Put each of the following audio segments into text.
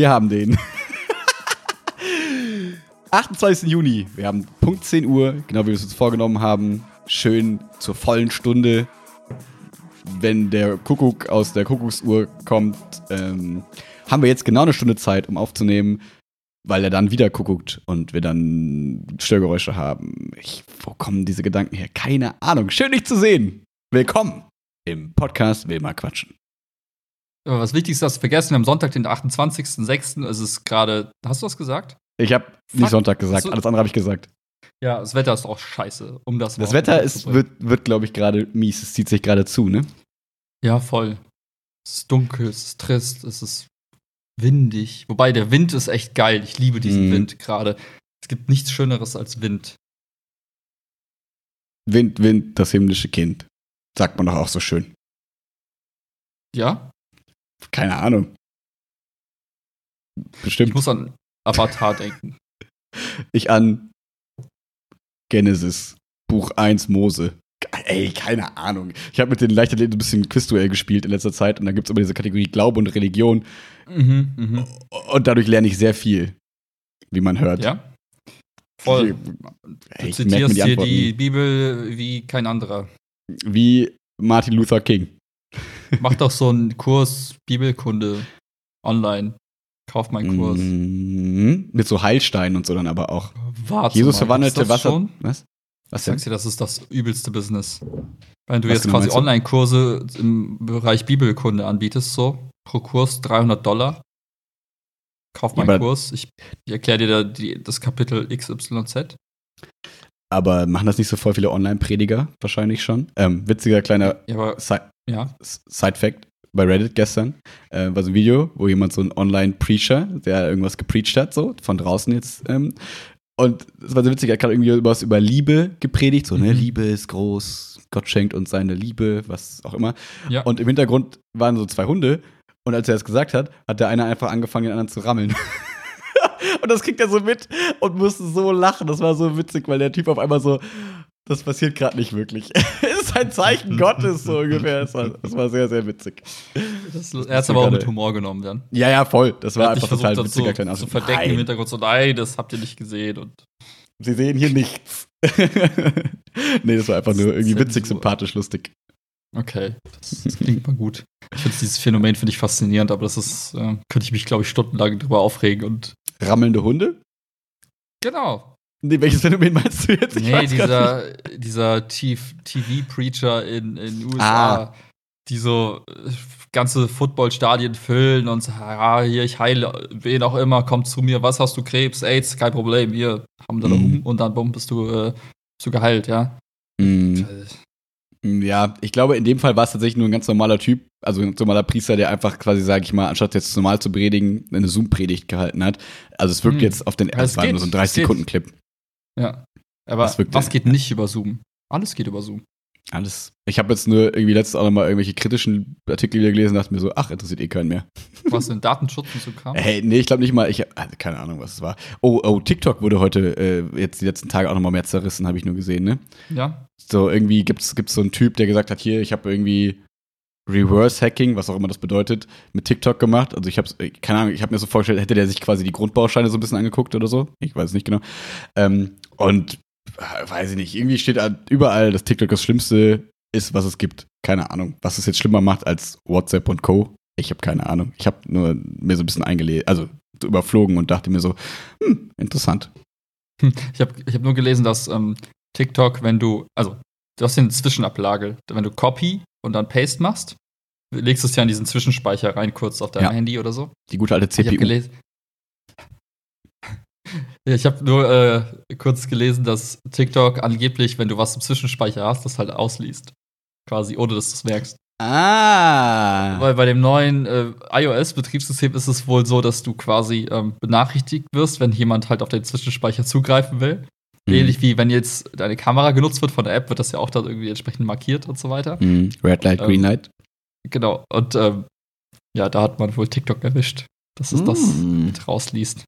Wir haben den 28. Juni. Wir haben Punkt 10 Uhr, genau wie wir es uns vorgenommen haben. Schön zur vollen Stunde, wenn der Kuckuck aus der Kuckucksuhr kommt, ähm, haben wir jetzt genau eine Stunde Zeit, um aufzunehmen, weil er dann wieder kuckuckt und wir dann Störgeräusche haben. Ich, wo kommen diese Gedanken her? Keine Ahnung. Schön, dich zu sehen. Willkommen im Podcast Will mal quatschen. Was Wichtigste hast du vergessen, am Sonntag, den 28.06. ist es gerade. Hast du was gesagt? Ich habe nicht Sonntag gesagt, alles andere habe ich gesagt. Ja, das Wetter ist auch scheiße, um das Das Wetter ist, wird, wird glaube ich, gerade mies. Es zieht sich gerade zu, ne? Ja, voll. Es ist dunkel, es ist trist, es ist windig. Wobei der Wind ist echt geil. Ich liebe diesen Mhm. Wind gerade. Es gibt nichts Schöneres als Wind. Wind, Wind, das himmlische Kind. Sagt man doch auch so schön. Ja? Keine Ahnung. Ich Bestimmt. muss an Avatar denken. Ich an Genesis, Buch 1 Mose. Ey, keine Ahnung. Ich habe mit den Leichtathleten ein bisschen Quizduell gespielt in letzter Zeit und da gibt es immer diese Kategorie Glaube und Religion Mhm, mhm. und dadurch lerne ich sehr viel, wie man hört. Ja? Voll. Ey, Du ich merk mir zitierst hier Antworten die. Bibel wie kein anderer. Wie Martin Luther King. Mach doch so einen Kurs Bibelkunde online. Kauf meinen Kurs. Mhm. Mit so Heilsteinen und so dann aber auch. Warte Jesus mal, verwandelte Wasser. Schon? Was? Was denn? sag's dir, das ist das übelste Business. Wenn du Was jetzt genau quasi du? Online-Kurse im Bereich Bibelkunde anbietest, so pro Kurs 300 Dollar. Kauf Ja, meinen aber- Kurs. Ich, ich erkläre dir da die, das Kapitel XYZ. Aber machen das nicht so voll viele Online-Prediger? Wahrscheinlich schon. Ähm, witziger kleiner Ja, aber ja. Side-Fact bei Reddit gestern. Äh, war so ein Video, wo jemand so ein Online-Preacher, der irgendwas gepreacht hat, so von draußen jetzt. Ähm, und es war so witzig, er hat gerade irgendwie was über Liebe gepredigt, so, ne, Mhm. Liebe ist groß, Gott schenkt uns seine Liebe, was auch immer. Ja. Und im Hintergrund waren so zwei Hunde. Und als er das gesagt hat, hat der eine einfach angefangen, den anderen zu rammeln. und das kriegt er so mit und musste so lachen. Das war so witzig, weil der Typ auf einmal so, das passiert gerade nicht wirklich. Es ist ein Zeichen Gottes, so ungefähr. Das war, das war sehr, sehr witzig. Das, er hat es aber auch mit Humor genommen dann. Ja, ja, voll. Das war einfach total das witziger so, kleiner zu verdecken im Nein, Hintergrund so, nein, das habt ihr nicht gesehen. Und Sie sehen hier nichts. nee, das war einfach nur irgendwie witzig, Zensur. sympathisch, lustig. okay, das, das klingt mal gut. Ich finde dieses Phänomen finde ich faszinierend, aber das ist, äh, könnte ich mich, glaube ich, stundenlang drüber aufregen. Und Rammelnde Hunde? genau, Nee, welches Phänomen meinst du jetzt? Ich nee, dieser, dieser TV-Preacher in den USA, Ah. die so äh, ganze Footballstadien füllen und sagen, ja, hier, ich heile wen auch immer, komm zu mir, was hast du, Krebs, AIDS, kein Problem, hier, haben wir da Mhm. um und dann bumm, bist du, äh, bist du geheilt, ja. nicht. Mm, Ja, ich glaube, in dem Fall war es tatsächlich nur ein ganz normaler Typ, also ein normaler Priester, der einfach quasi, sag ich mal, anstatt jetzt normal zu predigen, eine Zoom-Predigt gehalten hat. Also es wirkt Hm. jetzt auf den, Ja, es war nur so ein es geht. 30-Sekunden-Clip. Ja. Aber was geht nicht über Zoom? Alles geht über Zoom. Alles. Ich habe jetzt nur irgendwie letztens auch nochmal irgendwelche kritischen Artikel wieder gelesen und dachte mir so, ach, interessiert eh keinen mehr. Was in Datenschutz und so kam? Hey, nee, ich glaube nicht mal, ich hab, also keine Ahnung, was es war. Oh, oh, TikTok wurde heute, äh, jetzt die letzten Tage auch nochmal mehr zerrissen, habe ich nur gesehen, ne? Ja. So, irgendwie gibt's, gibt's so einen Typ, der gesagt hat, hier, ich habe irgendwie Reverse-Hacking, was auch immer das bedeutet, mit TikTok gemacht. Also ich habe, keine Ahnung, ich habe mir so vorgestellt, hätte der sich quasi die Grundbausteine so ein bisschen angeguckt oder so. Ich weiß nicht genau. Ähm, und äh, weiß ich nicht, irgendwie steht überall, dass TikTok das Schlimmste ist, was es gibt. Keine Ahnung, was es jetzt schlimmer macht als WhatsApp und Co. Ich habe keine Ahnung. Ich habe nur mir so ein bisschen eingelesen, also so überflogen und dachte mir so, hm, interessant. Ich habe ich hab nur gelesen, dass ähm, TikTok, wenn du, also du hast eine Zwischenablage, wenn du Copy und dann Paste machst, legst du es ja in diesen Zwischenspeicher rein, kurz auf deinem Ja. Handy oder so. Die gute alte Ich habe CPU. gelesen. Ja, ich habe nur äh, kurz gelesen, dass TikTok angeblich, wenn du was im Zwischenspeicher hast, das halt ausliest. Quasi, ohne dass du es merkst. Ah. Weil bei dem neuen äh, iOS-Betriebssystem ist es wohl so, dass du quasi ähm, benachrichtigt wirst, wenn jemand halt auf den Zwischenspeicher zugreifen will. Mhm. Ähnlich wie wenn jetzt deine Kamera genutzt wird von der App, wird das ja auch dann irgendwie entsprechend markiert und so weiter. Mhm. Red Light, Green Ähm, Light. Genau. Und ähm, ja, da hat man wohl TikTok erwischt, dass es das Mhm. mit rausliest.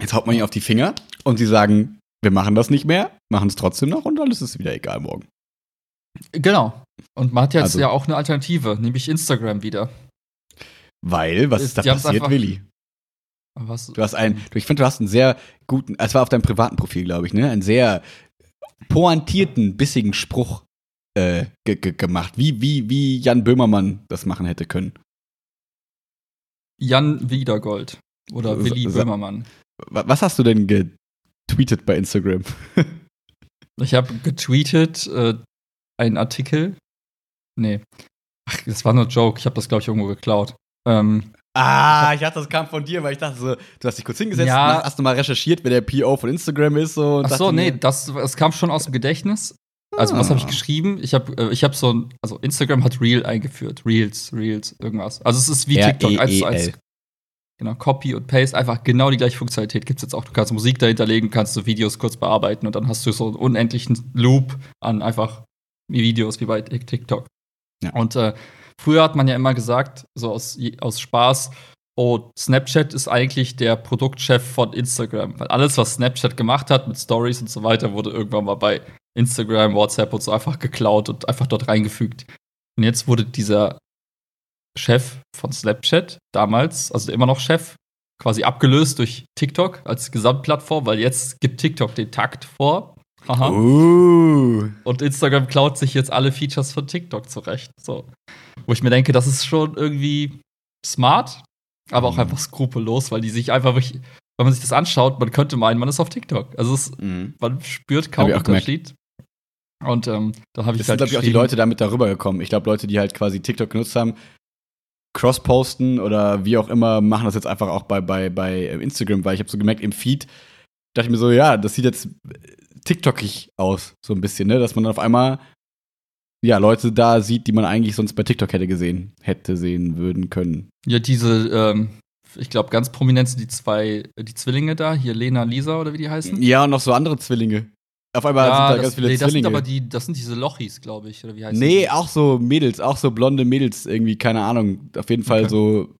Jetzt haut man ihn auf die Finger und sie sagen, wir machen das nicht mehr, machen es trotzdem noch und alles ist wieder egal morgen. Genau. Und man hat jetzt Also- ja auch eine Alternative, nämlich Instagram wieder. Weil, was Ist- da passiert, Willi? Was? Du hast einen, ich finde, du hast einen sehr guten, es war auf deinem privaten Profil, glaube ich, ne? Einen sehr pointierten, bissigen Spruch äh, ge ge gemacht. Wie, wie, wie Jan Böhmermann das machen hätte können. Jan Wiedergold. Oder Willi Böhmermann. Wa- Was hast du denn getweetet bei Instagram? Ich habe getweetet äh, einen Artikel. Nee. Ach, das war nur ein Joke. Ich habe das, glaube ich, irgendwo geklaut. Ähm, Ah, ich dachte, das kam von dir, weil ich dachte so, du hast dich kurz hingesetzt, Ja. hast du mal recherchiert, wer der PO von Instagram ist. So, und ach so, nee, das, das kam schon aus dem Gedächtnis. Also, was habe ich Ah. geschrieben? Ich habe äh, ich hab so ein, also Instagram hat Reel eingeführt. Reels, Reels, irgendwas. Also, es ist wie TikTok. eins zu eins. Genau, Copy und Paste, einfach genau die gleiche Funktionalität gibt es jetzt auch. Du kannst Musik dahinter legen, kannst du Videos kurz bearbeiten und dann hast du so einen unendlichen Loop an einfach Videos wie bei Tik- TikTok. Ja. Und äh, früher hat man ja immer gesagt, so aus, aus Spaß, oh, Snapchat ist eigentlich der Produktchef von Instagram. Weil alles, was Snapchat gemacht hat mit Stories und so weiter, wurde irgendwann mal bei Instagram, WhatsApp und so einfach geklaut und einfach dort reingefügt. Und jetzt wurde dieser Chef von Snapchat damals, also immer noch Chef, quasi abgelöst durch TikTok als Gesamtplattform, weil jetzt gibt TikTok den Takt vor. Haha. Uh. Und Instagram klaut sich jetzt alle Features von TikTok zurecht. So. Wo ich mir denke, das ist schon irgendwie smart, aber auch Mhm. einfach skrupellos, weil die sich einfach wirklich, wenn man sich das anschaut, man könnte meinen, man ist auf TikTok. Also es, Mhm. man spürt kaum. Unterschied. Und ähm, dann habe ich Das halt glaube ich, auch die Leute damit darüber gekommen. Ich glaube, Leute, die halt quasi TikTok genutzt haben, cross-posten oder wie auch immer, machen das jetzt einfach auch bei, bei, bei Instagram, weil ich habe so gemerkt, im Feed dachte ich mir so, ja, das sieht jetzt TikTokig aus, so ein bisschen, ne? Dass man dann auf einmal ja, Leute da sieht, die man eigentlich sonst bei TikTok hätte gesehen, hätte sehen würden können. Ja, diese, ähm, ich glaube, ganz prominent sind die zwei, die Zwillinge da, hier Lena, Lisa oder wie die heißen. Ja, und noch so andere Zwillinge. Auf einmal sind da das, ganz viele nee, das sind aber die, das sind diese Lochis, glaube ich, oder wie heißen Nee, die? auch so Mädels, auch so blonde Mädels, irgendwie, keine Ahnung. Auf jeden Fall Okay. so,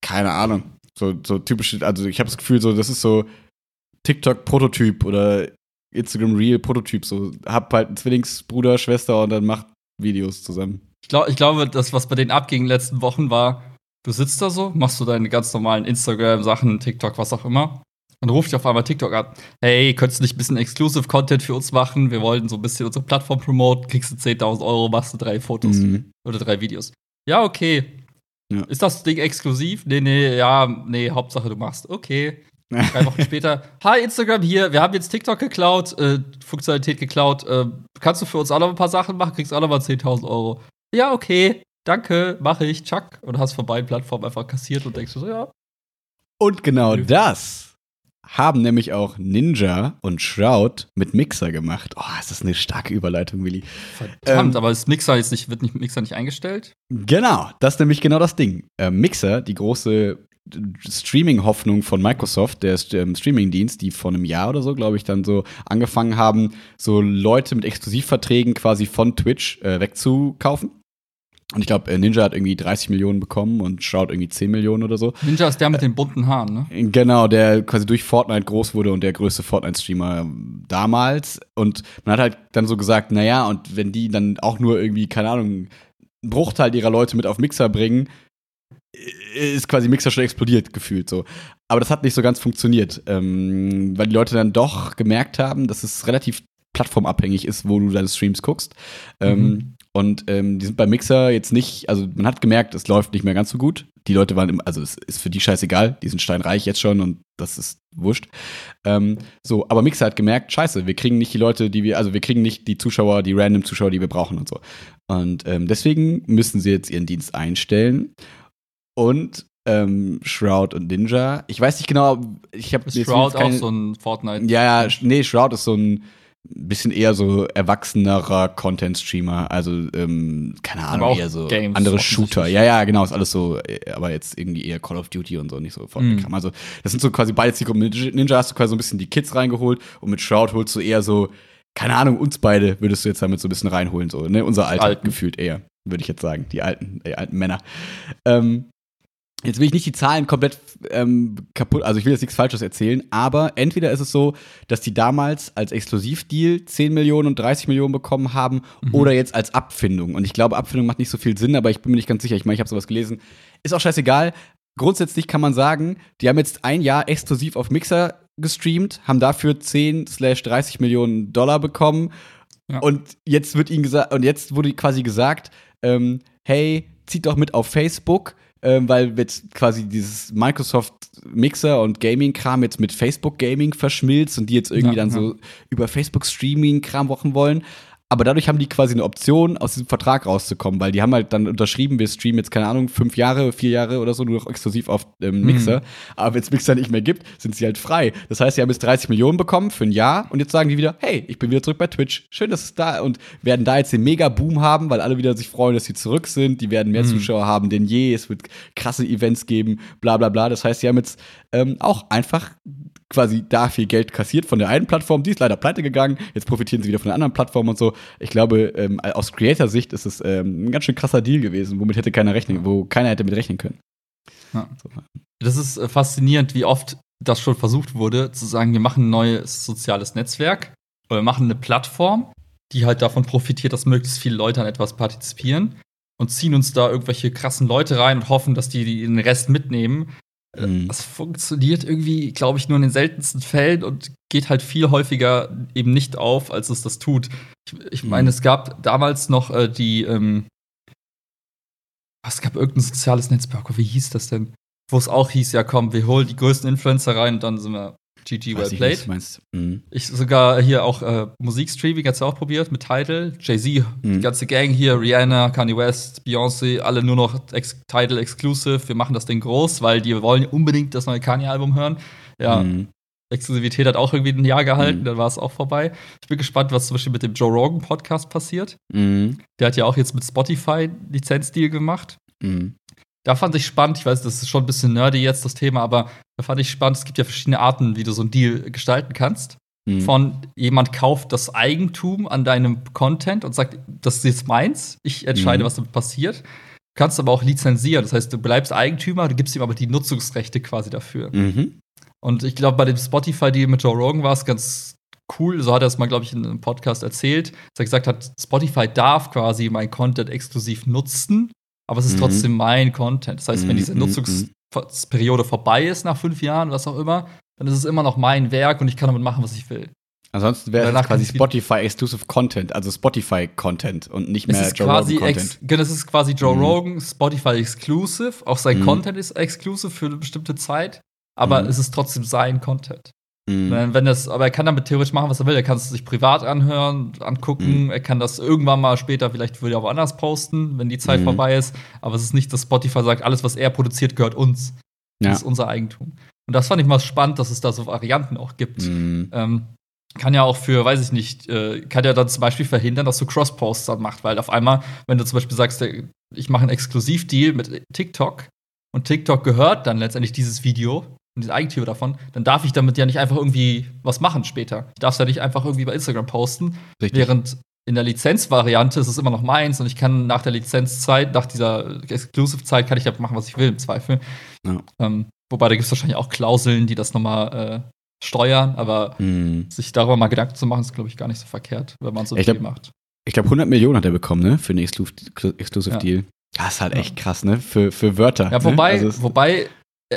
keine Ahnung. So, so typisch, also ich habe das Gefühl, so, das ist so TikTok-Prototyp oder Instagram Reel-Prototyp. So, hab halt einen Zwillingsbruder, Schwester und dann macht Videos zusammen. Ich, glaub, ich glaube, das, was bei denen abging in den letzten Wochen war, du sitzt da so, machst du deine ganz normalen Instagram-Sachen, TikTok, was auch immer. Und ruft dich auf einmal TikTok an. Hey, könntest du nicht ein bisschen Exclusive Content für uns machen? Wir wollen so ein bisschen unsere Plattform promoten. Kriegst du 10.000 Euro, machst du drei Fotos Mhm. oder drei Videos. Ja, okay. Ja. Ist das Ding exklusiv? Nee, nee, ja, nee, Hauptsache du machst. Okay. Drei Wochen später, hi Instagram hier, wir haben jetzt TikTok geklaut, äh, Funktionalität geklaut. Äh, kannst du für uns auch noch ein paar Sachen machen? Kriegst auch noch mal 10.000 Euro. Ja, okay, danke, mache ich, tschack. Und hast von beiden Plattformen einfach kassiert und denkst du so, ja. Und genau das haben nämlich auch Ninja und Shroud mit Mixer gemacht. Oh, ist das eine starke Überleitung, Willi. Verdammt, Ähm, aber ist Mixer jetzt nicht, wird nicht Mixer nicht eingestellt? Genau, das ist nämlich genau das Ding. Äh, Mixer, die große Streaming-Hoffnung von Microsoft, der ähm, Streaming-Dienst, die vor einem Jahr oder so, glaube ich, dann so angefangen haben, so Leute mit Exklusivverträgen quasi von Twitch äh, wegzukaufen. Und ich glaube, äh, Ninja hat irgendwie 30 Millionen bekommen und Shroud irgendwie 10 Millionen oder so. Ninja ist der mit den bunten Haaren, ne? Genau, der quasi durch Fortnite groß wurde und der größte Fortnite-Streamer ähm, damals. Und man hat halt dann so gesagt, naja, und wenn die dann auch nur irgendwie, keine Ahnung, einen Bruchteil ihrer Leute mit auf Mixer bringen, äh, ist quasi Mixer schon explodiert, gefühlt so. Aber das hat nicht so ganz funktioniert, ähm, weil die Leute dann doch gemerkt haben, dass es relativ plattformabhängig ist, wo du deine Streams guckst. Ähm, Mhm. Und ähm, die sind bei Mixer jetzt nicht, also man hat gemerkt, es läuft nicht mehr ganz so gut. Die Leute waren, im, also es ist für die scheißegal, die sind steinreich jetzt schon und das ist wurscht. Ähm, so, aber Mixer hat gemerkt, scheiße, wir kriegen nicht die Leute, die wir, also wir kriegen nicht die Zuschauer, die random Zuschauer, die wir brauchen und so. Und ähm, deswegen müssen sie jetzt ihren Dienst einstellen. Und ähm, Shroud und Ninja, ich weiß nicht genau, ich habe Ist Shroud auch so ein Fortnite? ja, ja, nee, Shroud ist so ein bisschen eher so erwachsenerer Content-Streamer. Also, ähm, keine Ahnung, auch eher so Games andere. Shooter. Ja, ja, genau, ist alles so, äh, aber jetzt irgendwie eher Call of Duty und so, nicht so voll Mhm. Also, das sind so quasi beide Zielgruppen. Mit Ninja hast du quasi so ein bisschen die Kids reingeholt und mit Shroud holst du eher so, keine Ahnung, uns beide würdest du jetzt damit so ein bisschen reinholen, so, ne? Unser Alter Alten. gefühlt eher, würde ich jetzt sagen. Die alten, die alten Männer. Ähm, Jetzt will ich nicht die Zahlen komplett ähm, kaputt, also ich will jetzt nichts Falsches erzählen, aber entweder ist es so, dass die damals als Exklusivdeal 10 Millionen und 30 Millionen bekommen haben Mhm. oder jetzt als Abfindung. Und ich glaube, Abfindung macht nicht so viel Sinn, aber ich bin mir nicht ganz sicher. Ich meine, ich habe sowas gelesen. Ist auch scheißegal. Grundsätzlich kann man sagen, die haben jetzt ein Jahr exklusiv auf Mixer gestreamt, haben dafür 10 slash 30 Millionen Dollar bekommen. Ja. Und jetzt wird ihnen gesagt, und jetzt wurde quasi gesagt, ähm, hey, zieht doch mit auf Facebook, ähm, weil jetzt quasi dieses Microsoft Mixer und Gaming-Kram jetzt mit Facebook Gaming verschmilzt und die jetzt irgendwie Ja, dann ja. so über Facebook Streaming-Kram machen wollen. Aber dadurch haben die quasi eine Option, aus diesem Vertrag rauszukommen, weil die haben halt dann unterschrieben, wir streamen jetzt, keine Ahnung, fünf Jahre, vier Jahre oder so, nur noch exklusiv auf ähm, Mixer. Aber wenn es Mixer nicht mehr gibt, sind sie halt frei. Das heißt, sie haben jetzt 30 Millionen bekommen für ein Jahr und jetzt sagen die wieder, hey, ich bin wieder zurück bei Twitch. Schön, dass es da und werden da jetzt den Mega-Boom haben, weil alle wieder sich freuen, dass sie zurück sind. Die werden mehr Mhm. Zuschauer haben denn je. Es wird krasse Events geben, bla bla bla. Das heißt, sie haben jetzt ähm, auch einfach quasi da viel Geld kassiert von der einen Plattform, die ist leider pleite gegangen, jetzt profitieren sie wieder von der anderen Plattform und so. Ich glaube, ähm, aus Creator-Sicht ist es ähm, ein ganz schön krasser Deal gewesen, womit hätte keiner rechnen, wo keiner hätte mit rechnen können. Ja. Das ist äh, faszinierend, wie oft das schon versucht wurde, zu sagen, wir machen ein neues soziales Netzwerk oder wir machen eine Plattform, die halt davon profitiert, dass möglichst viele Leute an etwas partizipieren und ziehen uns da irgendwelche krassen Leute rein und hoffen, dass die, die den Rest mitnehmen. Mhm. Das funktioniert irgendwie, glaube ich, nur in den seltensten Fällen und geht halt viel häufiger eben nicht auf, als es das tut. Ich, ich Mhm. meine, es gab damals noch äh, die, ähm, es gab irgendein soziales Netzwerk, wie hieß das denn? Wo es auch hieß, ja komm, wir holen die größten Influencer rein und dann sind wir GG well nicht, played. du meinst. Mhm. Ich sogar hier auch äh, Musikstreaming jetzt auch probiert mit Tidal. Jay-Z, Mhm. die ganze Gang hier, Rihanna, Kanye West, Beyoncé, alle nur noch ex Tidal Exclusive. Wir machen das Ding groß, weil die wollen unbedingt das neue Kanye-Album hören. Ja, Mhm. Exklusivität hat auch irgendwie ein Jahr gehalten, Mhm. dann war es auch vorbei. Ich bin gespannt, was zum Beispiel mit dem Joe Rogan Podcast passiert. Mhm. Der hat ja auch jetzt mit Spotify Lizenzdeal gemacht. Mhm. Da fand ich spannend, ich weiß, das ist schon ein bisschen nerdy jetzt das Thema, aber da fand ich spannend, es gibt ja verschiedene Arten, wie du so einen Deal gestalten kannst. Mhm. Von jemand kauft das Eigentum an deinem Content und sagt, das ist jetzt meins, ich entscheide, Mhm. was damit passiert. Du kannst aber auch lizenzieren, das heißt, du bleibst Eigentümer, du gibst ihm aber die Nutzungsrechte quasi dafür. Mhm. Und ich glaube, bei dem Spotify-Deal mit Joe Rogan war es ganz cool. So hat er es mal, glaube ich, in einem Podcast erzählt, dass er gesagt hat, Spotify darf quasi mein Content exklusiv nutzen, aber es ist Mhm. trotzdem mein Content. Das heißt, wenn Mhm, diese mhm, Nutzungsperiode vorbei ist nach fünf Jahren, was auch immer, dann ist es immer noch mein Werk und ich kann damit machen, was ich will. Ansonsten wäre es quasi Spotify Exclusive Content, also Spotify Content und nicht mehr Joe Rogan Content. genau, es ist quasi Joe Mhm. Rogan, Spotify Exclusive. Auch sein Mhm. Content ist exclusive für eine bestimmte Zeit, aber Mhm. es ist trotzdem sein Content. Mhm. Wenn, wenn das, aber er kann damit theoretisch machen, was er will. Er kann es sich privat anhören, angucken. Mhm. Er kann das irgendwann mal später vielleicht wieder woanders posten, wenn die Zeit Mhm. vorbei ist. Aber es ist nicht, dass Spotify sagt, alles, was er produziert, gehört uns. Ja. Das ist unser Eigentum. Und das fand ich mal spannend, dass es da so Varianten auch gibt. Mhm. Ähm, kann ja auch für, weiß ich nicht, äh, kann ja dann zum Beispiel verhindern, dass du Cross-Posts dann macht, weil auf einmal, wenn du zum Beispiel sagst, äh, ich mache einen Exklusivdeal mit TikTok und TikTok gehört dann letztendlich dieses Video und die Eigentümer davon, dann darf ich damit ja nicht einfach irgendwie was machen später. Ich darf es ja nicht einfach irgendwie bei Instagram posten, Richtig. während in der Lizenzvariante ist es immer noch meins und ich kann nach der Lizenzzeit, nach dieser Exclusive-Zeit, kann ich ja machen, was ich will im Zweifel. Ja. Ähm, wobei da gibt es wahrscheinlich auch Klauseln, die das nochmal äh, steuern, aber Mhm. sich darüber mal Gedanken zu machen, ist, glaube ich, gar nicht so verkehrt, wenn man so viel glaub- macht. Ich glaube, 100 Millionen hat er bekommen, ne? Für einen Exclu Exclusive Ja. Deal. Das ist halt echt krass, ne? Für, für Wörter. Ja, wobei, Ne? Also wobei,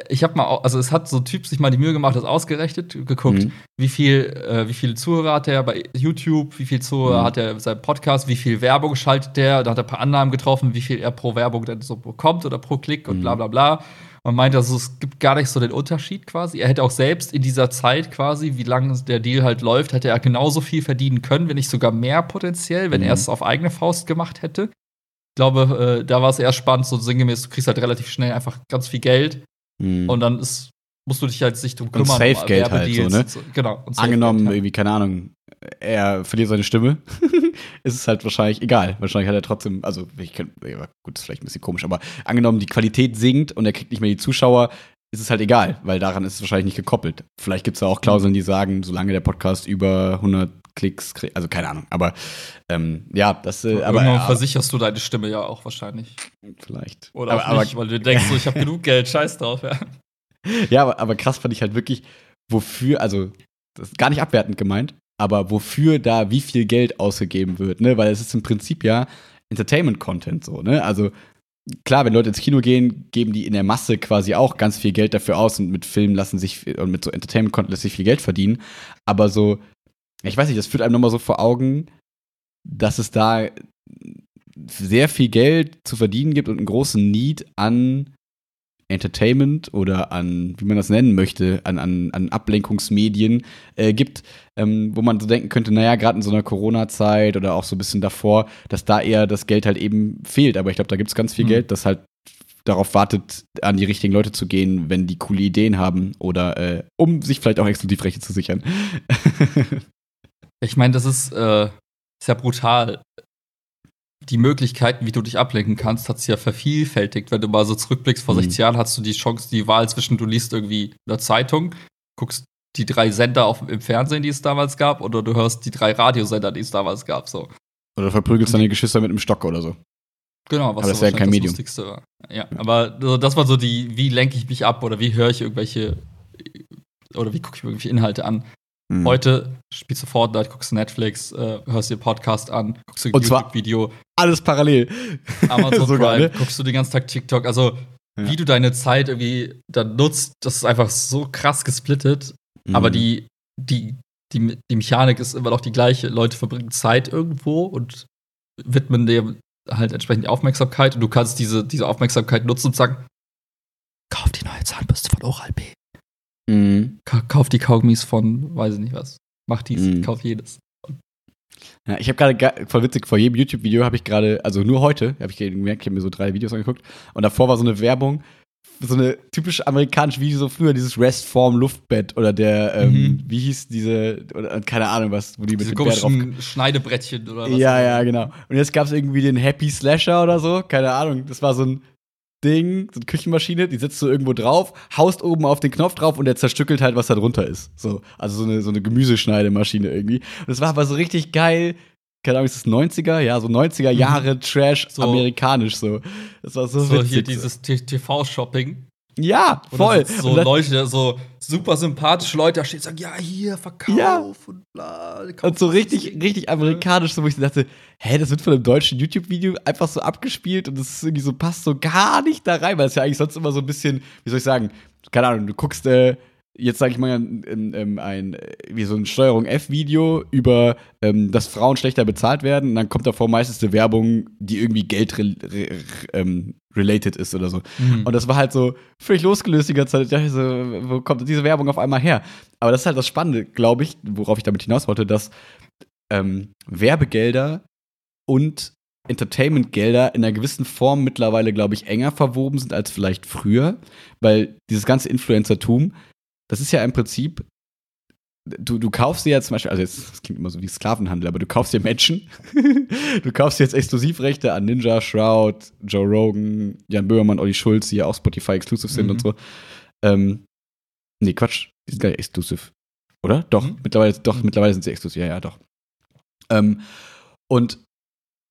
ich habe mal, also es hat so ein Typ sich mal die Mühe gemacht, das ausgerechnet, geguckt, Mhm. wie viel, äh, wie viele Zuhörer hat er bei YouTube, wie viel Zuhörer Mhm. hat er seinem Podcast, wie viel Werbung schaltet der, da hat er ein paar Annahmen getroffen, wie viel er pro Werbung dann so bekommt oder pro Klick und Mhm. bla bla bla. Man meinte, also es gibt gar nicht so den Unterschied quasi. Er hätte auch selbst in dieser Zeit quasi, wie lange der Deal halt läuft, hätte er genauso viel verdienen können, wenn nicht sogar mehr potenziell, wenn Mhm. er es auf eigene Faust gemacht hätte. Ich glaube, äh, da war es eher spannend, so sinngemäß, du kriegst halt relativ schnell einfach ganz viel Geld Mhm. und dann ist, musst du dich halt nicht drum kümmern. Safegeld um halt so, ne? und so. Genau. und Angenommen, halt. irgendwie, keine Ahnung, er verliert seine Stimme, ist es halt wahrscheinlich egal. Wahrscheinlich hat er trotzdem, also ich kann, ja, gut, ist vielleicht ein bisschen komisch, aber angenommen, die Qualität sinkt und er kriegt nicht mehr die Zuschauer, ist es halt egal, weil daran ist es wahrscheinlich nicht gekoppelt. Vielleicht gibt es ja auch Klauseln, die sagen, solange der Podcast über 100 Klicks kriegt, also keine Ahnung, aber ähm, ja, das, äh, aber Irgendwann versicherst du deine Stimme ja auch wahrscheinlich. vielleicht. Oder aber, aber nicht, weil du denkst, so, ich habe genug Geld, scheiß drauf, ja. Ja, aber, aber krass fand ich halt wirklich, wofür, also, das ist gar nicht abwertend gemeint, aber wofür da wie viel Geld ausgegeben wird, ne? Weil es ist im Prinzip ja Entertainment-Content so, ne? Also, klar, wenn Leute ins Kino gehen, geben die in der Masse quasi auch ganz viel Geld dafür aus und mit Filmen lassen sich, und mit so Entertainment-Content lässt sich viel Geld verdienen. Aber so, ich weiß nicht, das führt einem nochmal so vor Augen, dass es da sehr viel Geld zu verdienen gibt und einen großen Need an Entertainment oder an, wie man das nennen möchte, an, an, an Ablenkungsmedien äh, gibt, ähm, wo man so denken könnte, naja, gerade in so einer Corona-Zeit oder auch so ein bisschen davor, dass da eher das Geld halt eben fehlt. Aber ich glaube, da gibt es ganz viel Mhm. Geld, das halt darauf wartet, an die richtigen Leute zu gehen, wenn die coole Ideen haben oder äh, um sich vielleicht auch Exklusivrechte zu sichern. Ich meine, das ist, äh, ist ja brutal. Die Möglichkeiten, wie du dich ablenken kannst, hat sich ja vervielfältigt. Wenn du mal so zurückblickst, vor Mhm. 60 Jahren hast du die Chance, die Wahl zwischen, du liest irgendwie eine Zeitung, guckst die drei Sender auf, im Fernsehen, die es damals gab, oder du hörst die drei Radiosender, die es damals gab. So. oder verprügelst deine Geschwister mit einem Stock oder so. Genau, was Aber das wäre kein wahrscheinlich Medium. Lustigste war. Ja, aber so, das war so die, wie lenke ich mich ab oder wie höre ich irgendwelche oder wie gucke ich mir irgendwelche Inhalte an. Mhm. Heute spielst du Fortnite, guckst du Netflix, äh, hörst dir Podcast an, guckst du ein YouTube-Video, Alles parallel. Amazon Sogar, Prime, ne? guckst du den ganzen Tag TikTok. Also, Ja. wie du deine Zeit irgendwie dann nutzt, das ist einfach so krass gesplittet. Aber Mhm. die, die, die, die Mechanik ist immer noch die gleiche. Leute verbringen Zeit irgendwo und widmen dem halt entsprechend die Aufmerksamkeit. Und du kannst diese, diese Aufmerksamkeit nutzen und sagen, kauf die neue Zahnbürste von Oral-B. Mhm. Ka kauf die Kaugummis von, weiß ich nicht was. Mach dies, Mhm. kauf jedes. Ja, ich habe gerade voll witzig vor jedem YouTube-Video habe ich gerade, also nur heute, habe ich gemerkt, ich habe mir so drei Videos angeguckt und davor war so eine Werbung, so eine typisch amerikanische, wie so früher dieses Restform Luftbett oder der, ähm, Mhm. wie hieß diese, oder keine Ahnung was, wo die mit Diese dem Bär drauf. Schneidebrettchen oder was. Ja, ja, genau. Und jetzt gab es irgendwie den Happy Slasher oder so, keine Ahnung. Das war so ein Ding, so eine Küchenmaschine, die setzt du irgendwo drauf, haust oben auf den Knopf drauf und der zerstückelt halt, was da drunter ist. So, also so eine, so eine Gemüseschneidemaschine irgendwie. Und das war aber so richtig geil. Keine Ahnung, ist das 90er? Ja, so 90er Jahre Trash So. amerikanisch so. Das war so, So witzig. hier dieses TV-Shopping. ja, voll. So Leute, so super sympathische Leute da stehen und sagen, ja, hier, Verkauf Ja. und bla. Und so richtig, richtig amerikanisch, so wo ich dachte, hä, das wird von einem deutschen YouTube-Video einfach so abgespielt und das ist irgendwie so, passt so gar nicht da rein, weil es ja eigentlich sonst immer so ein bisschen, wie soll ich sagen, keine Ahnung, du guckst, äh, jetzt sage ich mal, ein, ein, ein, äh, wie so ein Steuerung F-Video über, ähm, dass Frauen schlechter bezahlt werden und dann kommt davor meistens eine Werbung, die irgendwie Geld re re ähm, related ist oder so. Mhm. Und das war halt so völlig losgelöst die ganze Zeit. Ich dachte so, wo kommt diese Werbung auf einmal her? Aber das ist halt das Spannende, glaube ich, worauf ich damit hinaus wollte, dass ähm, Werbegelder und Entertainmentgelder in einer gewissen Form mittlerweile, glaube ich, enger verwoben sind als vielleicht früher. Weil dieses ganze Influencertum, das ist ja im Prinzip, du, du kaufst dir ja zum Beispiel, also jetzt, das klingt immer so wie Sklavenhandel, aber du kaufst dir Menschen, du kaufst dir jetzt Exklusivrechte an Ninja, Shroud, Joe Rogan, Jan Böhmermann, Olli Schulz, die ja auch Spotify exclusive sind Mhm. und so. Ähm, nee, Quatsch, die sind gar nicht exklusiv. Oder? Doch, Mhm. mittlerweile, doch, Mhm. mittlerweile sind sie exklusiv, ja, ja, doch. Ähm, und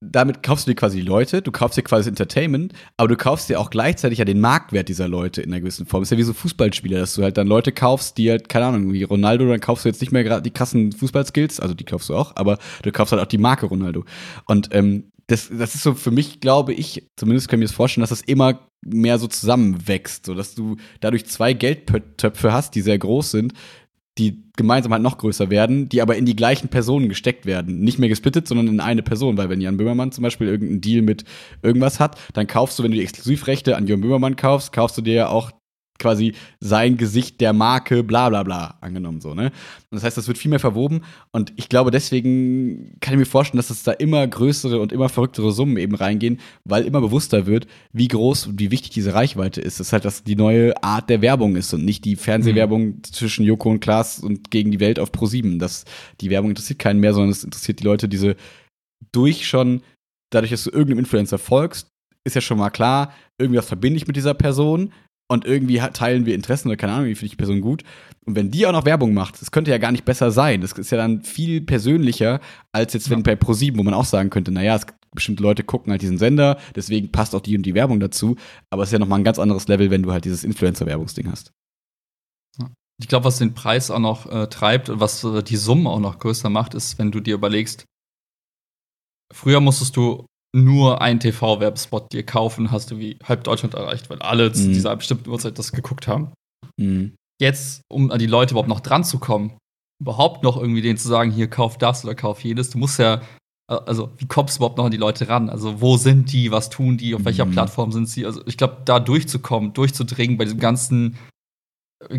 damit kaufst du dir quasi die Leute, du kaufst dir quasi Entertainment, aber du kaufst dir auch gleichzeitig ja den Marktwert dieser Leute in einer gewissen Form. ist ja wie so Fußballspieler, dass du halt dann Leute kaufst, die halt, keine Ahnung, wie Ronaldo, dann kaufst du jetzt nicht mehr gerade die krassen Fußballskills, also die kaufst du auch, aber du kaufst halt auch die Marke Ronaldo. Und ähm, das, das ist so für mich, glaube ich, zumindest ich mir das vorstellen, dass das immer mehr so zusammenwächst, so dass du dadurch zwei Geldtöpfe hast, die sehr groß sind, die gemeinsam halt noch größer werden, die aber in die gleichen Personen gesteckt werden. Nicht mehr gesplittet, sondern in eine Person. Weil wenn Jan Böhmermann zum Beispiel irgendeinen Deal mit irgendwas hat, dann kaufst du, wenn du die Exklusivrechte an Jan Böhmermann kaufst, kaufst du dir ja auch quasi sein Gesicht der Marke, bla bla bla, angenommen so, ne? Und das heißt, das wird viel mehr verwoben und ich glaube, deswegen kann ich mir vorstellen, dass es da immer größere und immer verrücktere Summen eben reingehen, weil immer bewusster wird, wie groß und wie wichtig diese Reichweite ist. Das ist halt, dass die neue Art der Werbung ist und nicht die Fernsehwerbung mhm. zwischen Joko und Klaas und gegen die Welt auf Pro7. Das, die Werbung interessiert keinen mehr, sondern es interessiert die Leute, diese durch schon, dadurch, dass du irgendeinem Influencer folgst, ist ja schon mal klar, irgendwas verbinde ich mit dieser Person und irgendwie teilen wir Interessen oder keine Ahnung, wie finde ich die Person gut. Und wenn die auch noch Werbung macht, das könnte ja gar nicht besser sein. Das ist ja dann viel persönlicher, als jetzt wenn ja. bei ProSieben, wo man auch sagen könnte, naja, es, bestimmte Leute gucken halt diesen Sender, deswegen passt auch die und die Werbung dazu. Aber es ist ja nochmal ein ganz anderes Level, wenn du halt dieses Influencer-Werbungsding hast. Ich glaube, was den Preis auch noch äh, treibt und was äh, die Summe auch noch größer macht, ist, wenn du dir überlegst, früher musstest du nur einen TV-Werbespot dir kaufen, hast du wie halb Deutschland erreicht, weil alle zu mhm. dieser bestimmten Uhrzeit das geguckt haben. Mhm. Jetzt, um an die Leute überhaupt noch dran zu kommen, überhaupt noch irgendwie denen zu sagen, hier kauf das oder kauf jenes, du musst ja, äh, also wie kommst du überhaupt noch an die Leute ran? Also wo sind die, was tun die, auf welcher mhm. Plattform sind sie? Also ich glaube, da durchzukommen, durchzudringen bei diesem ganzen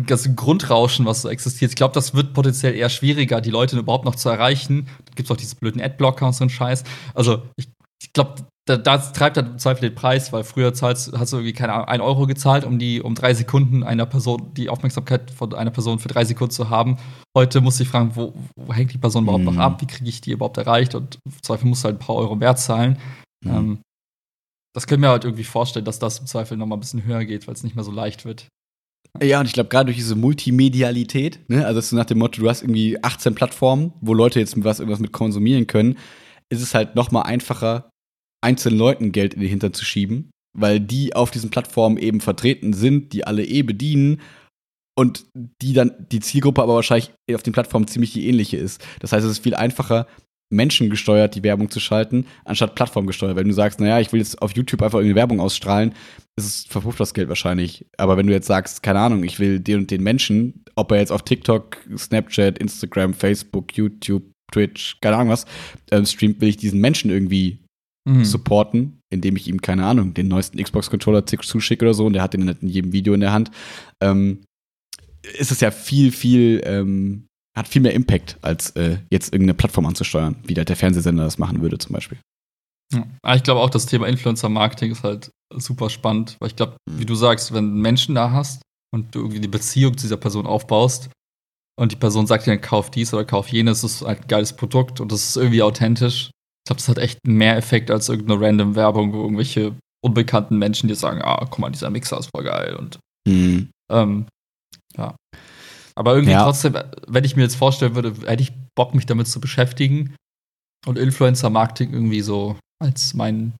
ganzen Grundrauschen, was so existiert. Ich glaube, das wird potenziell eher schwieriger, die Leute überhaupt noch zu erreichen. Da gibt es auch diese blöden Adblocker und so einen Scheiß. Also, ich ich glaube, da, das treibt dann im Zweifel den Preis, weil früher zahlst, hast du irgendwie, keine Ahnung, 1 Euro gezahlt, um die, um drei Sekunden einer Person, die Aufmerksamkeit von einer Person für drei Sekunden zu haben. Heute muss ich fragen, wo, wo hängt die Person überhaupt mhm. noch ab? Wie kriege ich die überhaupt erreicht? Und im Zweifel musst du halt ein paar Euro mehr zahlen. Mhm. Ähm, das können wir halt irgendwie vorstellen, dass das im Zweifel noch mal ein bisschen höher geht, weil es nicht mehr so leicht wird. Ja, und ich glaube, gerade durch diese Multimedialität, ne, also so nach dem Motto, du hast irgendwie 18 Plattformen, wo Leute jetzt was, irgendwas mit konsumieren können, ist es halt noch mal einfacher, einzelnen Leuten Geld in die Hintern zu schieben, weil die auf diesen Plattformen eben vertreten sind, die alle eh bedienen und die dann die Zielgruppe aber wahrscheinlich auf den Plattformen ziemlich die ähnliche ist. Das heißt, es ist viel einfacher, menschengesteuert die Werbung zu schalten, anstatt plattformgesteuert. Wenn du sagst, naja, ich will jetzt auf YouTube einfach irgendeine Werbung ausstrahlen, ist es verpufft das Geld wahrscheinlich. Aber wenn du jetzt sagst, keine Ahnung, ich will den und den Menschen, ob er jetzt auf TikTok, Snapchat, Instagram, Facebook, YouTube, Twitch, keine Ahnung was, ähm, streamt, will ich diesen Menschen irgendwie mhm. supporten, indem ich ihm, keine Ahnung, den neuesten Xbox-Controller zuschicke oder so und der hat den in jedem Video in der Hand, ähm, ist es ja viel, viel, ähm, hat viel mehr Impact, als äh, jetzt irgendeine Plattform anzusteuern, wie der Fernsehsender das machen würde zum Beispiel. Ja, ich glaube auch, das Thema Influencer-Marketing ist halt super spannend, weil ich glaube, mhm. wie du sagst, wenn du Menschen da hast und du irgendwie die Beziehung zu dieser Person aufbaust und die Person sagt dir, kauf dies oder kauf jenes, das ist halt ein geiles Produkt und das ist irgendwie authentisch, ich glaube, das hat echt mehr Effekt als irgendeine random Werbung, wo irgendwelche unbekannten Menschen dir sagen, ah, guck mal, dieser Mixer ist voll geil und mhm. ähm, ja. Aber irgendwie ja. trotzdem, wenn ich mir jetzt vorstellen würde, hätte ich Bock, mich damit zu beschäftigen und Influencer-Marketing irgendwie so als mein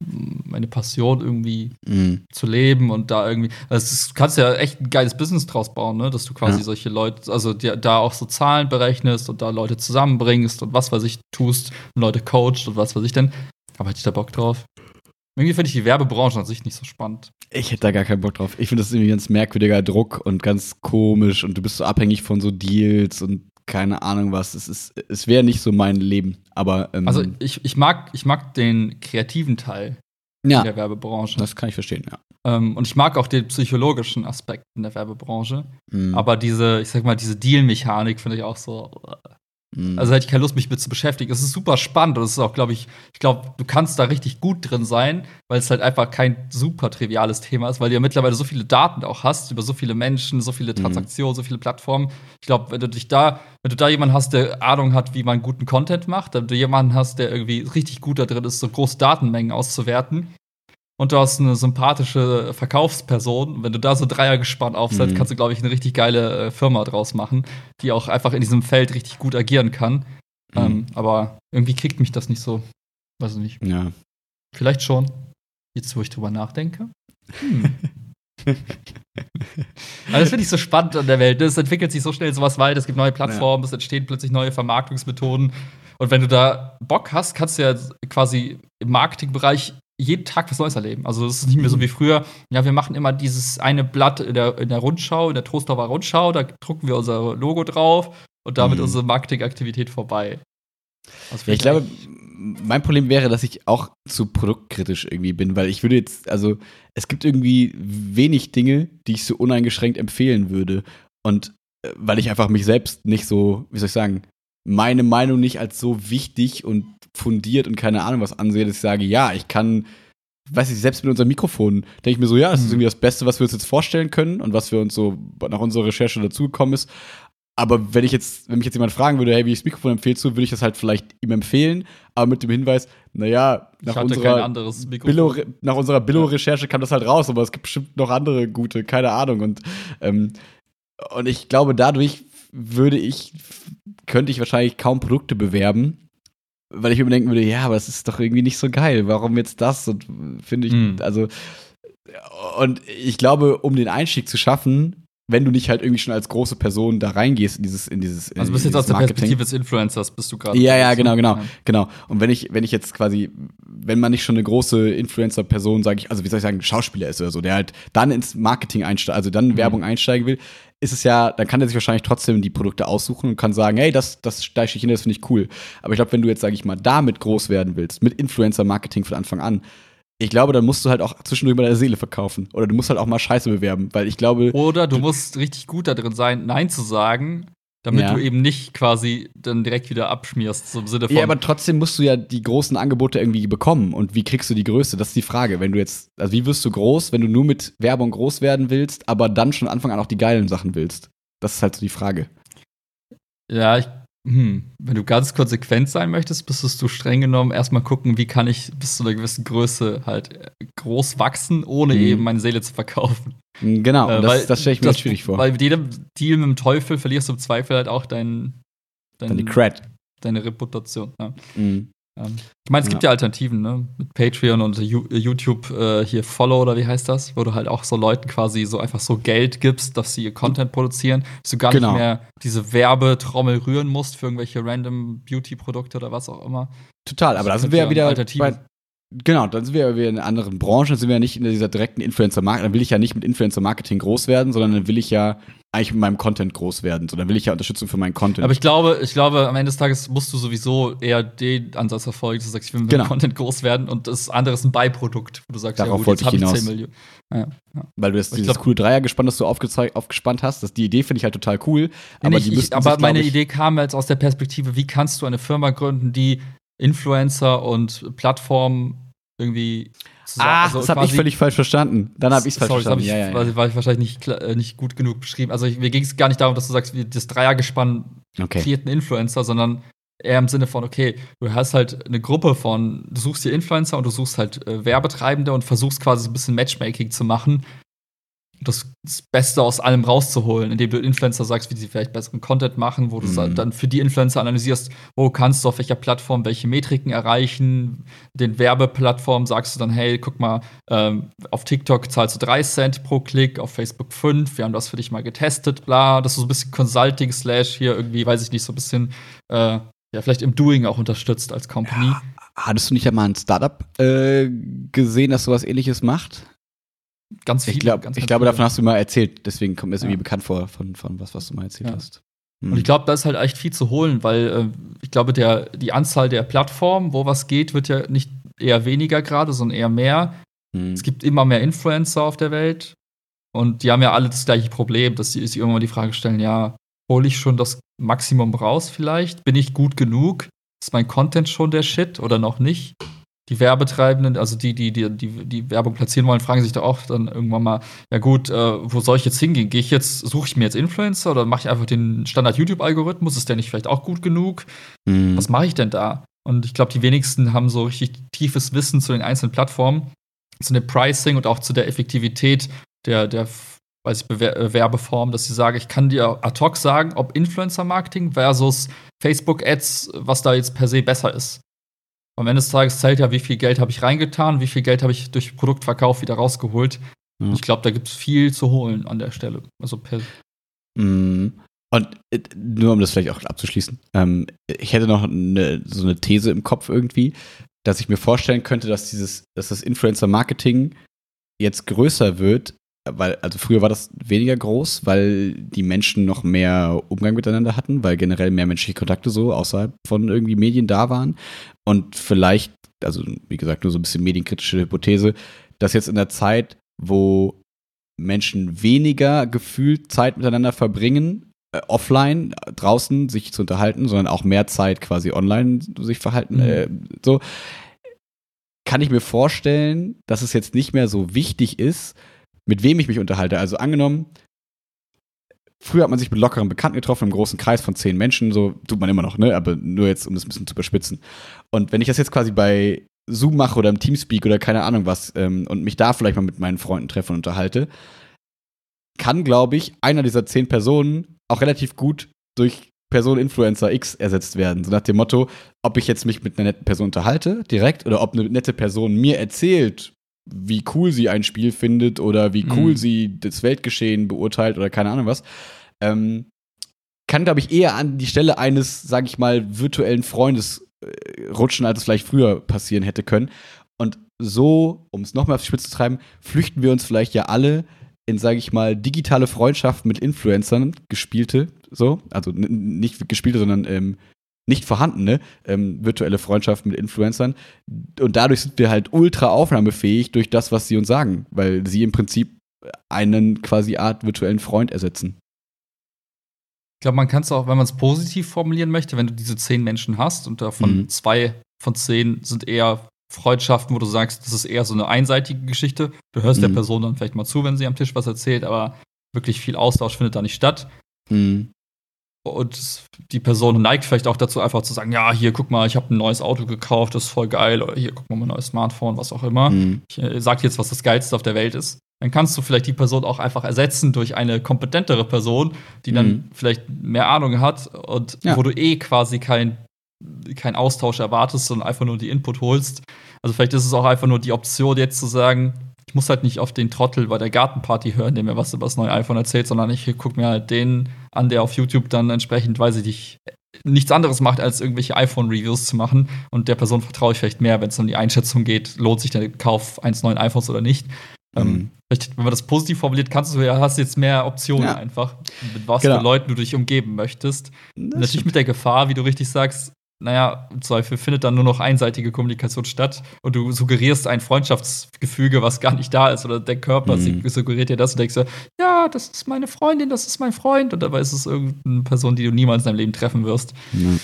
meine Passion irgendwie mhm. zu leben und da irgendwie, also du kannst ja echt ein geiles Business draus bauen, ne? dass du quasi ja. solche Leute, also dir, da auch so Zahlen berechnest und da Leute zusammenbringst und was weiß ich tust und Leute coacht und was weiß ich denn. Aber hätte ich da Bock drauf? Irgendwie finde ich die Werbebranche an sich nicht so spannend. Ich hätte da gar keinen Bock drauf. Ich finde das irgendwie ganz merkwürdiger Druck und ganz komisch und du bist so abhängig von so Deals und keine Ahnung was. Es, ist, es wäre nicht so mein Leben. Aber, ähm, also ich, ich, mag, ich mag den kreativen Teil ja, in der Werbebranche. Das kann ich verstehen, ja. Ähm, und ich mag auch den psychologischen Aspekt in der Werbebranche. Mhm. Aber diese, ich sag mal, diese Deal-Mechanik finde ich auch so. Äh, Mhm. Also hätte ich keine Lust, mich mit zu beschäftigen. Es ist super spannend und es ist auch, glaube ich, ich glaube, du kannst da richtig gut drin sein, weil es halt einfach kein super triviales Thema ist, weil du ja mittlerweile so viele Daten auch hast über so viele Menschen, so viele mhm. Transaktionen, mhm. so viele Plattformen. Ich glaube, wenn du dich da, wenn du da jemanden hast, der Ahnung hat, wie man guten Content macht, wenn du jemanden hast, der irgendwie richtig gut da drin ist, so große Datenmengen auszuwerten, und du hast eine sympathische Verkaufsperson, wenn du da so Dreiergespann aufsetzt, mhm. kannst du, glaube ich, eine richtig geile äh, Firma draus machen, die auch einfach in diesem Feld richtig gut agieren kann. Mhm. Ähm, aber irgendwie kriegt mich das nicht so. Weiß ich nicht. Ja. Vielleicht schon. Jetzt, wo ich drüber nachdenke. Hm. also das finde ich so spannend an der Welt. Es entwickelt sich so schnell sowas weit, es gibt neue Plattformen, ja. es entstehen plötzlich neue Vermarktungsmethoden. Und wenn du da Bock hast, kannst du ja quasi im Marketingbereich jeden Tag was Neues erleben. Also es ist nicht mehr so mhm. wie früher, ja, wir machen immer dieses eine Blatt in der, in der Rundschau, in der Trostorfer Rundschau, da drucken wir unser Logo drauf und damit mhm. unsere Marketingaktivität vorbei. Also Ja, ich glaube, mein Problem wäre, dass ich auch zu produktkritisch irgendwie bin, weil ich würde jetzt, also es gibt irgendwie wenig Dinge, die ich so uneingeschränkt empfehlen würde. Und äh, weil ich einfach mich selbst nicht so, wie soll ich sagen, meine Meinung nicht als so wichtig und fundiert und keine Ahnung was ansehe, dass ich sage, ja, ich kann, weiß ich, selbst mit unserem Mikrofon denke ich mir so, ja, das ist Mhm. irgendwie das Beste, was wir uns jetzt vorstellen können und was wir uns so nach unserer Recherche dazugekommen ist. Aber wenn ich jetzt, wenn mich jetzt jemand fragen würde, hey, wie ich das Mikrofon empfehlst du, würde ich das halt vielleicht ihm empfehlen, aber mit dem Hinweis, naja, nach unserer. Billo, nach unserer Billo-Recherche kam das halt raus, aber es gibt bestimmt noch andere gute, keine Ahnung. Und, ähm, und ich glaube, dadurch würde ich, könnte ich wahrscheinlich kaum Produkte bewerben, weil ich mir denken würde, ja, aber das ist doch irgendwie nicht so geil. Warum jetzt das? Und finde ich, Hm. also, und ich glaube, um den Einstieg zu schaffen, wenn du nicht halt irgendwie schon als große Person da reingehst in dieses, in dieses, Also bist jetzt dieses aus der. Perspektive des Influencers, bist du gerade. Ja, ja, unterwegs, genau, ne? genau, Ja. genau. Und wenn ich, wenn ich jetzt quasi, wenn man nicht schon eine große Influencer-Person, sage ich, also wie soll ich sagen, Schauspieler ist oder so, der halt dann ins Marketing einsteigt, also dann Mhm. Werbung einsteigen will, ist es ja, dann kann er sich wahrscheinlich trotzdem die Produkte aussuchen und kann sagen, hey, das, das steige ich hin, das finde ich cool. Aber ich glaube, wenn du jetzt, sage ich mal, damit groß werden willst, mit Influencer-Marketing von Anfang an, ich glaube, dann musst du halt auch zwischendurch mal deine Seele verkaufen. Oder du musst halt auch mal Scheiße bewerben, weil ich glaube, Oder du musst richtig gut da drin sein, Nein zu sagen, damit Ja. du eben nicht quasi dann direkt wieder abschmierst, so im Sinne von. Ja, aber trotzdem musst du ja die großen Angebote irgendwie bekommen. Und wie kriegst du die Größe? Das ist die Frage. Wenn du jetzt, also wie wirst du groß, wenn du nur mit Werbung groß werden willst, aber dann schon Anfang an auch die geilen Sachen willst? Das ist halt so die Frage. Ja, ich, hm, wenn du ganz konsequent sein möchtest, müsstest du streng genommen erstmal gucken, wie kann ich bis zu einer gewissen Größe halt äh, groß wachsen, ohne Mhm. eben meine Seele zu verkaufen. Genau, Äh, das, das stelle ich mir das- schwierig vor. Weil mit jedem Deal mit dem Teufel verlierst du im Zweifel halt auch dein, dein, die Cred. deine Reputation. Ja. Mhm. Ähm, ich meine, es gibt ja Alternativen, ne? Mit Patreon und YouTube äh, hier Follow oder wie heißt das? Wo du halt auch so Leuten quasi so einfach so Geld gibst, dass sie ihr Content produzieren, dass du gar Genau. nicht mehr diese Werbetrommel rühren musst für irgendwelche random Beauty-Produkte oder was auch immer. Total, aber da Das sind wir ja wieder. ja Alternativen. Bei, genau, dann sind wir ja wieder in einer anderen Branche, dann sind wir ja nicht in dieser direkten Influencer-Marketing. Dann will ich ja nicht mit Influencer-Marketing groß werden, sondern dann will ich ja eigentlich mit meinem Content groß werden. So, dann will ich ja Unterstützung für meinen Content. Aber ich glaube, ich glaube, am Ende des Tages musst du sowieso eher den Ansatz verfolgen, dass du sagst, ich will mit Genau. dem Content groß werden und das andere ist ein Beiprodukt, wo du sagst, Darauf ja, wollte jetzt ich hinaus. 10 Millionen. Ja, ja. Weil du das, Ich dieses glaub- coole Dreiergespann, das du aufgespannt hast, das, die Idee finde ich halt total cool. Aber, ich, müssten aber sich, meine ich, Idee kam jetzt aus der Perspektive, wie kannst du eine Firma gründen, die Influencer und Plattformen irgendwie zusammen. Ah, also das habe ich völlig falsch verstanden. Dann habe ich es falsch Sorry, verstanden. ich, ja, ja, ja. War, ich wahrscheinlich nicht, äh, nicht gut genug beschrieben. Also ich, mir ging es gar nicht darum, dass du sagst, wie das Dreiergespann Okay. kreiert einen Influencer, sondern eher im Sinne von, okay, du hast halt eine Gruppe von, du suchst dir Influencer und du suchst halt äh, Werbetreibende und versuchst quasi so ein bisschen Matchmaking zu machen, das, Beste aus allem rauszuholen, indem du Influencer sagst, wie sie vielleicht besseren Content machen, wo du Mhm. dann für die Influencer analysierst, wo kannst du auf welcher Plattform welche Metriken erreichen. Den Werbeplattformen sagst du dann, hey, guck mal, ähm, auf TikTok zahlst du 3 Cent pro Klick, auf Facebook 5, wir haben das für dich mal getestet, bla. Das ist so ein bisschen Consulting slash hier irgendwie, weiß ich nicht, so ein bisschen, äh, ja, vielleicht im Doing auch unterstützt als Company. Hattest du nicht einmal ein Startup äh, gesehen, das sowas ähnliches macht? Ganz viele. Ich, glaub, ganz, ich ganz glaube, viele. davon hast du mal erzählt. Deswegen kommt mir das Ja. irgendwie bekannt vor, von, von was, was du mal erzählt Ja. hast. Hm. Und ich glaube, da ist halt echt viel zu holen, weil äh, ich glaube, der, die Anzahl der Plattformen, wo was geht, wird ja nicht eher weniger gerade, sondern eher mehr. Hm. Es gibt immer mehr Influencer auf der Welt und die haben ja alle das gleiche Problem, dass sie sich irgendwann die Frage stellen, ja, hole ich schon das Maximum raus vielleicht? Bin ich gut genug? Ist mein Content schon der Shit oder noch nicht? Die Werbetreibenden, also die, die, die, die, die Werbung platzieren wollen, fragen sich doch auch dann irgendwann mal, ja gut, äh, wo soll ich jetzt hingehen? Gehe ich jetzt, suche ich mir jetzt Influencer oder mache ich einfach den Standard-YouTube-Algorithmus? Ist der nicht vielleicht auch gut genug? Hm. was mache ich denn da? Und ich glaube, die wenigsten haben so richtig tiefes Wissen zu den einzelnen Plattformen, zu dem Pricing und auch zu der Effektivität der, der weiß ich, Bewer äh, Werbeform, dass sie sagen, ich kann dir ad hoc sagen, ob Influencer-Marketing versus Facebook-Ads, was da jetzt per se besser ist. Am Ende des Tages zählt ja, wie viel Geld habe ich reingetan, wie viel Geld habe ich durch Produktverkauf wieder rausgeholt. Ja. Ich glaube, da gibt es viel zu holen an der Stelle. Also per Mm. Und äh, nur um das vielleicht auch abzuschließen, ähm, ich hätte noch eine, so eine These im Kopf irgendwie, dass ich mir vorstellen könnte, dass dieses, dass das Influencer-Marketing jetzt größer wird, weil, also früher war das weniger groß, weil die Menschen noch mehr Umgang miteinander hatten, weil generell mehr menschliche Kontakte so außerhalb von irgendwie Medien da waren. Und vielleicht, also wie gesagt, nur so ein bisschen medienkritische Hypothese, dass jetzt in der Zeit, wo Menschen weniger gefühlt Zeit miteinander verbringen, äh, offline, draußen sich zu unterhalten, sondern auch mehr Zeit quasi online sich verhalten, mhm. äh, so, kann ich mir vorstellen, dass es jetzt nicht mehr so wichtig ist, mit wem ich mich unterhalte. Also angenommen, früher hat man sich mit lockeren Bekannten getroffen, im großen Kreis von zehn Menschen, so tut man immer noch, ne? Aber nur jetzt, um das ein bisschen zu überspitzen. Und wenn ich das jetzt quasi bei Zoom mache oder im Teamspeak oder keine Ahnung was ähm, und mich da vielleicht mal mit meinen Freunden treffe und unterhalte, kann, glaube ich, einer dieser zehn Personen auch relativ gut durch Person Influencer X ersetzt werden. So nach dem Motto, ob ich jetzt mich mit einer netten Person unterhalte, direkt, oder ob eine nette Person mir erzählt, wie cool sie ein Spiel findet oder wie cool mhm. sie das Weltgeschehen beurteilt oder keine Ahnung was. Ähm, kann, glaube ich, eher an die Stelle eines, sage ich mal, virtuellen Freundes äh, rutschen, als es vielleicht früher passieren hätte können. Und so, um es nochmal auf die Spitze zu treiben, flüchten wir uns vielleicht ja alle in, sage ich mal, digitale Freundschaften mit Influencern, gespielte, so, also nicht gespielte, sondern ähm, nicht vorhandene ähm, virtuelle Freundschaften mit Influencern. Und dadurch sind wir halt ultra aufnahmefähig durch das, was sie uns sagen, weil sie im Prinzip einen quasi Art virtuellen Freund ersetzen. Ich glaube, man kann es auch, wenn man es positiv formulieren möchte, wenn du diese zehn Menschen hast und davon mhm. zwei von zehn sind eher Freundschaften, wo du sagst, das ist eher so eine einseitige Geschichte. Du hörst mhm. der Person dann vielleicht mal zu, wenn sie am Tisch was erzählt, aber wirklich viel Austausch findet da nicht statt. Mhm. Und die Person neigt vielleicht auch dazu, einfach zu sagen: Ja, hier, guck mal, ich habe ein neues Auto gekauft, das ist voll geil. Oder hier, guck mal, mein neues Smartphone, was auch immer. Mhm. Ich äh, sag jetzt, was das Geilste auf der Welt ist. Dann kannst du vielleicht die Person auch einfach ersetzen durch eine kompetentere Person, die dann mhm. vielleicht mehr Ahnung hat und ja. wo du eh quasi kein keinen Austausch erwartest, sondern einfach nur die Input holst. Also vielleicht ist es auch einfach nur die Option, jetzt zu sagen, ich muss halt nicht auf den Trottel bei der Gartenparty hören, der mir was über das neue iPhone erzählt, sondern ich gucke mir halt den an, der auf YouTube dann entsprechend, weiß ich nicht, nichts anderes macht, als irgendwelche iPhone-Reviews zu machen. Und der Person vertraue ich vielleicht mehr, wenn es um die Einschätzung geht, lohnt sich der Kauf eines neuen iPhones oder nicht. Ähm, mhm. Vielleicht, wenn man das positiv formuliert, kannst du ja, hast jetzt mehr Optionen ja. einfach, mit was genau. für Leuten du dich umgeben möchtest. Natürlich stimmt. mit der Gefahr, wie du richtig sagst, naja, im Zweifel findet dann nur noch einseitige Kommunikation statt und du suggerierst ein Freundschaftsgefüge, was gar nicht da ist, oder der Körper mhm. suggeriert dir das und denkst so, ja, das ist meine Freundin, das ist mein Freund, und dabei ist es irgendeine Person, die du niemals in deinem Leben treffen wirst. Mhm.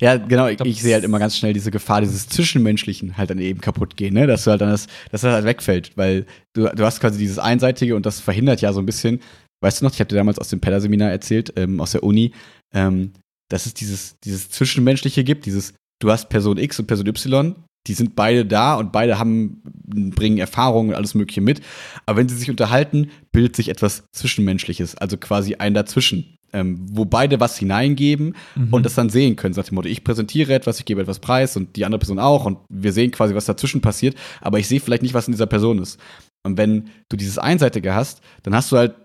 Ja, genau, ich, ich, sehe halt immer ganz schnell diese Gefahr, dieses Zwischenmenschlichen halt dann eben kaputt gehen, ne? Dass du halt dann das, dass das halt wegfällt, weil du, du hast quasi dieses Einseitige und das verhindert ja so ein bisschen, weißt du noch, ich habe dir damals aus dem Pedder-Seminar erzählt, ähm, aus der Uni, ähm, dass es dieses, dieses Zwischenmenschliche gibt, dieses, du hast Person X und Person Y, die sind beide da und beide haben, bringen Erfahrungen und alles Mögliche mit. Aber wenn sie sich unterhalten, bildet sich etwas Zwischenmenschliches, also quasi ein Dazwischen. Ähm, wo beide was hineingeben mhm. und das dann sehen können. Sagt dem Motto, ich präsentiere etwas, ich gebe etwas preis und die andere Person auch und wir sehen quasi, was dazwischen passiert, aber ich sehe vielleicht nicht, was in dieser Person ist. Und wenn du dieses Einseitige hast, dann hast du halt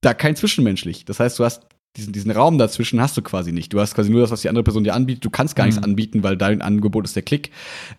da kein Zwischenmenschlich. Das heißt, du hast diesen, diesen Raum dazwischen hast du quasi nicht. Du hast quasi nur das, was die andere Person dir anbietet. Du kannst gar mhm. nichts anbieten, weil dein Angebot ist der Klick.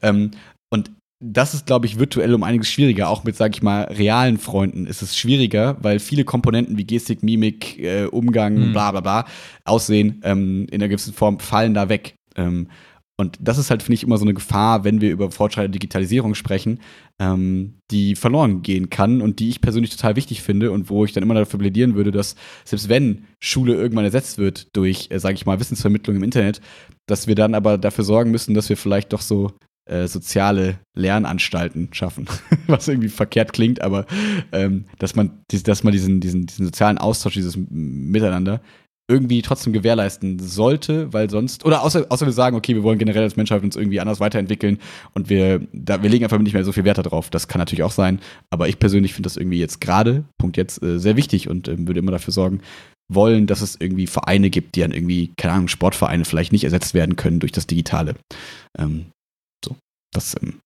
Ähm, und das ist, glaube ich, virtuell um einiges schwieriger. Auch mit, sag ich mal, realen Freunden ist es schwieriger, weil viele Komponenten wie Gestik, Mimik, äh, Umgang, mhm. bla bla bla, Aussehen ähm, in einer gewissen Form fallen da weg. Ähm, und das ist halt, finde ich, immer so eine Gefahr, wenn wir über Fortschritte Digitalisierung sprechen, ähm, die verloren gehen kann und die ich persönlich total wichtig finde und wo ich dann immer dafür plädieren würde, dass selbst wenn Schule irgendwann ersetzt wird durch, äh, sage ich mal, Wissensvermittlung im Internet, dass wir dann aber dafür sorgen müssen, dass wir vielleicht doch so äh, soziale Lernanstalten schaffen, was irgendwie verkehrt klingt, aber ähm, dass man, dass man diesen, diesen, diesen sozialen Austausch, dieses Miteinander irgendwie trotzdem gewährleisten sollte, weil sonst, oder außer, außer wir sagen, okay, wir wollen generell als Menschheit uns irgendwie anders weiterentwickeln und wir, da, wir legen einfach nicht mehr so viel Wert darauf. Das kann natürlich auch sein, aber ich persönlich finde das irgendwie jetzt gerade, Punkt jetzt, äh, sehr wichtig und äh, würde immer dafür sorgen, wollen, dass es irgendwie Vereine gibt, die dann irgendwie, keine Ahnung, Sportvereine vielleicht nicht ersetzt werden können durch das Digitale. Ähm, so, das ähm,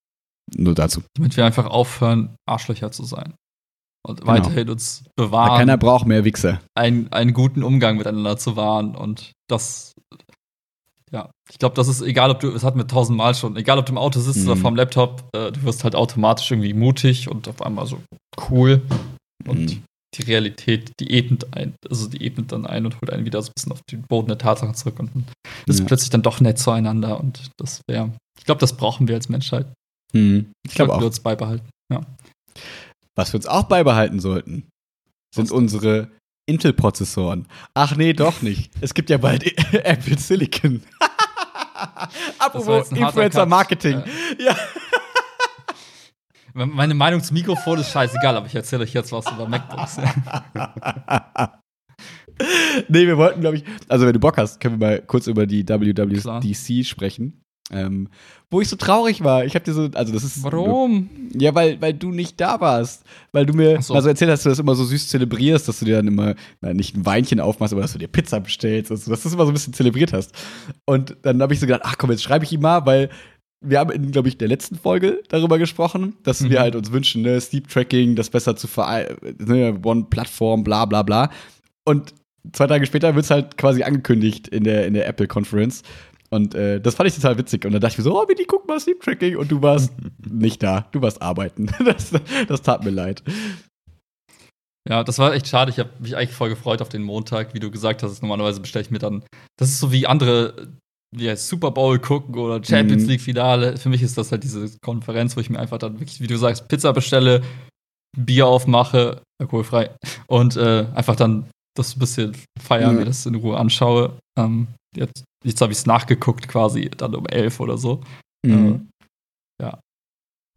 nur dazu. Damit wir einfach aufhören, Arschlöcher zu sein und genau. weiterhin uns bewahren. keiner braucht mehr Wichser. Einen, einen guten Umgang miteinander zu wahren und das, ja, ich glaube, das ist egal, ob du, es hat mir tausendmal schon, egal ob du im Auto sitzt mhm. oder vorm Laptop, äh, du wirst halt automatisch irgendwie mutig und auf einmal so cool. Und Mhm. die Realität, die ebnet ein, also die ebnet dann ein und holt einen wieder so ein bisschen auf den Boden der Tatsachen zurück und dann ist Ja. plötzlich dann doch nett zueinander und das wäre, ich glaube, das brauchen wir als Menschheit. Hm. Ich glaube Sollten wir auch. uns beibehalten. Was wir uns auch beibehalten sollten, sind unsere Intel-Prozessoren. Ach nee, doch nicht. Es gibt ja bald Apple Silicon. Apropos Influencer. Marketing. Ja. Meine Meinung zum Mikrofon ist scheißegal, aber ich erzähle euch jetzt was über MacBooks. nee, wir wollten, glaube ich, also wenn du Bock hast, können wir mal kurz über die Klar. WWDC sprechen. Ähm, wo ich so traurig war. Ich hab dir so, also das ist. Warum? Ja, weil, weil du nicht da warst. Weil du mir so. mal so erzählt hast, dass du das immer so süß zelebrierst, dass du dir dann immer, na, nicht ein Weinchen aufmachst, aber dass du dir Pizza bestellst, dass du das immer so ein bisschen zelebriert hast. Und dann habe ich so gedacht, ach komm, jetzt schreibe ich ihm mal, weil wir haben in, glaube ich, der letzten Folge darüber gesprochen, dass Mhm. wir halt uns wünschen, ne, Sleep Tracking, das besser zu vereinen, ne, One-Plattform, bla bla bla. Und zwei Tage später wird es halt quasi angekündigt in der, in der Apple Conference. Und äh, das fand ich total witzig. Und dann dachte ich mir so, oh, Vinny, guck mal, Sleep Tracking. Und du warst nicht da. Du warst arbeiten. Das, das tat mir leid. Ja, das war echt schade. Ich habe mich eigentlich voll gefreut auf den Montag, wie du gesagt hast. Normalerweise bestelle ich mir dann. Das ist so wie andere, wie heißt Super Bowl gucken oder Champions Mhm. League Finale. Für mich ist das halt diese Konferenz, wo ich mir einfach dann wirklich, wie du sagst, Pizza bestelle, Bier aufmache, alkoholfrei und äh, einfach dann das ein bisschen feiern, Mhm. mir das in Ruhe anschaue. Ähm, jetzt jetzt habe ich es nachgeguckt, quasi dann um elf oder so. Mhm. Äh, ja.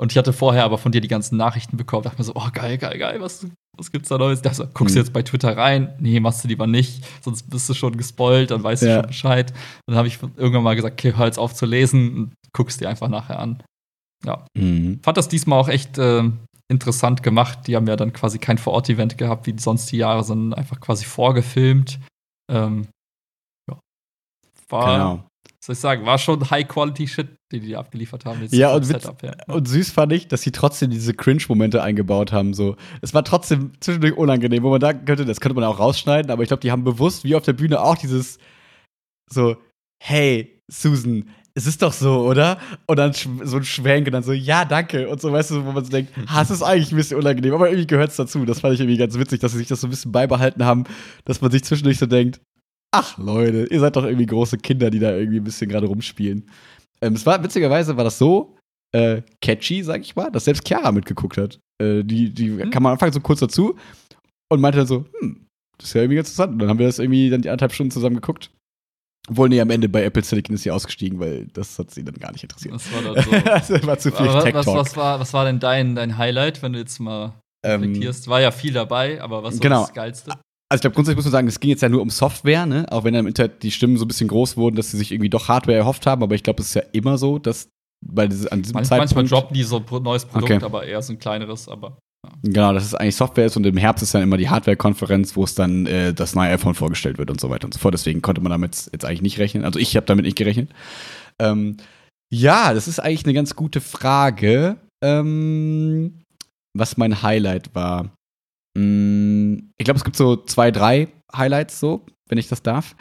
Und ich hatte vorher aber von dir die ganzen Nachrichten bekommen. Dachte mir so, oh geil, geil, geil, was, was gibt's da Neues? Da so, guckst du Hm. jetzt bei Twitter rein? Nee, machst du lieber nicht, sonst bist du schon gespoilt, dann weißt du Ja. schon Bescheid. Dann habe ich irgendwann mal gesagt, okay, hör jetzt auf zu lesen und guckst dir einfach nachher an. Ja. Mhm. Fand das diesmal auch echt äh, interessant gemacht. Die haben ja dann quasi kein Vor-Ort-Event gehabt wie sonst die Jahre, sondern einfach quasi vorgefilmt. Ähm. War, Genau. soll ich sagen, war schon High-Quality-Shit, den die abgeliefert haben. Jetzt Ja, und Setup her. Und süß fand ich, dass sie trotzdem diese Cringe-Momente eingebaut haben. So. Es war trotzdem zwischendurch unangenehm, wo man da könnte, das könnte man auch rausschneiden, aber ich glaube, die haben bewusst, wie auf der Bühne, auch dieses so, hey, Susan, es ist doch so, oder? Und dann so ein Schwenk und dann so, ja, danke. Und so, weißt du, wo man so denkt, ah, es ist eigentlich ein bisschen unangenehm, aber irgendwie gehört es dazu. Das fand ich irgendwie ganz witzig, dass sie sich das so ein bisschen beibehalten haben, dass man sich zwischendurch so denkt, ach Leute, ihr seid doch irgendwie große Kinder, die da irgendwie ein bisschen gerade rumspielen. Ähm, es war, witzigerweise war das so äh, catchy, sag ich mal, dass selbst Chiara mitgeguckt hat. Äh, die die Hm. kam am Anfang so kurz dazu und meinte dann so, hm, das ist ja irgendwie ganz interessant. Und dann haben wir das irgendwie dann die anderthalb Stunden zusammen geguckt. Obwohl, nee, am Ende bei Apple Silicon ist sie ausgestiegen, weil das hat sie dann gar nicht interessiert. Das war dann so. das war zu viel Aber Tech was, Talk. was, war, was war denn dein, dein Highlight, wenn du jetzt mal Ähm, reflektierst? War ja viel dabei, aber was war Genau. das Geilste? Also ich glaube, grundsätzlich muss man sagen, es ging jetzt ja nur um Software, ne? Auch wenn dann im Internet die Stimmen so ein bisschen groß wurden, dass sie sich irgendwie doch Hardware erhofft haben, aber ich glaube, es ist ja immer so, dass bei diese, an diesem Manch, Zeitpunkt manchmal droppen die so ein neues Produkt, Okay. aber eher so ein kleineres, aber Genau, dass es eigentlich Software ist und im Herbst ist dann immer die Hardware-Konferenz, wo es dann äh, das neue iPhone vorgestellt wird und so weiter und so fort. Deswegen konnte man damit jetzt eigentlich nicht rechnen. Also ich habe damit nicht gerechnet. Ähm, ja, das ist eigentlich eine ganz gute Frage, ähm, was mein Highlight war. Mm, ich glaube, es gibt so zwei, drei Highlights, so, wenn ich das darf.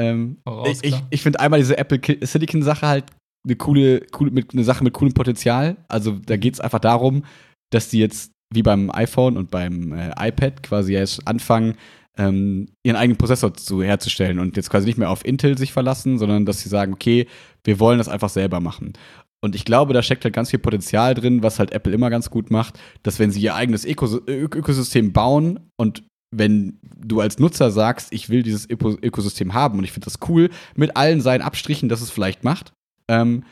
Ähm, raus, ich ich, finde einmal diese Apple Silicon-Sache halt eine coole, coole mit, eine Sache mit coolem Potenzial. Also da geht es einfach darum, dass die jetzt wie beim iPhone und beim äh, iPad quasi jetzt anfangen, ähm, ihren eigenen Prozessor zu, herzustellen und jetzt quasi nicht mehr auf Intel sich verlassen, sondern dass sie sagen, okay, wir wollen das einfach selber machen. Und ich glaube, da steckt halt ganz viel Potenzial drin, was halt Apple immer ganz gut macht, dass wenn sie ihr eigenes Ökos Ökosystem bauen und wenn du als Nutzer sagst, ich will dieses Öko Ökosystem haben und ich finde das cool, mit allen seinen Abstrichen, dass es vielleicht macht, ähm,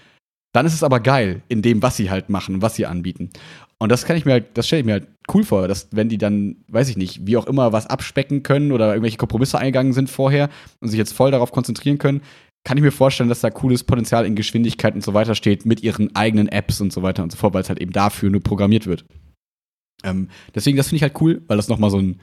dann ist es aber geil in dem, was sie halt machen, was sie anbieten. Und das kann ich mir halt, das stelle ich mir halt cool vor, dass wenn die dann, weiß ich nicht, wie auch immer was abspecken können oder irgendwelche Kompromisse eingegangen sind vorher und sich jetzt voll darauf konzentrieren können, kann ich mir vorstellen, dass da cooles Potenzial in Geschwindigkeit und so weiter steht mit ihren eigenen Apps und so weiter und so fort, weil es halt eben dafür nur programmiert wird. Ähm, deswegen, das finde ich halt cool, weil das nochmal so ein,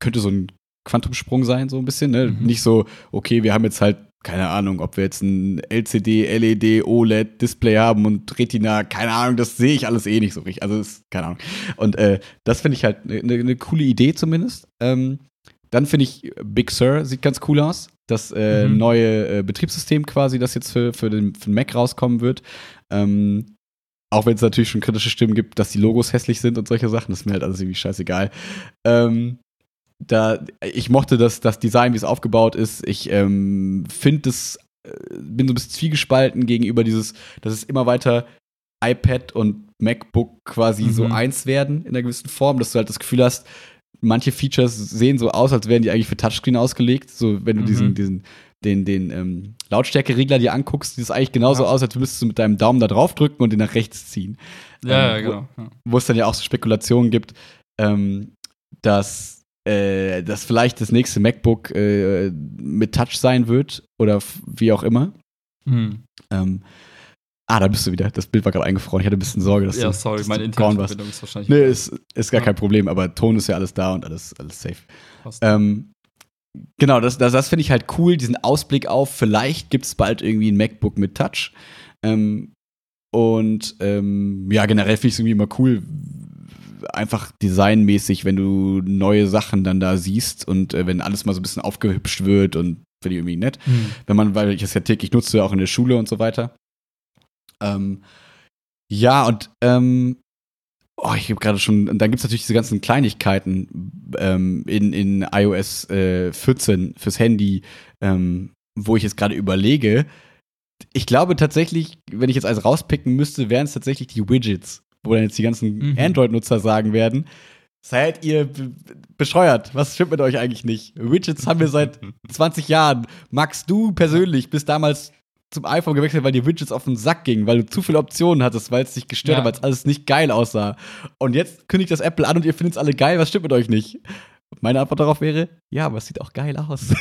könnte so ein Quantumsprung sein, so ein bisschen, ne? Mhm. Nicht so, okay, wir haben jetzt halt, keine Ahnung, ob wir jetzt ein LCD, LED, OLED-Display haben und Retina, keine Ahnung, das sehe ich alles eh nicht so richtig. Also, ist, keine Ahnung. Und äh, das finde ich halt eine ne coole Idee zumindest. Ähm, dann finde ich, Big Sur sieht ganz cool aus. Das äh, Mhm. neue äh, Betriebssystem quasi, das jetzt für, für, den, für den Mac rauskommen wird. Ähm, auch wenn es natürlich schon kritische Stimmen gibt, dass die Logos hässlich sind und solche Sachen, das ist mir halt alles irgendwie scheißegal. Ähm, da, ich mochte das, das Design, wie es aufgebaut ist. Ich ähm, finde es, äh, bin so ein bisschen zwiegespalten gegenüber dieses, dass es immer weiter iPad und MacBook quasi mhm. so eins werden in einer gewissen Form, dass du halt das Gefühl hast, manche Features sehen so aus, als wären die eigentlich für Touchscreen ausgelegt. So, wenn du mhm. diesen, diesen, den, den ähm, Lautstärkeregler dir anguckst, sieht es eigentlich genauso ja. aus, als müsstest du mit deinem Daumen da drauf drücken und den nach rechts ziehen. Ja, ähm, ja genau. Ja. Wo es dann ja auch so Spekulationen gibt, ähm, dass, äh, dass vielleicht das nächste MacBook äh, mit Touch sein wird oder wie auch immer. Mhm. Ähm, Ah, da bist du wieder. Das Bild war gerade eingefroren. Ich hatte ein bisschen Sorge, dass ja, du. sorry, dass meine Internetverbindung ist wahrscheinlich. Nee, ist, ist gar ja. kein Problem, aber Ton ist ja alles da und alles, alles safe. Ähm, genau, das, das, das finde ich halt cool, diesen Ausblick auf, vielleicht gibt es bald irgendwie ein MacBook mit Touch. Ähm, und ähm, ja, generell finde ich es irgendwie immer cool, einfach designmäßig, wenn du neue Sachen dann da siehst und äh, wenn alles mal so ein bisschen aufgehübscht wird und finde ich irgendwie nett. Hm. Wenn man, weil ich das ja täglich nutze, auch in der Schule und so weiter. Ähm, ja, und ähm, oh, ich habe gerade schon, und dann gibt es natürlich diese ganzen Kleinigkeiten ähm, in, in iOS äh, 14 fürs Handy, ähm, wo ich jetzt gerade überlege. Ich glaube tatsächlich, wenn ich jetzt eins rauspicken müsste, wären es tatsächlich die Widgets, wo dann jetzt die ganzen mhm. Android-Nutzer sagen werden, Seid ihr bescheuert? Was stimmt mit euch eigentlich nicht? Widgets haben wir seit 20 Jahren. Max, du persönlich bist damals zum iPhone gewechselt, weil die Widgets auf den Sack gingen, weil du zu viele Optionen hattest, weil es dich gestört ja. hat, weil es alles nicht geil aussah. Und jetzt kündigt das Apple an und ihr findet es alle geil, was stimmt mit euch nicht? Meine Antwort darauf wäre, ja, aber es sieht auch geil aus.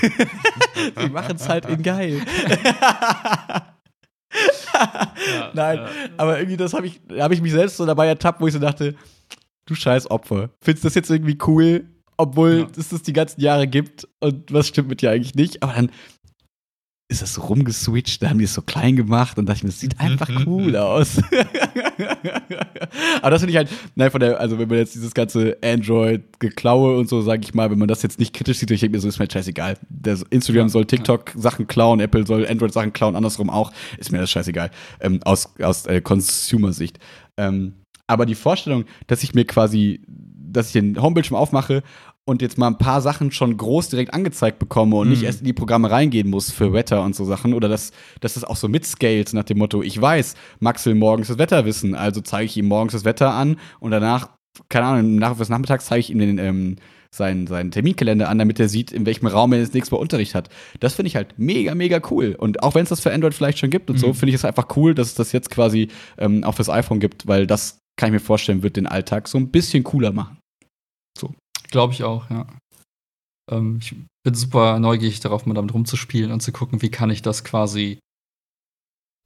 Sie machen es halt in geil. ja, Nein, ja. aber irgendwie das habe ich, habe ich mich selbst so dabei ertappt, wo ich so dachte, du scheiß Opfer. Findest du das jetzt irgendwie cool, obwohl es das die ganzen Jahre gibt und was stimmt mit dir eigentlich nicht? Aber dann ist das so rumgeswitcht, da haben die es so klein gemacht und dachte ich mir, das sieht einfach cool aus. Aber das finde ich halt, nein, von der, also wenn man jetzt dieses ganze Android-Geklaue und so, sage ich mal, wenn man das jetzt nicht kritisch sieht, ich denke mir so, ist mir scheißegal. Der Instagram soll TikTok-Sachen klauen, Apple soll Android-Sachen klauen, andersrum auch, ist mir das scheißegal. Ähm, aus aus äh, Consumer-Sicht. Ähm, aber die Vorstellung, dass ich mir quasi, dass ich den Homebildschirm aufmache und jetzt mal ein paar Sachen schon groß direkt angezeigt bekomme und mhm. nicht erst in die Programme reingehen muss für Wetter und so Sachen. Oder dass, dass das auch so mitscales nach dem Motto, ich weiß, Max will morgens das Wetter wissen, also zeige ich ihm morgens das Wetter an und danach, keine Ahnung, Nachmittag des Nachmittags zeige ich ihm den, ähm, seinen, seinen Terminkalender an, damit er sieht, in welchem Raum er das nächste Mal Unterricht hat. Das finde ich halt mega, mega cool. Und auch wenn es das für Android vielleicht schon gibt und mhm. so, finde ich es einfach cool, dass es das jetzt quasi ähm, auch fürs iPhone gibt, weil das kann ich mir vorstellen, wird den Alltag so ein bisschen cooler machen. Glaube ich auch, ja. Ähm, ich bin super neugierig darauf, mal damit rumzuspielen und zu gucken, wie kann ich das quasi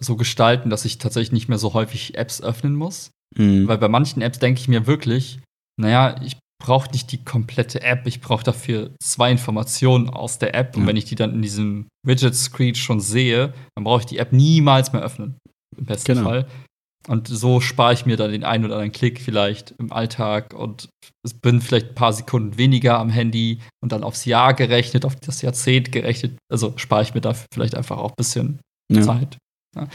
so gestalten, dass ich tatsächlich nicht mehr so häufig Apps öffnen muss. Mhm. Weil bei manchen Apps denke ich mir wirklich, naja, ich brauche nicht die komplette App, ich brauche dafür zwei Informationen aus der App. Mhm. Und wenn ich die dann in diesem Widget-Screen schon sehe, dann brauche ich die App niemals mehr öffnen. Im besten genau. Fall. Und so spare ich mir dann den einen oder anderen Klick vielleicht im Alltag und bin vielleicht ein paar Sekunden weniger am Handy und dann aufs Jahr gerechnet, auf das Jahrzehnt gerechnet. Also spare ich mir da vielleicht einfach auch ein bisschen ja. Zeit. Ja.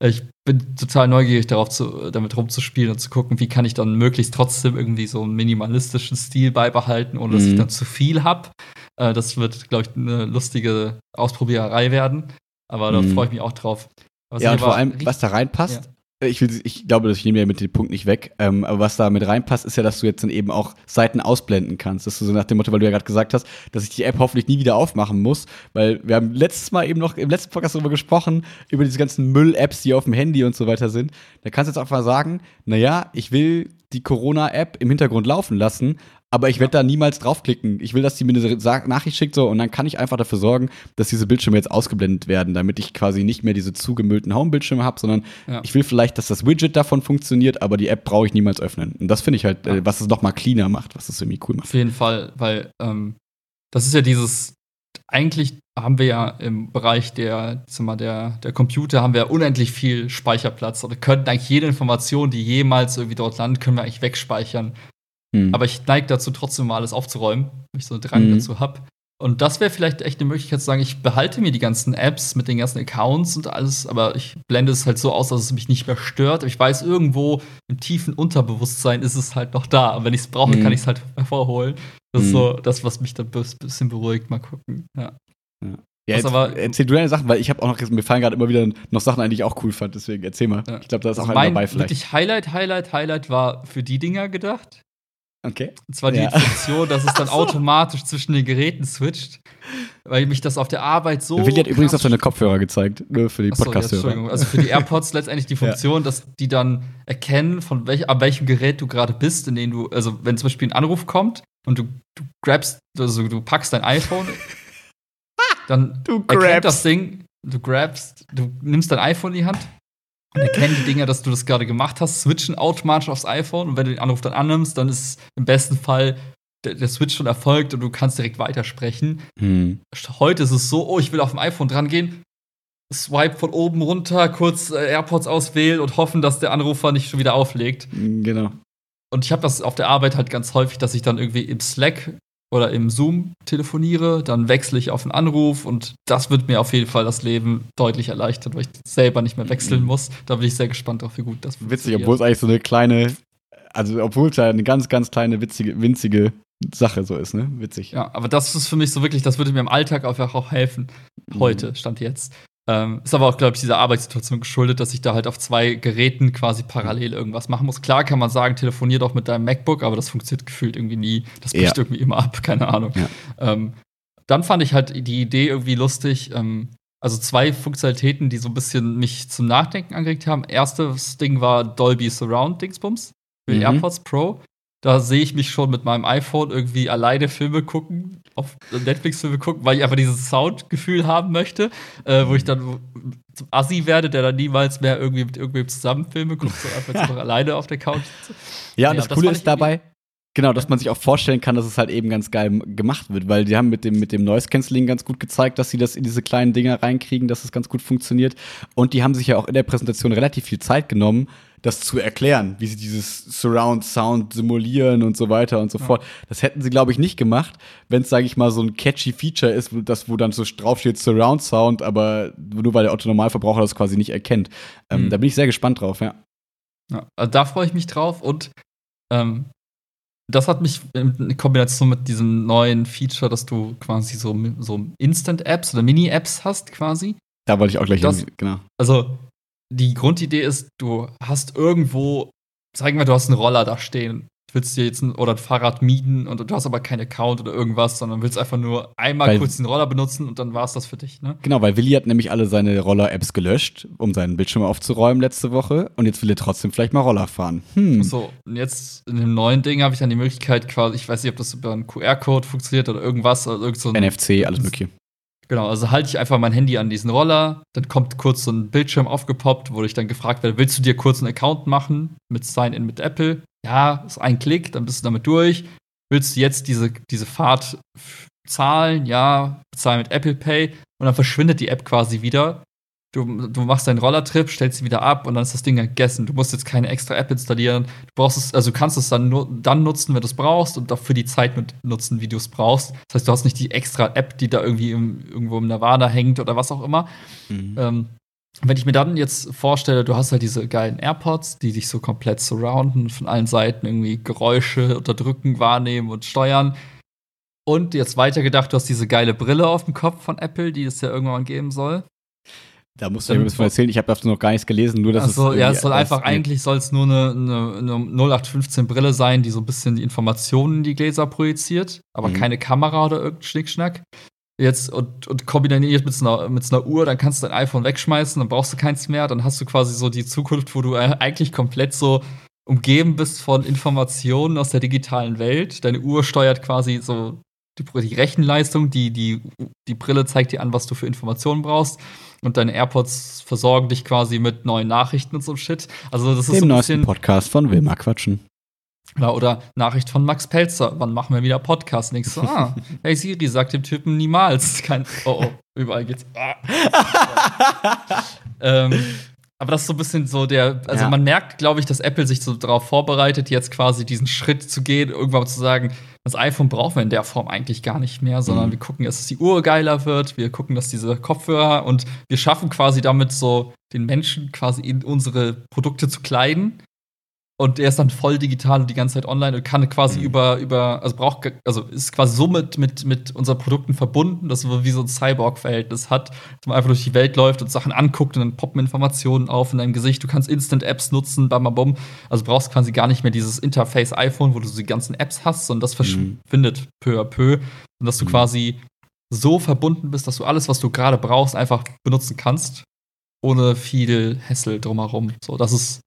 Ich bin total neugierig darauf, zu, damit rumzuspielen und zu gucken, wie kann ich dann möglichst trotzdem irgendwie so einen minimalistischen Stil beibehalten, ohne dass mhm. ich dann zu viel habe. Äh, das wird, glaube ich, eine lustige Ausprobiererei werden. Aber da mhm. freue ich mich auch drauf. Was ja, und vor allem, was da reinpasst, ja. Ich, will, ich glaube, ich nehme ja mit dem Punkt nicht weg. Ähm, aber was da mit reinpasst, ist ja, dass du jetzt dann eben auch Seiten ausblenden kannst. Dass du so nach dem Motto, weil du ja gerade gesagt hast, dass ich die App hoffentlich nie wieder aufmachen muss. Weil wir haben letztes Mal eben noch im letzten Podcast darüber gesprochen, über diese ganzen Müll-Apps, die auf dem Handy und so weiter sind. Da kannst du jetzt mal sagen, naja, ich will die Corona-App im Hintergrund laufen lassen, aber ich werde da niemals draufklicken. Ich will, dass die mir eine Nachricht schickt so und dann kann ich einfach dafür sorgen, dass diese Bildschirme jetzt ausgeblendet werden, damit ich quasi nicht mehr diese zugemüllten Home-Bildschirme habe, sondern ja. ich will vielleicht, dass das Widget davon funktioniert, aber die App brauche ich niemals öffnen. Und das finde ich halt, ja. äh, was es noch mal cleaner macht, was es irgendwie cool macht. Auf jeden Fall, weil ähm, das ist ja dieses, eigentlich haben wir ja im Bereich der, mal, der, der Computer haben wir unendlich viel Speicherplatz oder könnten eigentlich jede Information, die jemals irgendwie dort landet, können wir eigentlich wegspeichern. Hm. Aber ich neige dazu, trotzdem mal alles aufzuräumen, weil ich so einen Drang hm. dazu habe. Und das wäre vielleicht echt eine Möglichkeit zu sagen, ich behalte mir die ganzen Apps mit den ganzen Accounts und alles, aber ich blende es halt so aus, dass es mich nicht mehr stört. Ich weiß, irgendwo im tiefen Unterbewusstsein ist es halt noch da. Und wenn ich es brauche, mhm. kann ich es halt hervorholen. Das ist mhm. so das, was mich dann ein bisschen beruhigt. Mal gucken. Ja. ja. Ja, jetzt, aber, erzähl du deine Sachen, weil ich habe auch noch, mir fallen gerade immer wieder noch Sachen ein, die ich auch cool fand, deswegen erzähl mal. Ja. Ich glaube, da ist also auch ein dabei vielleicht. Wirklich Highlight, Highlight, Highlight war für die Dinger gedacht. Okay. Und zwar die ja. Funktion, dass es dann so. automatisch zwischen den Geräten switcht, weil mich das auf der Arbeit so. Willi hat übrigens auf seine Kopfhörer gezeigt, nur für die Podcast-Hörer. Ja, also für die AirPods letztendlich die Funktion, ja. dass die dann erkennen, von welch, an welchem Gerät du gerade bist, in dem du, also wenn zum Beispiel ein Anruf kommt und du, du grabst, also du packst dein iPhone dann du erkennt das Ding, du grabst, du nimmst dein iPhone in die Hand und erkennen die Dinger, dass du das gerade gemacht hast, switchen automatisch aufs iPhone und wenn du den Anruf dann annimmst, dann ist im besten Fall der, der Switch schon erfolgt und du kannst direkt weitersprechen. Hm. Heute ist es so, oh, ich will auf dem iPhone dran gehen, Swipe von oben runter, kurz äh, AirPods auswählen und hoffen, dass der Anrufer nicht schon wieder auflegt. Genau. Und ich habe das auf der Arbeit halt ganz häufig, dass ich dann irgendwie im Slack oder im Zoom telefoniere, dann wechsle ich auf einen Anruf und das wird mir auf jeden Fall das Leben deutlich erleichtern, weil ich selber nicht mehr wechseln muss. Da bin ich sehr gespannt drauf, wie gut das funktioniert. Witzig, obwohl es eigentlich so eine kleine, also obwohl es ja eine ganz, ganz kleine, witzige, winzige Sache so ist, ne? Witzig. Ja, aber das ist für mich so wirklich, das würde mir im Alltag einfach auch helfen. Heute, mhm. stand jetzt. Ähm, ist aber auch, glaube ich, dieser Arbeitssituation geschuldet, dass ich da halt auf zwei Geräten quasi parallel irgendwas machen muss. Klar kann man sagen, telefonier doch mit deinem MacBook, aber das funktioniert gefühlt irgendwie nie. Das bricht ja. irgendwie immer ab, keine Ahnung. Ja. Ähm, dann fand ich halt die Idee irgendwie lustig. Ähm, also zwei Funktionalitäten, die so ein bisschen mich zum Nachdenken angeregt haben. Erstes Ding war Dolby Surround Dingsbums für mhm. AirPods Pro. Da sehe ich mich schon mit meinem iPhone irgendwie alleine Filme gucken, auf Netflix-Filme gucken, weil ich einfach dieses Soundgefühl haben möchte, äh, wo ich dann zum Assi werde, der dann niemals mehr irgendwie mit irgendwem zusammen Filme guckt, sondern einfach nur alleine auf der Couch sitze. Ja, und ja, das, das Coole ist dabei, Genau, dass man sich auch vorstellen kann, dass es halt eben ganz geil gemacht wird, weil die haben mit dem, mit dem Noise Cancelling ganz gut gezeigt, dass sie das in diese kleinen Dinger reinkriegen, dass es ganz gut funktioniert. Und die haben sich ja auch in der Präsentation relativ viel Zeit genommen, das zu erklären, wie sie dieses Surround Sound simulieren und so weiter und so ja. fort. Das hätten sie, glaube ich, nicht gemacht, wenn es, sage ich mal, so ein catchy Feature ist, das, wo dann so draufsteht Surround Sound, aber nur weil der Autonormalverbraucher das quasi nicht erkennt. Ähm, mhm. Da bin ich sehr gespannt drauf, ja. ja also da freue ich mich drauf und ähm, das hat mich in Kombination mit diesem neuen Feature, dass du quasi so, so Instant-Apps oder Mini-Apps hast, quasi. Da wollte ich auch gleich das, hin, genau. Also, die Grundidee ist, du hast irgendwo, sagen wir, du hast einen Roller da stehen willst dir jetzt ein, oder ein Fahrrad mieten und du hast aber keinen Account oder irgendwas, sondern willst einfach nur einmal weil, kurz den Roller benutzen und dann war es das für dich, ne? Genau, weil Willi hat nämlich alle seine Roller-Apps gelöscht, um seinen Bildschirm aufzuräumen letzte Woche und jetzt will er trotzdem vielleicht mal Roller fahren. Hm. So, und jetzt in dem neuen Ding habe ich dann die Möglichkeit quasi, ich weiß nicht, ob das über einen QR-Code funktioniert oder irgendwas, oder irgend so ein, NFC, alles mögliche. Genau, also halte ich einfach mein Handy an diesen Roller, dann kommt kurz so ein Bildschirm aufgepoppt, wo ich dann gefragt werde, willst du dir kurz einen Account machen mit Sign-in mit Apple? Ja, ist ein Klick, dann bist du damit durch. Willst du jetzt diese, diese Fahrt zahlen? Ja, bezahlen mit Apple Pay und dann verschwindet die App quasi wieder Du, du machst deinen Rollertrip, stellst sie wieder ab und dann ist das Ding gegessen. Du musst jetzt keine extra App installieren. Du brauchst es, also kannst es dann nur dann nutzen, wenn du es brauchst und auch für die Zeit mit nutzen, wie du es brauchst. Das heißt, du hast nicht die extra App, die da irgendwie im, irgendwo im Nirvana hängt oder was auch immer. Mhm. Ähm, wenn ich mir dann jetzt vorstelle, du hast halt diese geilen AirPods, die dich so komplett surrounden, von allen Seiten irgendwie Geräusche unterdrücken, wahrnehmen und steuern. Und jetzt weitergedacht, du hast diese geile Brille auf dem Kopf von Apple, die es ja irgendwann geben soll. Da musst du mir ein bisschen erzählen. Ich habe dazu noch gar nichts gelesen, nur dass so, es. Ja, es soll einfach, eigentlich soll es nur eine, eine, eine 0815 Brille sein, die so ein bisschen die Informationen in die Gläser projiziert, aber mhm. keine Kamera oder irgendein Schnickschnack. Jetzt und, und kombiniert mit einer, mit einer Uhr, dann kannst du dein iPhone wegschmeißen, dann brauchst du keins mehr, dann hast du quasi so die Zukunft, wo du eigentlich komplett so umgeben bist von Informationen aus der digitalen Welt. Deine Uhr steuert quasi so die, die Rechenleistung, die, die, die Brille zeigt dir an, was du für Informationen brauchst und deine AirPods versorgen dich quasi mit neuen Nachrichten und so Shit. Also das ist Dem so ein neuesten Podcast von Wilma Quatschen. Ja, oder Nachricht von Max Pelzer, wann machen wir wieder Podcast? Ich so, ah, hey Siri, sagt dem Typen niemals. Kein, oh, oh, überall geht's. Ah. ähm, Aber das ist so ein bisschen so der, also Ja. man merkt, glaube ich, dass Apple sich so darauf vorbereitet, jetzt quasi diesen Schritt zu gehen, irgendwann zu sagen, das iPhone brauchen wir in der Form eigentlich gar nicht mehr, sondern Mhm. wir gucken, dass die Uhr geiler wird, wir gucken, dass diese Kopfhörer und wir schaffen quasi damit so den Menschen quasi in unsere Produkte zu kleiden. Und er ist dann voll digital und die ganze Zeit online und kann quasi Mhm. über, über, also braucht, also ist quasi so mit, mit, mit unseren Produkten verbunden, dass man wie so ein Cyborg-Verhältnis hat, dass man einfach durch die Welt läuft und Sachen anguckt und dann poppen Informationen auf in deinem Gesicht. Du kannst Instant-Apps nutzen, bam, bam, bam. Also brauchst quasi gar nicht mehr dieses Interface iPhone, wo du so die ganzen Apps hast, sondern das Mhm. verschwindet peu à peu. Und dass du Mhm. quasi so verbunden bist, dass du alles, was du gerade brauchst, einfach benutzen kannst, ohne viel Hassel drumherum. So, das ist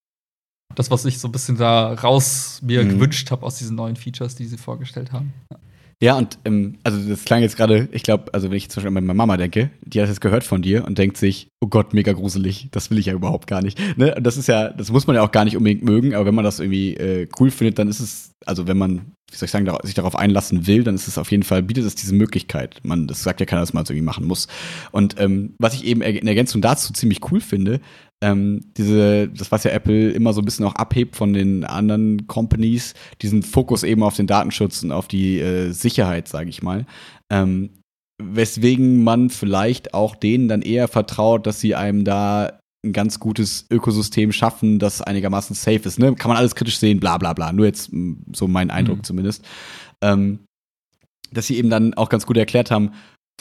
das, was ich so ein bisschen da raus mir Mhm. gewünscht habe aus diesen neuen Features, die sie vorgestellt haben. Ja, und ähm, also das klang jetzt gerade, ich glaube, also wenn ich zum Beispiel an meine Mama denke, die hat das gehört von dir und denkt sich, oh Gott, mega gruselig, das will ich ja überhaupt gar nicht. Ne? Und das ist ja, das muss man ja auch gar nicht unbedingt mögen, aber wenn man das irgendwie äh, cool findet, dann ist es, also wenn man, wie soll ich sagen, sich darauf einlassen will, dann ist es auf jeden Fall, bietet es diese Möglichkeit. Man, das sagt ja keiner, dass man es irgendwie machen muss. Und ähm, was ich eben in Ergänzung dazu ziemlich cool finde, ähm, diese, das was ja Apple immer so ein bisschen auch abhebt von den anderen Companies, diesen Fokus eben auf den Datenschutz und auf die äh, Sicherheit, sage ich mal. Ähm, weswegen man vielleicht auch denen dann eher vertraut, dass sie einem da ein ganz gutes Ökosystem schaffen, das einigermaßen safe ist. Ne? Kann man alles kritisch sehen, bla bla bla. Nur jetzt mh, so mein Eindruck Mhm. zumindest. Ähm, dass sie eben dann auch ganz gut erklärt haben,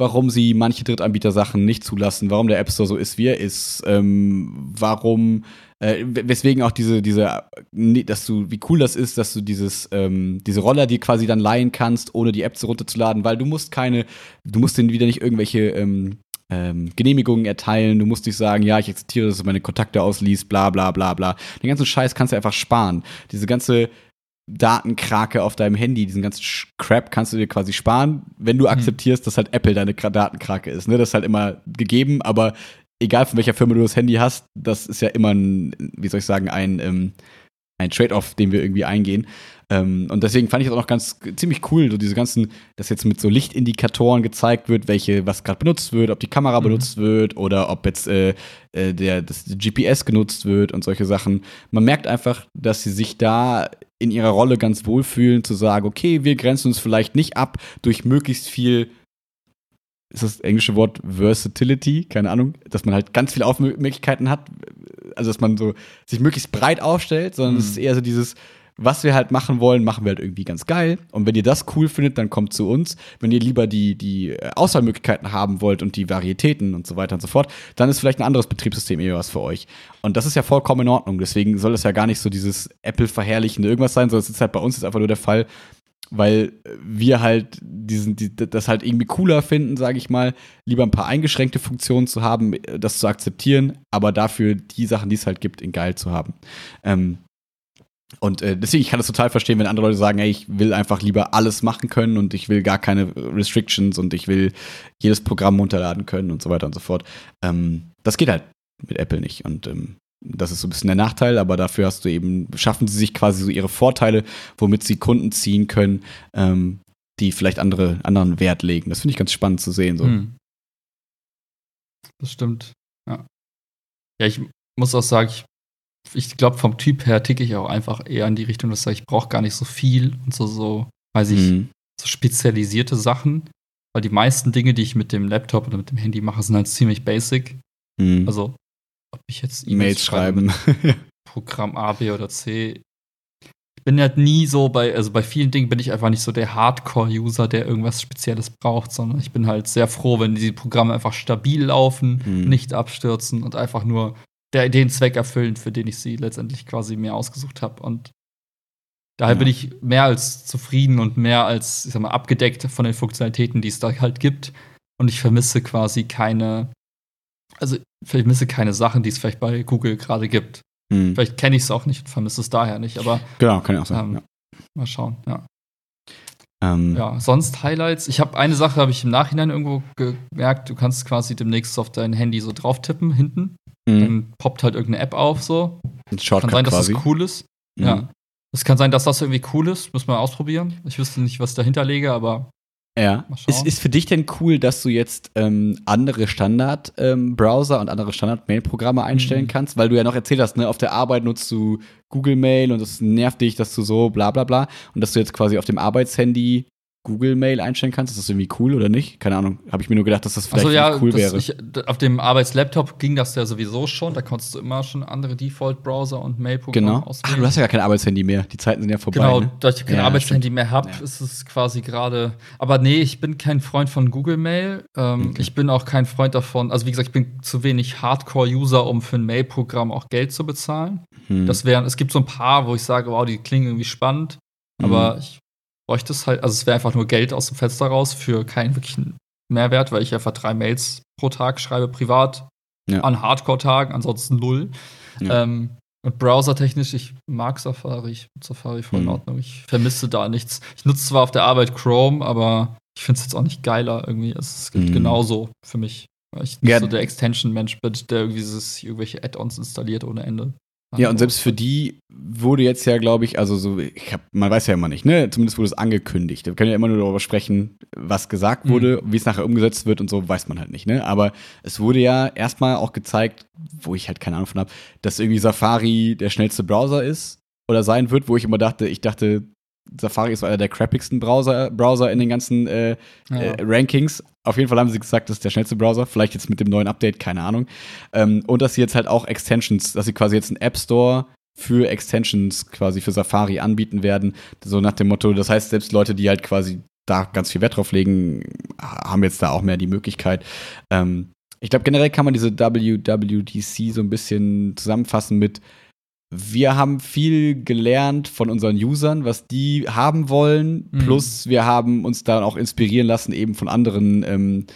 warum sie manche Drittanbieter-Sachen nicht zulassen, warum der App Store so ist, wie er ist, ähm, warum, äh, weswegen auch diese, diese, dass du, wie cool das ist, dass du dieses, ähm, diese Roller dir quasi dann leihen kannst, ohne die App so runterzuladen, weil du musst keine, du musst denen wieder nicht irgendwelche ähm, ähm, Genehmigungen erteilen, du musst nicht sagen, ja, ich akzeptiere, dass du meine Kontakte ausliest, bla bla bla bla. Den ganzen Scheiß kannst du einfach sparen. Diese ganze Datenkrake auf deinem Handy, diesen ganzen Crap kannst du dir quasi sparen, wenn du akzeptierst, dass halt Apple deine Kra- Datenkrake ist. Ne? Das ist halt immer gegeben, aber egal von welcher Firma du das Handy hast, das ist ja immer ein, wie soll ich sagen, ein, ähm, ein Trade-off, den wir irgendwie eingehen. Ähm, und deswegen fand ich das auch noch ganz ziemlich cool, so diese ganzen, dass jetzt mit so Lichtindikatoren gezeigt wird, welche, was gerade benutzt wird, ob die Kamera Mhm. benutzt wird oder ob jetzt äh, äh, der, das GPS genutzt wird und solche Sachen. Man merkt einfach, dass sie sich da in ihrer Rolle ganz wohlfühlen, zu sagen, okay, wir grenzen uns vielleicht nicht ab durch möglichst viel ist das englische Wort Versatility, keine Ahnung, dass man halt ganz viele Aufmöglichkeiten hat, also dass man so sich möglichst breit aufstellt, sondern es Mhm. ist eher so dieses, was wir halt machen wollen, machen wir halt irgendwie ganz geil. Und wenn ihr das cool findet, dann kommt zu uns. Wenn ihr lieber die, die äh, Auswahlmöglichkeiten haben wollt und die Varietäten und so weiter und so fort, dann ist vielleicht ein anderes Betriebssystem eher was für euch. Und das ist ja vollkommen in Ordnung. Deswegen soll es ja gar nicht so dieses Apple-verherrlichende irgendwas sein, sondern es ist halt bei uns jetzt einfach nur der Fall, weil wir halt diesen, die, das halt irgendwie cooler finden, sage ich mal, lieber ein paar eingeschränkte Funktionen zu haben, das zu akzeptieren, aber dafür die Sachen, die es halt gibt, in geil zu haben. Ähm, und äh, deswegen, ich kann das total verstehen, wenn andere Leute sagen, ey, ich will einfach lieber alles machen können und ich will gar keine Restrictions und ich will jedes Programm runterladen können und so weiter und so fort. Ähm, das geht halt mit Apple nicht. Und ähm, das ist so ein bisschen der Nachteil, aber dafür hast du eben, schaffen sie sich quasi so ihre Vorteile, womit sie Kunden ziehen können, ähm, die vielleicht andere, anderen Wert legen. Das finde ich ganz spannend zu sehen. So. Hm. Das stimmt. Ja. Ja, ich muss auch sagen, ich, ich glaube, vom Typ her ticke ich auch einfach eher in die Richtung, dass ich brauche gar nicht so viel und so, so, weiß ich, Mhm. so spezialisierte Sachen. Weil die meisten Dinge, die ich mit dem Laptop oder mit dem Handy mache, sind halt ziemlich basic. Mhm. Also, ob ich jetzt E-Mails schreiben. Programm A, B oder C. Ich bin halt nie so bei, also bei vielen Dingen bin ich einfach nicht so der Hardcore-User, der irgendwas Spezielles braucht, sondern ich bin halt sehr froh, wenn die Programme einfach stabil laufen, Mhm. nicht abstürzen und einfach nur der, den Zweck erfüllen, für den ich sie letztendlich quasi mir ausgesucht habe. Und daher Ja. bin ich mehr als zufrieden und mehr als, ich sag mal, abgedeckt von den Funktionalitäten, die es da halt gibt. Und ich vermisse quasi keine, also ich vermisse keine Sachen, die es vielleicht bei Google gerade gibt. Mhm. Vielleicht kenne ich es auch nicht und vermisse es daher nicht, aber Genau, kann ja auch sein. Ähm, ja. mal schauen, ja. Ähm, Ja, sonst Highlights. Ich habe eine Sache, habe ich im Nachhinein irgendwo gemerkt, du kannst quasi demnächst auf dein Handy so drauf tippen, hinten. Mhm. Dann poppt halt irgendeine App auf, so. Ein Kann Shortcut sein, dass quasi. das cool ist. Mhm. Ja. Es kann sein, dass das irgendwie cool ist. Muss man ausprobieren. Ich wüsste nicht, was ich dahinter lege, aber Ja. Ist, ist für dich denn cool, dass du jetzt ähm, andere Standard-Browser ähm, und andere Standard-Mail-Programme einstellen mhm. kannst? Weil du ja noch erzählt hast, ne, auf der Arbeit nutzt du Google Mail und es nervt dich, dass du so bla bla bla. Und dass du jetzt quasi auf dem Arbeitshandy Google Mail einstellen kannst. Ist das irgendwie cool oder nicht? Keine Ahnung. Habe ich mir nur gedacht, dass das vielleicht also, ja, cool wäre. Ich, auf dem Arbeitslaptop ging das ja sowieso schon. Da konntest du immer schon andere Default-Browser und Mail-Programme genau. auswählen. Ach, du hast ja gar kein Arbeitshandy mehr. Die Zeiten sind ja vorbei. Genau, ne? da ich kein ja, Arbeitshandy mehr habe, ja. ist es quasi gerade. Aber nee, ich bin kein Freund von Google Mail. Ähm, okay. Ich bin auch kein Freund davon. Also wie gesagt, ich bin zu wenig Hardcore-User, um für ein Mail-Programm auch Geld zu bezahlen. Hm. Das wären, es gibt so ein paar, wo ich sage, wow, die klingen irgendwie spannend. Aber mhm. ich bräuchte es halt, also es wäre einfach nur Geld aus dem Fenster raus für keinen wirklichen Mehrwert, weil ich einfach drei Mails pro Tag schreibe, privat, ja. an Hardcore-Tagen, ansonsten null. Ja. Ähm, und browsertechnisch, ich mag Safari, ich Safari voll in mhm. Ordnung. Ich vermisse da nichts. Ich nutze zwar auf der Arbeit Chrome, aber ich finde es jetzt auch nicht geiler irgendwie. Es gibt mhm. genauso für mich. Weil ich nicht ja. so der Extension-Mensch bin, der irgendwie dieses, irgendwelche Add-ons installiert ohne Ende. Ja, und selbst für die wurde jetzt ja, glaube ich, also so, ich hab, man weiß ja immer nicht, ne? Zumindest wurde es angekündigt. Wir können ja immer nur darüber sprechen, was gesagt wurde, mhm. wie es nachher umgesetzt wird und so, weiß man halt nicht, ne? Aber es wurde ja erstmal auch gezeigt, wo ich halt keine Ahnung von habe, dass irgendwie Safari der schnellste Browser ist oder sein wird, wo ich immer dachte, ich dachte, Safari ist einer der crappigsten Browser, Browser in den ganzen äh, ja. äh, Rankings. Auf jeden Fall haben sie gesagt, das ist der schnellste Browser. Vielleicht jetzt mit dem neuen Update, keine Ahnung. Ähm, und dass sie jetzt halt auch Extensions, dass sie quasi jetzt einen App Store für Extensions quasi für Safari anbieten werden. So nach dem Motto, das heißt, selbst Leute, die halt quasi da ganz viel Wert drauf legen, haben jetzt da auch mehr die Möglichkeit. Ähm, ich glaube, generell kann man diese WWDC so ein bisschen zusammenfassen mit wir haben viel gelernt von unseren Usern, was die haben wollen. Mhm. Plus wir haben uns dann auch inspirieren lassen eben von anderen ähm,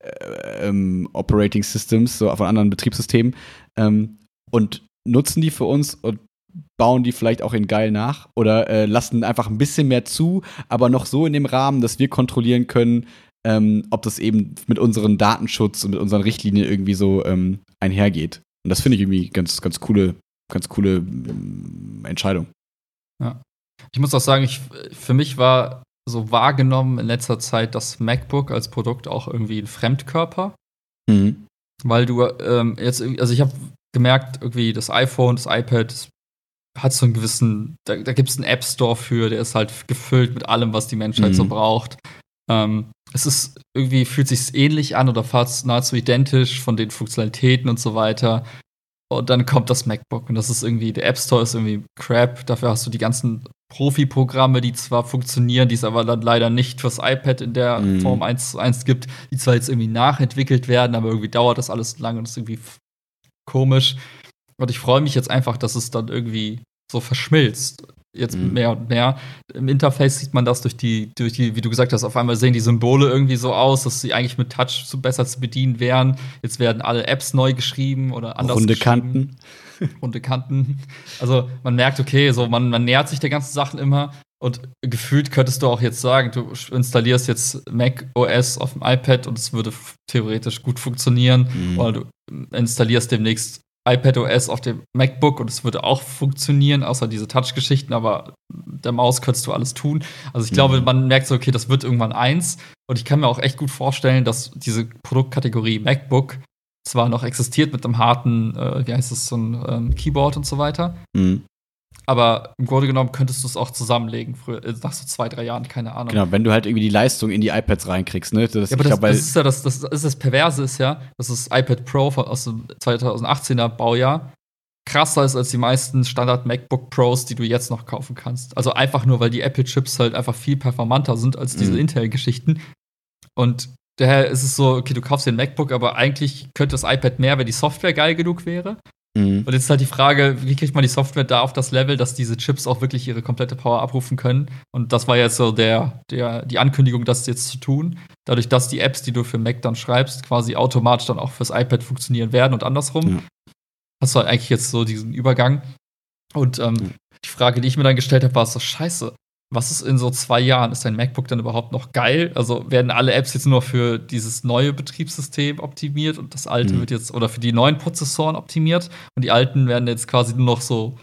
äh, ähm, Operating Systems, so von anderen Betriebssystemen ähm, und nutzen die für uns und bauen die vielleicht auch in geil nach oder äh, lassen einfach ein bisschen mehr zu, aber noch so in dem Rahmen, dass wir kontrollieren können, ähm, ob das eben mit unserem Datenschutz und mit unseren Richtlinien irgendwie so ähm, einhergeht. Und das finde ich irgendwie ganz, ganz coole ganz coole mm, Entscheidung. Ja. Ich muss auch sagen, ich, für mich war so wahrgenommen in letzter Zeit das MacBook als Produkt auch irgendwie ein Fremdkörper. Mhm. Weil du ähm, jetzt, also ich habe gemerkt, irgendwie das iPhone, das iPad hat so einen gewissen, da, da gibt es einen App Store für, der ist halt gefüllt mit allem, was die Menschheit mhm. so braucht. Ähm, es ist irgendwie, fühlt sich ähnlich an oder fast nahezu identisch von den Funktionalitäten und so weiter. Und dann kommt das MacBook und das ist irgendwie, der App Store ist irgendwie crap. Dafür hast du die ganzen Profi-Programme, die zwar funktionieren, die es aber dann leider nicht fürs iPad in der mm. Form 1 zu 1 gibt, die zwar jetzt irgendwie nachentwickelt werden, aber irgendwie dauert das alles lang und ist irgendwie komisch. Und ich freue mich jetzt einfach, dass es dann irgendwie so verschmilzt jetzt mhm. mehr und mehr. Im Interface sieht man das durch die, durch die, wie du gesagt hast, auf einmal sehen die Symbole irgendwie so aus, dass sie eigentlich mit Touch so besser zu bedienen wären. Jetzt werden alle Apps neu geschrieben oder anders. Runde Kanten. Runde Kanten. Also man merkt, okay, so man, man nähert sich der ganzen Sachen immer. Und gefühlt könntest du auch jetzt sagen, du installierst jetzt Mac OS auf dem iPad und es würde theoretisch gut funktionieren. Mhm. Oder du installierst demnächst iPadOS auf dem MacBook und es würde auch funktionieren, außer diese Touch-Geschichten, aber der Maus könntest du alles tun. Also ich glaube, mhm. man merkt so, okay, das wird irgendwann eins. Und ich kann mir auch echt gut vorstellen, dass diese Produktkategorie MacBook zwar noch existiert mit einem harten, äh, wie heißt es, so ein ähm, Keyboard und so weiter. Mhm. Aber im Grunde genommen könntest du es auch zusammenlegen, früher, äh, nach so zwei, drei Jahren, keine Ahnung. Genau, wenn du halt irgendwie die Leistung in die iPads reinkriegst, ne? Das, ja, aber das, glaub, das ist ja das, das, ist das Perverse ist ja, dass das iPad Pro aus dem 2018er Baujahr krasser ist als die meisten Standard MacBook Pros, die du jetzt noch kaufen kannst. Also einfach nur, weil die Apple-Chips halt einfach viel performanter sind als diese mhm. Intel-Geschichten. Und daher ist es so, okay, du kaufst den MacBook, aber eigentlich könnte das iPad mehr, wenn die Software geil genug wäre. Mhm. Und jetzt ist halt die Frage, wie kriegt man die Software da auf das Level, dass diese Chips auch wirklich ihre komplette Power abrufen können? Und das war jetzt so der, der, die Ankündigung, das jetzt zu tun. Dadurch, dass die Apps, die du für Mac dann schreibst, quasi automatisch dann auch fürs iPad funktionieren werden und andersrum. Ja. Hast du halt eigentlich jetzt so diesen Übergang. Und ähm, ja. die Frage, die ich mir dann gestellt habe, war so: Scheiße, was ist in so zwei Jahren? Ist dein MacBook dann überhaupt noch geil? Also werden alle Apps jetzt nur für dieses neue Betriebssystem optimiert und das alte mhm. wird jetzt oder für die neuen Prozessoren optimiert und die alten werden jetzt quasi nur noch so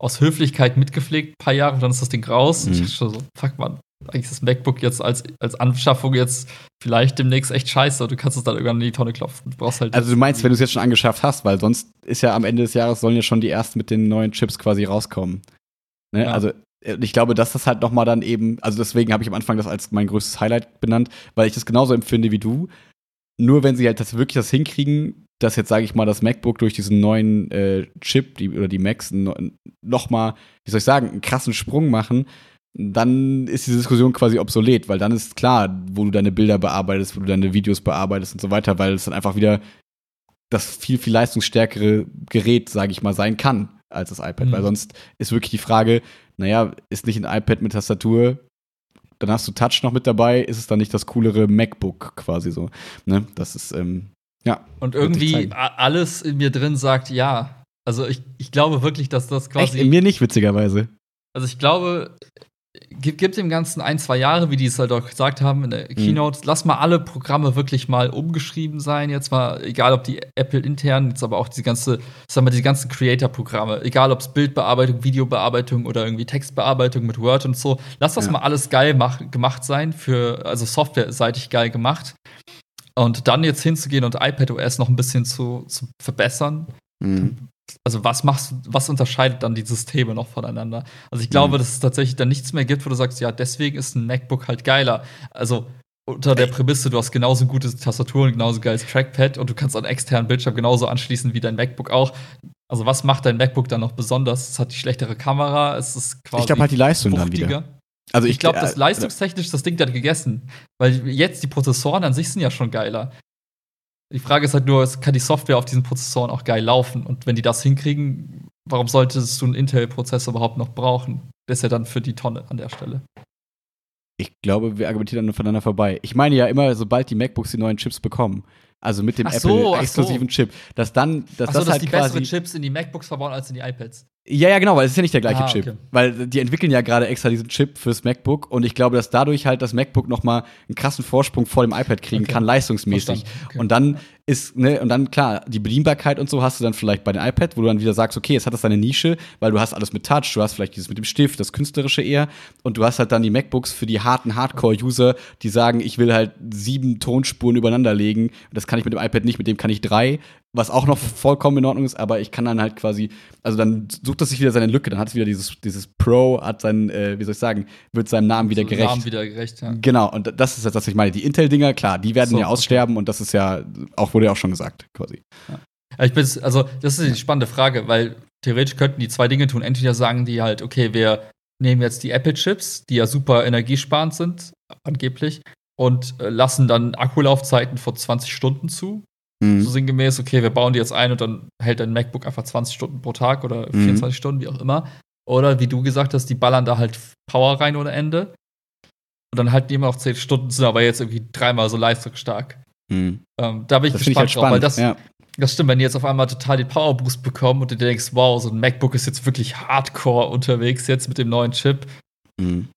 aus Höflichkeit mitgepflegt, ein paar Jahre und dann ist das Ding raus. Mhm. Ich dachte so, fuck man, eigentlich das MacBook jetzt als, als Anschaffung jetzt vielleicht demnächst echt scheiße du kannst es dann irgendwann in die Tonne klopfen. Du brauchst halt also du meinst, wenn du es jetzt schon angeschafft hast, weil sonst ist ja am Ende des Jahres sollen ja schon die ersten mit den neuen Chips quasi rauskommen. Ne? Ja. Also ich glaube, dass das halt noch mal dann eben, also deswegen habe ich am Anfang das als mein größtes Highlight benannt, weil ich das genauso empfinde wie du. Nur wenn sie halt das wirklich das hinkriegen, dass jetzt sage ich mal das MacBook durch diesen neuen äh, Chip die, oder die Macs noch mal, wie soll ich sagen, einen krassen Sprung machen, dann ist die Diskussion quasi obsolet, weil dann ist klar, wo du deine Bilder bearbeitest, wo du deine Videos bearbeitest und so weiter, weil es dann einfach wieder das viel, viel leistungsstärkere Gerät, sage ich mal, sein kann als das iPad. Mhm. Weil sonst ist wirklich die Frage, naja, ist nicht ein iPad mit Tastatur, dann hast du Touch noch mit dabei, ist es dann nicht das coolere MacBook quasi so. Ne? Das ist, ähm, ja. Und irgendwie alles in mir drin sagt ja. Also ich, ich glaube wirklich, dass das quasi. Echt? In mir nicht, witzigerweise. Also ich glaube, gibt, gibt dem Ganzen ein, zwei Jahre, wie die es halt auch gesagt haben in der mhm. Keynote. Mhm. Lass mal alle Programme wirklich mal umgeschrieben sein. Jetzt mal, egal ob die Apple intern, jetzt aber auch diese ganze, sagen wir, die ganzen Creator-Programme, egal ob es Bildbearbeitung, Videobearbeitung oder irgendwie Textbearbeitung mit Word und so. Lass das ja. mal alles geil mach, gemacht sein, für, also softwareseitig geil gemacht. Und dann jetzt hinzugehen und iPadOS noch ein bisschen zu, zu verbessern, mhm also was machst was unterscheidet dann die Systeme noch voneinander? Also ich glaube, mhm. dass es tatsächlich dann nichts mehr gibt, wo du sagst, ja, deswegen ist ein MacBook halt geiler. Also unter der Prämisse, du hast genauso gute Tastaturen, genauso geiles Trackpad und du kannst einen externen Bildschirm genauso anschließen wie dein MacBook auch. Also was macht dein MacBook dann noch besonders? Es hat die schlechtere Kamera, es ist quasi Ich glaube halt die Leistung fruchtiger. dann wieder. Also ich, ich glaube, das äh, leistungstechnisch das Ding dann gegessen, weil jetzt die Prozessoren an sich sind ja schon geiler. Die Frage ist halt nur, kann die Software auf diesen Prozessoren auch geil laufen? Und wenn die das hinkriegen, warum solltest du einen Intel-Prozessor überhaupt noch brauchen? Der ist ja dann für die Tonne an der Stelle. Ich glaube, wir argumentieren dann nur voneinander vorbei. Ich meine ja immer, sobald die MacBooks die neuen Chips bekommen, also mit dem Apple-exklusiven so. Chip, dass dann, dass ach so, das dass halt die quasi bessere Chips in die MacBooks verbauen als in die iPads. Ja, ja, genau, weil es ist ja nicht der gleiche ah, Chip. Okay. Weil die entwickeln ja gerade extra diesen Chip fürs MacBook und ich glaube, dass dadurch halt das MacBook nochmal einen krassen Vorsprung vor dem iPad kriegen okay. kann, leistungsmäßig. Okay. Und dann ist, ne, und dann klar, die Bedienbarkeit und so hast du dann vielleicht bei dem iPad, wo du dann wieder sagst, okay, es hat das seine Nische, weil du hast alles mit Touch, du hast vielleicht dieses mit dem Stift, das Künstlerische eher, und du hast halt dann die MacBooks für die harten Hardcore-User, die sagen, ich will halt sieben Tonspuren übereinander legen. Das kann ich mit dem iPad nicht, mit dem kann ich drei was auch noch vollkommen in Ordnung ist, aber ich kann dann halt quasi, also dann sucht das sich wieder seine Lücke, dann hat es wieder dieses, dieses Pro, hat seinen, äh, wie soll ich sagen, wird seinem Namen wieder gerecht. Namen wieder gerecht, ja. Genau, und das ist jetzt, was ich meine. Die Intel-Dinger, klar, die werden so, ja aussterben okay. und das ist ja, auch wurde ja auch schon gesagt, quasi. Ja. Ich bin, also, das ist die spannende Frage, weil theoretisch könnten die zwei Dinge tun. Entweder sagen die halt, okay, wir nehmen jetzt die Apple-Chips, die ja super energiesparend sind, angeblich, und äh, lassen dann Akkulaufzeiten von 20 Stunden zu. Mhm. So sinngemäß, okay, wir bauen die jetzt ein und dann hält dein MacBook einfach 20 Stunden pro Tag oder 24 mhm. Stunden, wie auch immer. Oder wie du gesagt hast, die ballern da halt Power rein ohne Ende. Und dann halten die immer noch 10 Stunden, sind aber jetzt irgendwie dreimal so leistungsstark. Mhm. Ähm, da bin ich das gespannt ich halt drauf, weil das, ja. das stimmt, wenn die jetzt auf einmal total den Power Boost bekommen und du denkst, wow, so ein MacBook ist jetzt wirklich hardcore unterwegs jetzt mit dem neuen Chip. Mhm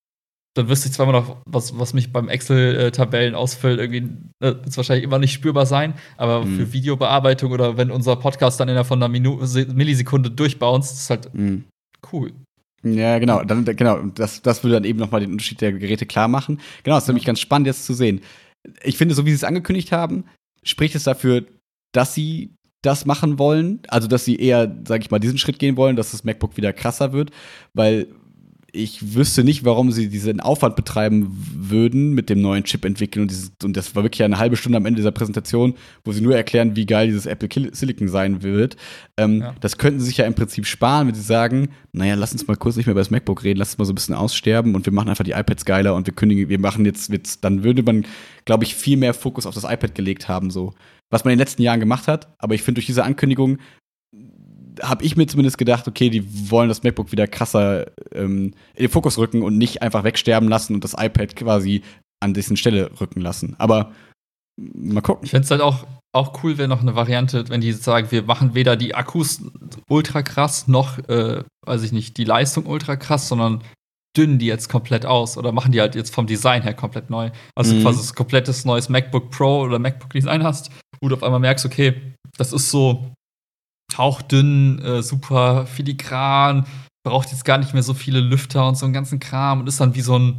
dann wüsste ich zwar immer noch, was, was mich beim Excel-Tabellen ausfüllt, irgendwie äh, wird es wahrscheinlich immer nicht spürbar sein, aber mhm. für Videobearbeitung oder wenn unser Podcast dann innerhalb von einer Minu Millisekunde durchbounced, ist halt mhm. cool. Ja, genau, dann, genau, das, das würde dann eben nochmal den Unterschied der Geräte klar machen. Genau, das ist nämlich ganz spannend jetzt zu sehen. Ich finde, so wie sie es angekündigt haben, spricht es dafür, dass sie das machen wollen, also dass sie eher, sage ich mal, diesen Schritt gehen wollen, dass das MacBook wieder krasser wird, weil ich wüsste nicht, warum sie diesen Aufwand betreiben würden mit dem neuen Chip entwickeln. Und, dieses, und das war wirklich eine halbe Stunde am Ende dieser Präsentation, wo sie nur erklären, wie geil dieses Apple Silicon sein wird. Ähm, ja. Das könnten sie sich ja im Prinzip sparen, wenn sie sagen, naja, lass uns mal kurz nicht mehr über das MacBook reden, lass uns mal so ein bisschen aussterben und wir machen einfach die iPads geiler und wir kündigen, wir machen jetzt, jetzt dann würde man, glaube ich, viel mehr Fokus auf das iPad gelegt haben, so. Was man in den letzten Jahren gemacht hat. Aber ich finde, durch diese Ankündigung habe ich mir zumindest gedacht, okay, die wollen das MacBook wieder krasser ähm, in den Fokus rücken und nicht einfach wegsterben lassen und das iPad quasi an dessen Stelle rücken lassen. Aber mal gucken. Ich fände es halt auch, auch cool, wenn noch eine Variante, wenn die sagen, wir machen weder die Akkus ultra krass noch, äh, weiß ich nicht, die Leistung ultra krass, sondern dünnen die jetzt komplett aus oder machen die halt jetzt vom Design her komplett neu. Also mhm. quasi ein komplettes neues MacBook Pro oder MacBook Design hast, wo du auf einmal merkst, okay, das ist so hauchdünn, äh, super filigran, braucht jetzt gar nicht mehr so viele Lüfter und so einen ganzen Kram und ist dann wie so ein,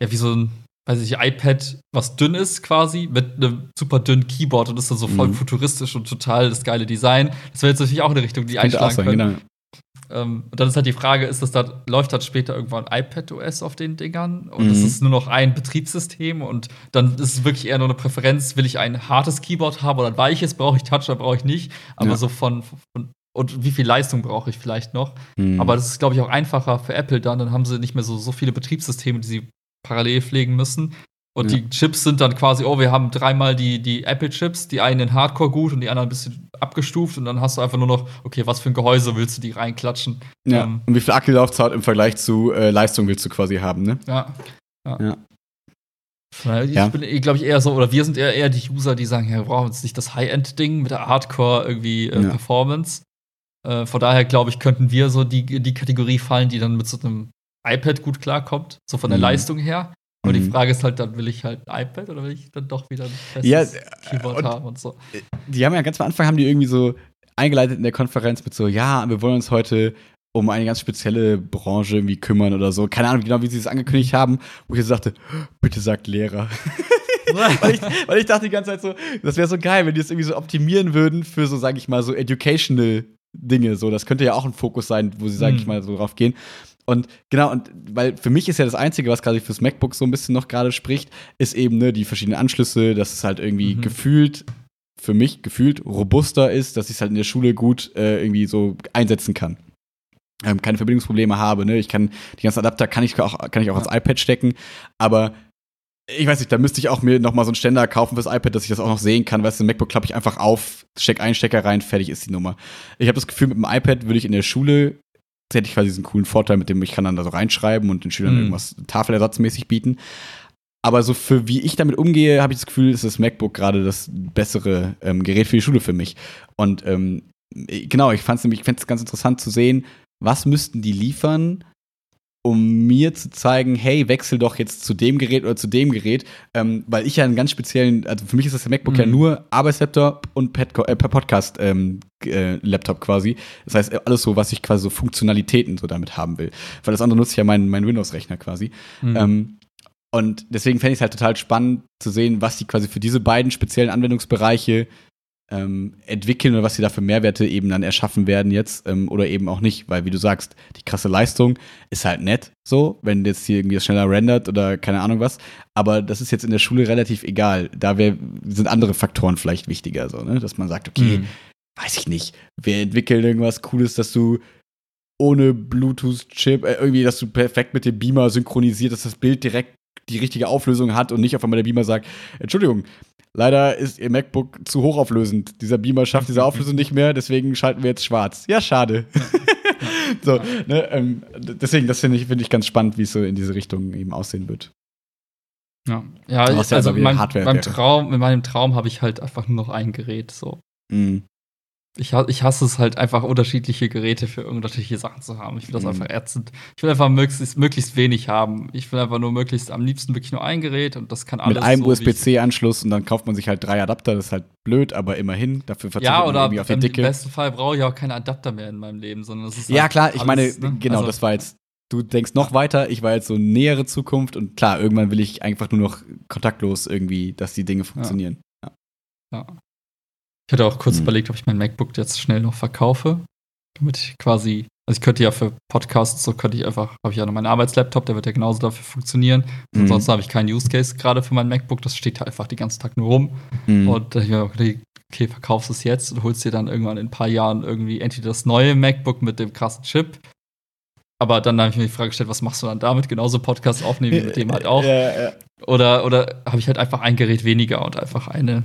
ja, wie so ein, weiß ich, iPad, was dünn ist quasi, mit einem super dünnen Keyboard und ist dann so voll Mhm. futuristisch und total das geile Design. Das wäre jetzt natürlich auch eine Richtung, die Könnte einschlagen sein, können. genau. Ähm, und dann ist halt die Frage, ist das da, läuft dann später irgendwann iPad OS auf den Dingern? Und Mhm. ist es nur noch ein Betriebssystem? Und dann ist es wirklich eher nur eine Präferenz, will ich ein hartes Keyboard haben oder ein weiches? Brauche ich Touch oder brauche ich nicht? Aber Ja. so von, von und wie viel Leistung brauche ich vielleicht noch? Mhm. Aber das ist, glaube ich, auch einfacher für Apple dann. Dann haben sie nicht mehr so, so viele Betriebssysteme, die sie parallel pflegen müssen. Und Ja. die Chips sind dann quasi, oh, wir haben dreimal die, die Apple-Chips, die einen in Hardcore gut und die anderen ein bisschen abgestuft. Und dann hast du einfach nur noch, okay, was für ein Gehäuse willst du die reinklatschen? ja. ähm, Und wie viel Akkulaufzeit im Vergleich zu äh, Leistung willst du quasi haben, ne? Ja. Ja. Ja. Ich Ja. bin, glaube ich, eher so, oder wir sind eher, eher die User, die sagen, ja, wir brauchen jetzt nicht das High-End-Ding mit der Hardcore irgendwie äh. Performance. Äh, von daher, glaube ich, könnten wir so die, die Kategorie fallen, die dann mit so einem iPad gut klarkommt, so von der Mhm. Leistung her. Aber die Mhm. Frage ist halt, dann will ich halt ein iPad oder will ich dann doch wieder ein festes Ja, Keyboard haben und so. Die haben ja ganz am Anfang haben die irgendwie so eingeleitet in der Konferenz mit so, ja, wir wollen uns heute um eine ganz spezielle Branche irgendwie kümmern oder so. Keine Ahnung genau, wie sie es angekündigt haben, wo ich jetzt sagte, bitte sagt Lehrer. weil, ich, weil ich dachte die ganze Zeit so, das wäre so geil, wenn die das irgendwie so optimieren würden für so, sage ich mal, so educational Dinge. So, das könnte ja auch ein Fokus sein, wo sie, sage ich Hm. mal, so drauf gehen. Und genau, und weil für mich ist ja das Einzige, was gerade fürs MacBook so ein bisschen noch gerade spricht, ist eben ne, die verschiedenen Anschlüsse, dass es halt irgendwie Mhm. gefühlt, für mich gefühlt robuster ist, dass ich es halt in der Schule gut äh, irgendwie so einsetzen kann. Ähm, keine Verbindungsprobleme habe, ne? Ich kann, die ganzen Adapter kann ich auch, kann ich auch ans iPad stecken, aber ich weiß nicht, da müsste ich auch mir noch mal so einen Ständer kaufen fürs iPad, dass ich das auch noch sehen kann. Weißt du, MacBook klappe ich einfach auf, steck einen Stecker rein, fertig ist die Nummer. Ich habe das Gefühl, mit dem iPad würde ich in der Schule, hätte ich quasi diesen coolen Vorteil, mit dem ich kann dann da so reinschreiben und den Schülern Mhm. irgendwas tafelersatzmäßig bieten. Aber so für wie ich damit umgehe, habe ich das Gefühl, ist das MacBook gerade das bessere ähm, Gerät für die Schule für mich. Und ähm, genau, ich fand es nämlich, ich fände es ganz interessant zu sehen, was müssten die liefern, um mir zu zeigen, hey, wechsel doch jetzt zu dem Gerät oder zu dem Gerät, ähm, weil ich ja einen ganz speziellen, also für mich ist das MacBook ja Mhm. nur Arbeitslaptop und äh, per Podcast ähm, äh, Laptop quasi. Das heißt, alles so, was ich quasi so Funktionalitäten so damit haben will. Weil das andere nutze ich ja meinen mein Windows-Rechner quasi. Mhm. Ähm, und deswegen fände ich es halt total spannend zu sehen, was die quasi für diese beiden speziellen Anwendungsbereiche ähm, entwickeln oder was sie da für Mehrwerte eben dann erschaffen werden jetzt ähm, oder eben auch nicht, weil wie du sagst, die krasse Leistung ist halt nett so, wenn jetzt hier irgendwie das schneller rendert oder keine Ahnung was, aber das ist jetzt in der Schule relativ egal. Da wär, sind andere Faktoren vielleicht wichtiger, so, ne? dass man sagt, okay, Mhm. weiß ich nicht, wir entwickeln irgendwas Cooles, dass du ohne Bluetooth-Chip, äh, irgendwie, dass du perfekt mit dem Beamer synchronisiert, dass das Bild direkt die richtige Auflösung hat und nicht auf einmal der Beamer sagt, Entschuldigung, leider ist Ihr MacBook zu hochauflösend. Dieser Beamer schafft diese Auflösung nicht mehr, deswegen schalten wir jetzt schwarz. Ja, schade. so, ne, ähm, deswegen, das finde ich, finde ich ganz spannend, wie es so in diese Richtung eben aussehen wird. Ja, ja ja also mein, Hardware- beim Traum, in meinem Traum habe ich halt einfach nur noch ein Gerät. So. Mhm. Ich, ich hasse es halt einfach, unterschiedliche Geräte für unterschiedliche Sachen zu haben. Ich will das Mhm. einfach ätzend. Ich will einfach möglichst, möglichst wenig haben. Ich will einfach nur möglichst am liebsten wirklich nur ein Gerät und das kann alles. Mit einem so, USB-C-Anschluss und dann kauft man sich halt drei Adapter, das ist halt blöd, aber immerhin, dafür verzichtet Ja, man irgendwie auf die im Dicke. besten Fall brauche ich auch keine Adapter mehr in meinem Leben, sondern es ist Ja, halt klar, ich meine, alles, ne? genau, Also, das war jetzt, du denkst noch weiter, ich war jetzt so nähere Zukunft und klar, irgendwann will ich einfach nur noch kontaktlos irgendwie, dass die Dinge funktionieren. Ja. Ich hatte auch kurz Hm. überlegt, ob ich mein MacBook jetzt schnell noch verkaufe. Damit ich quasi, also ich könnte ja für Podcasts, so könnte ich einfach, habe ich ja noch meinen Arbeitslaptop, der wird ja genauso dafür funktionieren. Mhm. Ansonsten habe ich keinen Use Case gerade für mein MacBook, das steht halt einfach den ganzen Tag nur rum. Mhm. Und ich mir gedacht, okay, verkaufst es jetzt und holst dir dann irgendwann in ein paar Jahren irgendwie entweder das neue MacBook mit dem krassen Chip. Aber dann habe ich mir die Frage gestellt, was machst du dann damit? Genauso Podcast aufnehmen wie mit dem halt auch. Ja, ja. Oder, oder habe ich halt einfach ein Gerät weniger und einfach eine,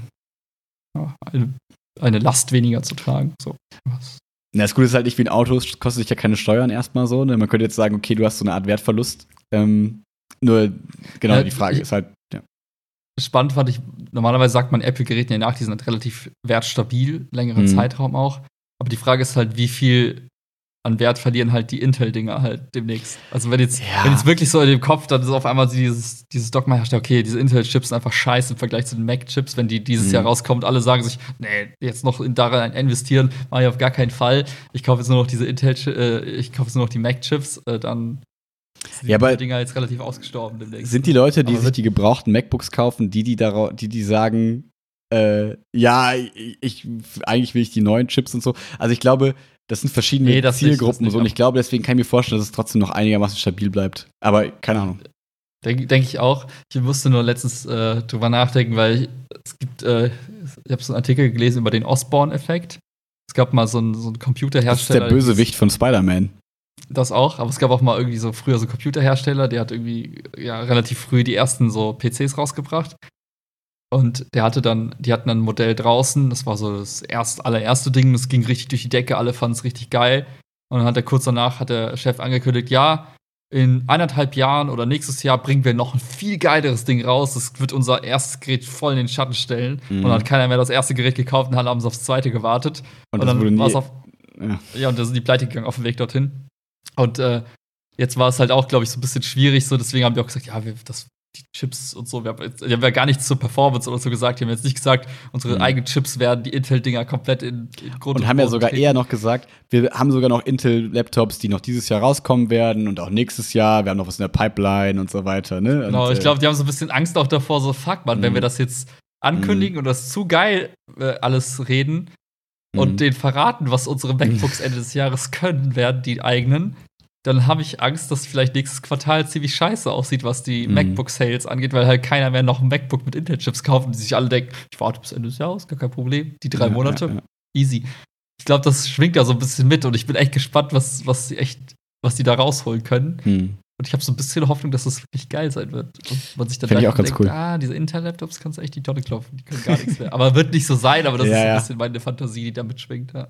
eine, eine Last weniger zu tragen. So. Was- Na, das Gute ist halt nicht wie ein Auto, es kostet sich ja keine Steuern erstmal so. Ne? Man könnte jetzt sagen, okay, du hast so eine Art Wertverlust. Ähm, nur, genau, Ja, die Frage ich- ist halt, ja. Spannend fand ich, normalerweise sagt man Apple-Geräten ja nach, die sind halt relativ wertstabil, längeren Mhm. Zeitraum auch. Aber die Frage ist halt, wie viel an Wert verlieren halt die Intel-Dinger halt demnächst. Also wenn jetzt, Ja. wenn jetzt wirklich so in dem Kopf dann so auf einmal dieses, dieses Dogma herrscht, okay, diese Intel-Chips sind einfach scheiße im Vergleich zu den Mac-Chips, wenn die dieses Mhm. Jahr rauskommen und alle sagen sich, nee, jetzt noch in daran investieren, mache ich auf gar keinen Fall. Ich kaufe jetzt nur noch diese Intel, äh, ich kaufe jetzt nur noch die Mac-Chips, äh, dann sind Ja, die Dinger jetzt relativ ausgestorben demnächst. Sind die Leute, die Aber sich die gebrauchten MacBooks kaufen, die, die, darauf, die, die sagen, äh, ja, ich, ich, eigentlich will ich die neuen Chips und so. Also ich glaube, das sind verschiedene Nee, das nicht, das Zielgruppen und so. Und ich glaube, deswegen kann ich mir vorstellen, dass es trotzdem noch einigermaßen stabil bleibt. Aber keine Ahnung. Denke denk ich auch. Ich musste nur letztens äh, drüber nachdenken, weil ich, es gibt, äh, ich habe so einen Artikel gelesen über den Osborne-Effekt. Es gab mal so einen, so einen Das ist Computerhersteller. der Bösewicht von Spider-Man. Das auch, aber es gab auch mal irgendwie so früher so einen Computerhersteller, der hat irgendwie ja relativ früh die ersten so PCs rausgebracht. Und der hatte dann, die hatten dann ein Modell draußen, das war so das erst, allererste Ding, das ging richtig durch die Decke, alle fanden es richtig geil. Und dann hat er kurz danach, hat der Chef angekündigt, ja, in eineinhalb Jahren oder nächstes Jahr bringen wir noch ein viel geileres Ding raus. Das wird unser erstes Gerät voll in den Schatten stellen. Mhm. Und dann hat keiner mehr das erste Gerät gekauft und haben sie aufs zweite gewartet. Und, Und, dann war es auf, ja. ja, und da sind die pleite gegangen auf dem Weg dorthin. Und äh, jetzt war es halt auch, glaube ich, so ein bisschen schwierig. So, deswegen haben die auch gesagt, ja, wir, das, die Chips und so, wir haben, jetzt, die haben ja gar nichts zur Performance oder so gesagt. Die haben jetzt nicht gesagt, unsere Mhm. eigenen Chips werden die Intel-Dinger komplett in, in Grund Und haben ja sogar eher noch gesagt, wir haben sogar noch Intel-Laptops, die noch dieses Jahr rauskommen werden und auch nächstes Jahr. Wir haben noch was in der Pipeline und so weiter. Ne? Genau, und, ich glaube, die haben so ein bisschen Angst auch davor, so fuck, man, wenn Mhm. wir das jetzt ankündigen und das zu geil äh, alles reden Mhm. und denen verraten, was unsere MacBooks Ende des Jahres können werden, die eigenen, dann habe ich Angst, dass vielleicht nächstes Quartal ziemlich scheiße aussieht, was die Mhm. MacBook-Sales angeht, weil halt keiner mehr noch ein MacBook mit Intel-Chips kauft und die sich alle denken, ich warte bis Ende des Jahres, gar kein Problem. Die drei Ja, Monate, ja, ja. easy. Ich glaube, das schwingt da so ein bisschen mit und ich bin echt gespannt, was, was sie echt, was die da rausholen können. Hm. Und ich habe so ein bisschen Hoffnung, dass das wirklich geil sein wird. Und man sich dann denkt, cool. ah, diese Intel-Laptops kannst du echt die Tonne klopfen, die können gar nichts mehr. Aber wird nicht so sein, aber das Ja, ist ein bisschen meine Fantasie, die da mitschwingt. Ja.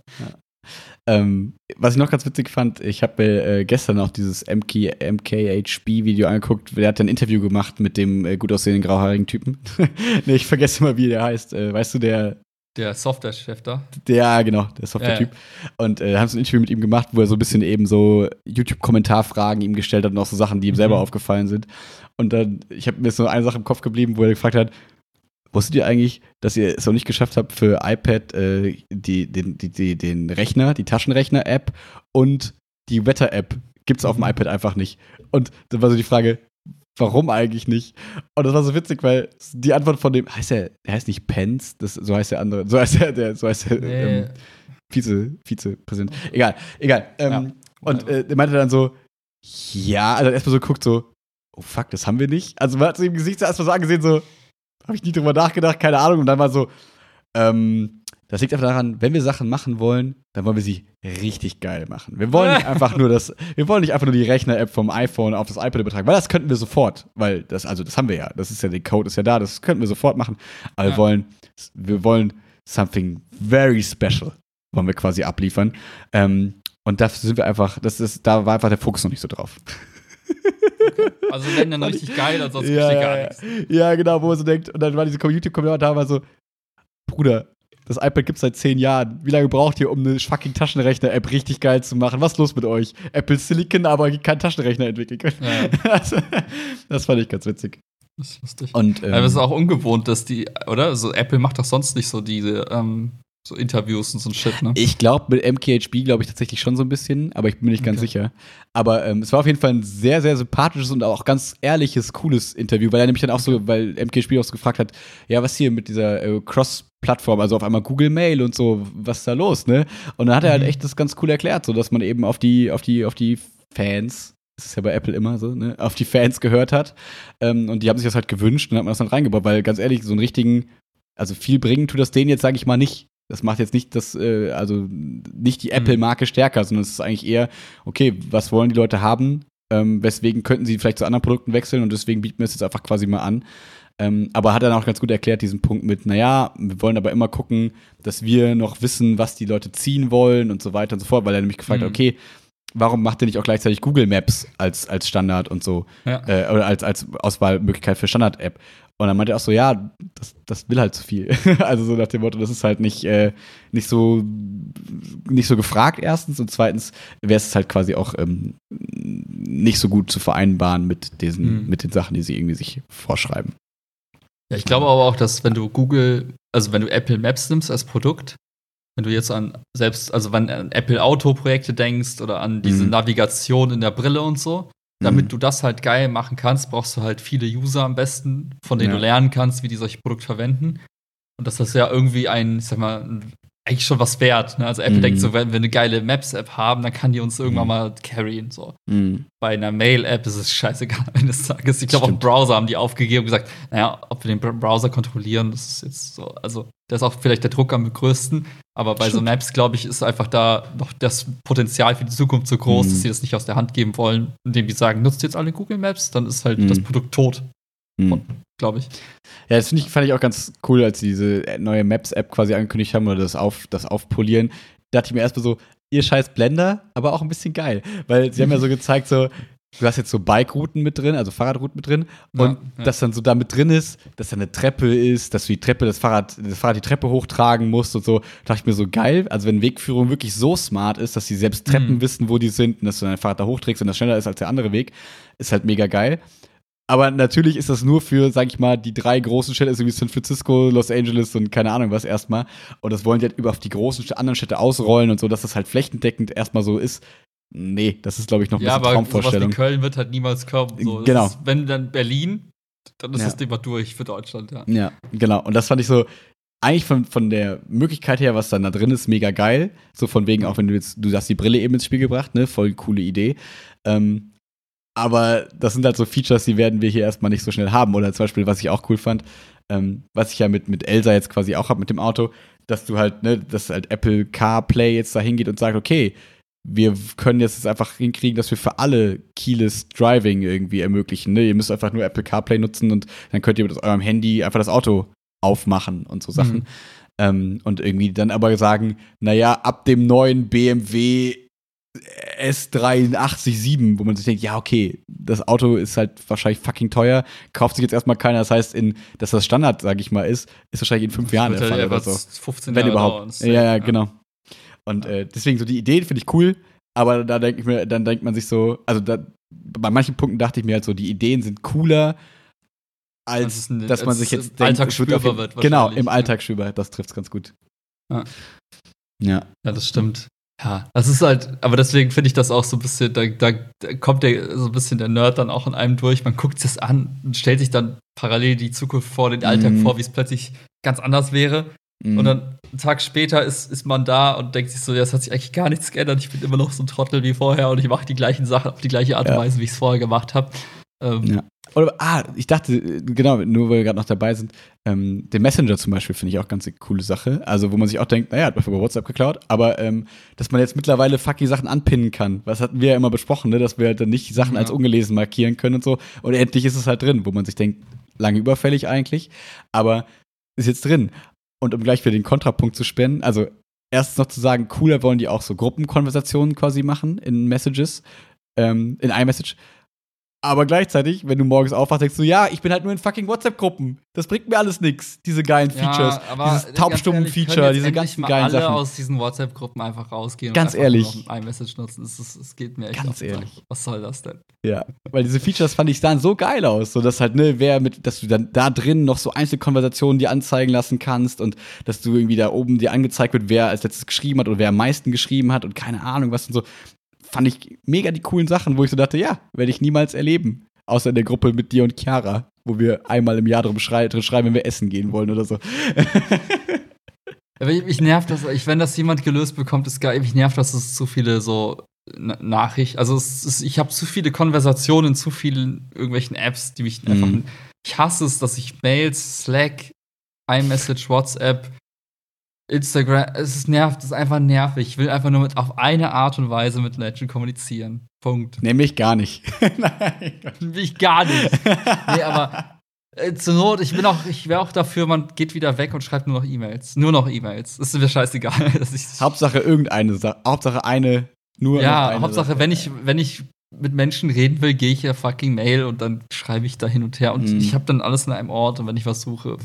Ähm, was ich noch ganz witzig fand, ich habe mir äh, gestern auch dieses MK, MKHB-Video angeguckt. Der hat ein Interview gemacht mit dem äh, gut aussehenden grauhaarigen Typen. nee, ich vergesse immer, wie der heißt. Äh, weißt du, der, Der Software-Chef da. der, genau, der Software-Typ. Und äh, haben so ein Interview mit ihm gemacht, wo er so ein bisschen eben so YouTube-Kommentarfragen ihm gestellt hat und auch so Sachen, die ihm selber Mhm. aufgefallen sind. Und dann, ich habe mir so eine Sache im Kopf geblieben, wo er gefragt hat, Wusstet ihr eigentlich, dass ihr es noch nicht geschafft habt, für iPad äh, die, den, die, die, den Rechner, die Taschenrechner-App und die Wetter-App gibt es auf dem Mhm. iPad einfach nicht? Und dann war so die Frage, warum eigentlich nicht? Und das war so witzig, weil die Antwort von dem, heißt er, der heißt nicht Pence, das, so heißt der andere, so heißt der, der so heißt der ähm, Vize, Vizepräsident. Egal, egal. Ähm, Ja, und äh, der meinte dann so, ja, also erstmal so guckt so, oh fuck, das haben wir nicht. Also man hat so im Gesicht so erstmal so angesehen, so, habe ich nie drüber nachgedacht, keine Ahnung. Und dann war so, ähm, das liegt einfach daran, wenn wir Sachen machen wollen, dann wollen wir sie richtig geil machen. Wir wollen nicht einfach nur das, wir wollen nicht einfach nur die Rechner-App vom iPhone auf das iPad übertragen, weil das könnten wir sofort, weil das, also das haben wir ja, das ist ja, der Code ist ja da, das könnten wir sofort machen. Aber wir Ja. wollen, wir wollen something very special, wollen wir quasi abliefern. Ähm, und da sind wir einfach, das ist, da war einfach der Fokus noch nicht so drauf. Also wenn dann richtig geil, ansonsten ja, steht gar ja, nichts. ja, genau, wo man so denkt, und dann war diese Community-Kommentar war so, Bruder, das iPad gibt's seit zehn Jahren. Wie lange braucht ihr, um eine fucking Taschenrechner-App richtig geil zu machen? Was ist los mit euch? Apple Silicon, aber kein Taschenrechner entwickeln können. Ja, Also, das fand ich ganz witzig. das ist lustig. Und, ähm, Aber es ist auch ungewohnt, dass die, oder? Also Apple macht doch sonst nicht so diese ähm, so Interviews und so ein Shit, ne? Ich glaube, mit MKHB glaube ich tatsächlich schon so ein bisschen, aber ich bin mir nicht ganz Okay. sicher. Aber ähm, es war auf jeden Fall ein sehr, sehr sympathisches und auch ganz ehrliches, cooles Interview, weil er nämlich dann auch so, weil MKHB auch so gefragt hat, ja, was hier mit dieser äh, Cross-Plattform, also auf einmal Google Mail und so, was ist da los, ne? Und dann hat er halt Mhm. echt das ganz cool erklärt, so dass man eben auf die, auf die, auf die Fans, das ist ja bei Apple immer so, ne, auf die Fans gehört hat. Ähm, und die haben sich das halt gewünscht und dann hat man das dann reingebaut, weil ganz ehrlich, so einen richtigen, also viel bringen tut das denen jetzt, sage ich mal, nicht. Das macht jetzt nicht das, äh, also nicht die Apple-Marke stärker, sondern es ist eigentlich eher, okay, was wollen die Leute haben? Ähm, weswegen könnten sie vielleicht zu anderen Produkten wechseln und deswegen bieten wir es jetzt einfach quasi mal an. Ähm, aber hat dann auch ganz gut erklärt, diesen Punkt mit, naja, wir wollen aber immer gucken, dass wir noch wissen, was die Leute ziehen wollen und so weiter und so fort, weil er nämlich gefragt hat, Mhm. okay, warum macht ihr nicht auch gleichzeitig Google Maps als, als Standard und so? Ja. äh, oder als, als Auswahlmöglichkeit für Standard-App. Und dann meinte er auch so, ja, das, das will halt zu viel. also so nach dem Motto, das ist halt nicht, äh, nicht so nicht so gefragt erstens und zweitens wäre es halt quasi auch ähm, nicht so gut zu vereinbaren mit diesen, Mhm. mit den Sachen, die sie irgendwie sich vorschreiben. Ja, ich glaube aber auch, dass wenn du Google, also wenn du Apple Maps nimmst als Produkt, wenn du jetzt an selbst, also wenn an Apple Auto Projekte denkst oder an diese Mhm. Navigation in der Brille und so, damit mhm. du das halt geil machen kannst, brauchst du halt viele User am besten, von denen ja. du lernen kannst, wie die solche Produkte verwenden. Und dass das ja irgendwie ein, ich sag mal, ein eigentlich schon was wert. Ne? Also Apple mhm. denkt so, wenn wir eine geile Maps-App haben, dann kann die uns irgendwann mhm. mal carryen. So. Mhm. Bei einer Mail-App ist es scheißegal wenn es Tages. Ich glaube, auch Browser haben die aufgegeben und gesagt, naja, ob wir den Browser kontrollieren, das ist jetzt so. Also, da ist auch vielleicht der Druck am größten. Aber bei Stimmt. so Maps, glaube ich, ist einfach da noch das Potenzial für die Zukunft so groß, dass mhm. sie das nicht aus der Hand geben wollen, indem die sagen, nutzt jetzt alle Google Maps, dann ist halt das mhm. Produkt tot. Mhm. Glaube ich. Ja, das ich, fand ich auch ganz cool, als sie diese neue Maps-App quasi angekündigt haben oder das, auf, das Aufpolieren. Da dachte ich mir erstmal so, ihr scheiß Blender, aber auch ein bisschen geil. Weil sie haben ja so gezeigt, so, du hast jetzt so Bike-Routen mit drin, also Fahrradrouten mit drin. Und ja, ja. dass dann so da mit drin ist, dass da eine Treppe ist, dass du die Treppe, das Fahrrad, das Fahrrad die Treppe hochtragen musst und so, dachte ich mir so geil. Also wenn Wegführung wirklich so smart ist, dass sie selbst Treppen mhm. wissen, wo die sind und dass du dein Fahrrad da hochträgst und das schneller ist als der andere Weg, ist halt mega geil. Aber natürlich ist das nur für, sag ich mal, die drei großen Städte, so wie San Francisco, Los Angeles und keine Ahnung was erstmal. Und das wollen die halt über auf die großen anderen Städte ausrollen und so, dass das halt flächendeckend erstmal so ist. Nee, das ist, glaube ich, noch ein ja, bisschen aber Traumvorstellung. Sowas wie Köln wird halt niemals kommen. So. Genau. Ist, wenn dann Berlin, dann ist ja. das Thema durch für Deutschland, ja. Ja, genau. Und das fand ich so, eigentlich von, von der Möglichkeit her, was dann da drin ist, mega geil. So von wegen, auch wenn du jetzt, du hast die Brille eben ins Spiel gebracht, ne? Voll coole Idee. Ähm, aber das sind halt so Features, die werden wir hier erstmal nicht so schnell haben. Oder zum Beispiel, was ich auch cool fand, ähm, was ich ja mit, mit Elsa jetzt quasi auch habe mit dem Auto, dass du halt, ne, dass halt Apple CarPlay jetzt da hingeht und sagt, okay, wir können jetzt einfach hinkriegen, dass wir für alle Keyless Driving irgendwie ermöglichen. Ne? Ihr müsst einfach nur Apple CarPlay nutzen und dann könnt ihr mit eurem Handy einfach das Auto aufmachen und so Sachen. Mhm. Ähm, und irgendwie dann aber sagen, naja, ab dem neuen BMW S837, wo man sich denkt, ja, okay, das Auto ist halt wahrscheinlich fucking teuer, kauft sich jetzt erstmal keiner. Das heißt, in, dass das Standard, sag ich mal, ist, ist wahrscheinlich in fünf Jahren der Fall oder so. 15 Wenn Jahre überhaupt. Ja, ja, genau. Und äh, deswegen so die Idee finde ich cool, aber da denke ich mir, dann denkt man sich so, also da, bei manchen Punkten dachte ich mir halt so, die Ideen sind cooler, als ein, dass man sich jetzt denkt, Alltag spürbar wird, wird Genau, im Alltag spürbar, das trifft es ganz gut. Ja. ja. Ja, das stimmt. Ja, das ist halt, aber deswegen finde ich das auch so ein bisschen, da, da, kommt der so ein bisschen der Nerd dann auch in einem durch. Man guckt das an und stellt sich dann parallel die Zukunft vor, den Alltag mm. vor, wie es plötzlich ganz anders wäre. Mm. Und dann einen Tag später ist, ist man da und denkt sich so, ja, es hat sich eigentlich gar nichts geändert. Ich bin immer noch so ein Trottel wie vorher und ich mache die gleichen Sachen auf die gleiche Art und ja. Weise, wie ich es vorher gemacht habe. Ähm, ja. Oder, ah, ich dachte, genau, nur weil wir gerade noch dabei sind, ähm, den Messenger zum Beispiel finde ich auch ganz eine coole Sache. Also, wo man sich auch denkt, naja, hat man über WhatsApp geklaut, aber ähm, dass man jetzt mittlerweile fucking Sachen anpinnen kann. Was hatten wir ja immer besprochen, ne? dass wir halt dann nicht Sachen ja. als ungelesen markieren können und so. Und endlich ist es halt drin, wo man sich denkt, lange überfällig eigentlich, aber ist jetzt drin. Und um gleich wieder den Kontrapunkt zu spenden, also erstens noch zu sagen, cooler wollen die auch so Gruppenkonversationen quasi machen in Messages, ähm, in iMessage. Aber gleichzeitig, wenn du morgens aufwachst, denkst du, ja, ich bin halt nur in fucking WhatsApp-Gruppen. Das bringt mir alles nichts, diese geilen Features. Ja, dieses Taubstummen-Feature, diese ganzen mal geilen alle Sachen. aus diesen WhatsApp-Gruppen einfach rausgehen ganz und ehrlich. iMessage nutzen. Es, es, es geht mir echt Ganz ehrlich. Was soll das denn? Ja, weil diese Features fand ich sahen so geil aus. So, dass halt, ne, wer mit, dass du dann da drin noch so Einzelkonversationen dir anzeigen lassen kannst und dass du irgendwie da oben dir angezeigt wird, wer als letztes geschrieben hat oder wer am meisten geschrieben hat und keine Ahnung was und so fand ich mega die coolen Sachen, wo ich so dachte, ja, werde ich niemals erleben. Außer in der Gruppe mit dir und Chiara, wo wir einmal im Jahr drum, schrei schreiben, wenn wir essen gehen wollen oder so. Aber ich nervt das, ich, wenn das jemand gelöst bekommt, ist geil. Mich nervt, dass es zu viele so Nachrichten, also ist, ich habe zu viele Konversationen in zu vielen irgendwelchen Apps, die mich einfach. Mhm. Ich hasse es, dass ich Mails, Slack, iMessage, WhatsApp, Instagram, es ist nervt, es ist einfach nervig. Ich will einfach nur mit auf eine Art und Weise mit Menschen kommunizieren. Punkt. Nämlich gar nicht. Nein. Nämlich gar nicht. nee, aber äh, zur Not, ich bin auch, ich wäre auch dafür, man geht wieder weg und schreibt nur noch E-Mails. Nur noch E-Mails. Das ist mir scheißegal. Hauptsache irgendeine Sache. Hauptsache eine, nur Ja, eine Hauptsache, Sache. wenn ich, wenn ich mit Menschen reden will, gehe ich ja fucking Mail und dann schreibe ich da hin und her. Und mm. ich habe dann alles in einem Ort und wenn ich was suche.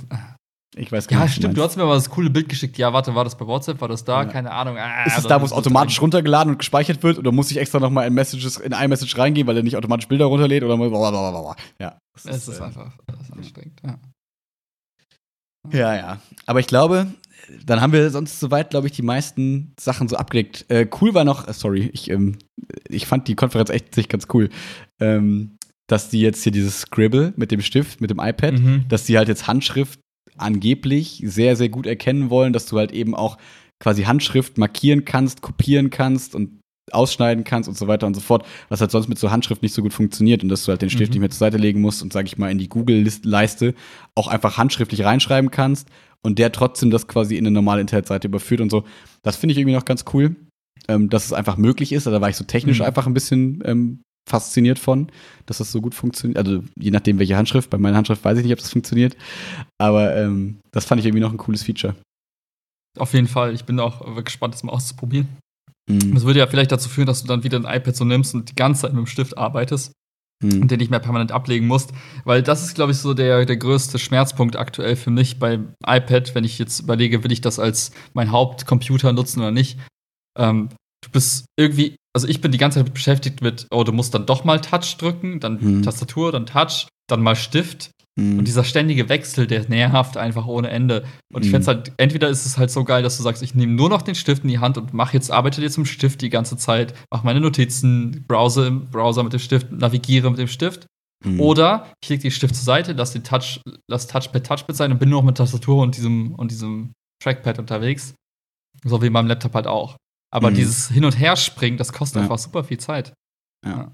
Ich weiß gar ja, nicht. Ja, stimmt, du hast mir mal das coole Bild geschickt. Ja, warte, war das bei WhatsApp? War das da? Ja. Keine Ahnung. Ah, ist es da, wo es automatisch drin. runtergeladen und gespeichert wird? Oder muss ich extra nochmal in Messages, in iMessage reingehen, weil er nicht automatisch Bilder runterlädt? Oder blablabla. Ja. Es ist, ist, äh, einfach das ist anstrengend, ja. Ja, ja. Aber ich glaube, dann haben wir sonst soweit, glaube ich, die meisten Sachen so abgedeckt. Äh, cool war noch, äh, sorry, ich, ähm, ich fand die Konferenz echt sich ganz cool. Ähm, dass die jetzt hier dieses Scribble mit dem Stift, mit dem iPad, mhm. dass die halt jetzt Handschrift angeblich sehr, sehr gut erkennen wollen, dass du halt eben auch quasi Handschrift markieren kannst, kopieren kannst und ausschneiden kannst und so weiter und so fort, was halt sonst mit so Handschrift nicht so gut funktioniert und dass du halt den Stift mhm. nicht mehr zur Seite legen musst und sag ich mal in die Google-Leiste auch einfach handschriftlich reinschreiben kannst und der trotzdem das quasi in eine normale Internetseite überführt und so. Das finde ich irgendwie noch ganz cool, ähm, dass es einfach möglich ist. Also da war ich so technisch mhm. einfach ein bisschen ähm, fasziniert von, dass das so gut funktioniert. Also je nachdem, welche Handschrift. Bei meiner Handschrift weiß ich nicht, ob das funktioniert. Aber ähm, das fand ich irgendwie noch ein cooles Feature. Auf jeden Fall. Ich bin auch gespannt, das mal auszuprobieren. Mhm. Das würde ja vielleicht dazu führen, dass du dann wieder ein iPad so nimmst und die ganze Zeit mit dem Stift arbeitest mhm. und den nicht mehr permanent ablegen musst. Weil das ist, glaube ich, so der, der größte Schmerzpunkt aktuell für mich beim iPad, wenn ich jetzt überlege, will ich das als mein Hauptcomputer nutzen oder nicht. Ähm, du bist irgendwie, also ich bin die ganze Zeit beschäftigt mit, oh, du musst dann doch mal Touch drücken, dann mhm. Tastatur, dann Touch, dann mal Stift. Mhm. Und dieser ständige Wechsel, der nervt einfach ohne Ende. Und ich mhm. fände es halt, entweder ist es halt so geil, dass du sagst, ich nehme nur noch den Stift in die Hand und mach jetzt, arbeite jetzt im Stift die ganze Zeit, mach meine Notizen, browse im Browser mit dem Stift, navigiere mit dem Stift. Mhm. Oder ich lege den Stift zur Seite, lass den Touch, lass Touchpad Touchpad sein und bin nur noch mit Tastatur und diesem, und diesem Trackpad unterwegs. So wie beim Laptop halt auch. Aber mhm. dieses Hin- und Herspringen, das kostet ja. einfach super viel Zeit. Ja.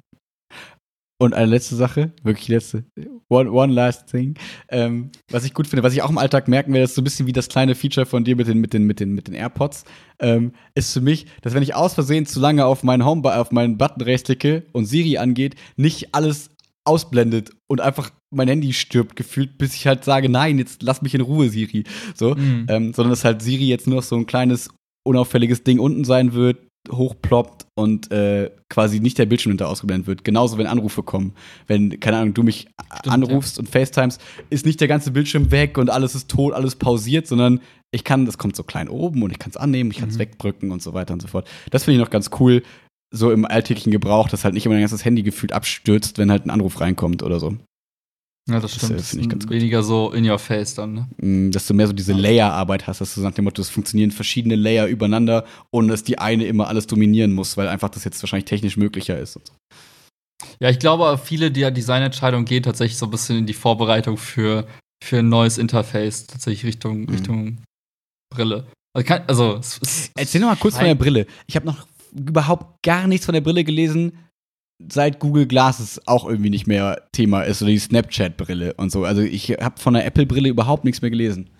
Und eine letzte Sache, wirklich letzte, one, one last thing. Ähm, was ich gut finde, was ich auch im Alltag merken werde, ist so ein bisschen wie das kleine Feature von dir mit den, mit den, mit den, mit den AirPods, ähm, ist für mich, dass wenn ich aus Versehen zu lange auf meinen Home, auf meinen Button rechtsklicke und Siri angeht, nicht alles ausblendet und einfach mein Handy stirbt gefühlt, bis ich halt sage, nein, jetzt lass mich in Ruhe, Siri. So, mhm. ähm, sondern dass halt Siri jetzt nur noch so ein kleines unauffälliges Ding unten sein wird, hochploppt und äh, quasi nicht der Bildschirm hinter ausgeblendet wird. Genauso, wenn Anrufe kommen. Wenn, keine Ahnung, du mich Stimmt, anrufst ja. und FaceTimes, ist nicht der ganze Bildschirm weg und alles ist tot, alles pausiert, sondern ich kann, das kommt so klein oben und ich kann es annehmen, ich kann es mhm. wegdrücken und so weiter und so fort. Das finde ich noch ganz cool, so im alltäglichen Gebrauch, dass halt nicht immer dein ganzes Handy gefühlt abstürzt, wenn halt ein Anruf reinkommt oder so. Ja, das stimmt. Das, äh, ich ganz weniger so in your face dann, ne? Mm, dass du mehr so diese Layer-Arbeit hast, dass du nach dem Motto, es funktionieren verschiedene Layer übereinander und dass die eine immer alles dominieren muss, weil einfach das jetzt wahrscheinlich technisch möglicher ist. Ja, ich glaube, viele der Designentscheidungen gehen tatsächlich so ein bisschen in die Vorbereitung für, für ein neues Interface, tatsächlich Richtung, mhm. Richtung Brille. Also, kann, also es, es, Erzähl noch mal kurz von der Brille. Ich habe noch überhaupt gar nichts von der Brille gelesen seit Google Glasses auch irgendwie nicht mehr Thema ist, oder die Snapchat-Brille und so. Also ich habe von der Apple-Brille überhaupt nichts mehr gelesen.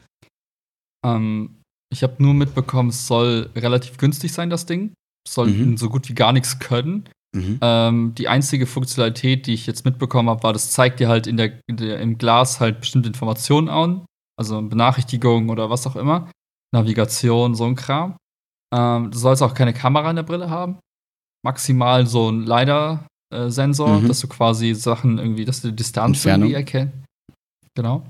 Ähm, ich habe nur mitbekommen, es soll relativ günstig sein, das Ding. Es soll mhm. so gut wie gar nichts können. Mhm. Ähm, die einzige Funktionalität, die ich jetzt mitbekommen habe, war, das zeigt dir halt in der, in der, im Glas halt bestimmte Informationen an. Also Benachrichtigungen oder was auch immer. Navigation, so ein Kram. Ähm, du sollst auch keine Kamera in der Brille haben maximal so ein LiDAR-Sensor, mhm. dass du quasi Sachen irgendwie, dass du die Distanz irgendwie erkennst. Genau.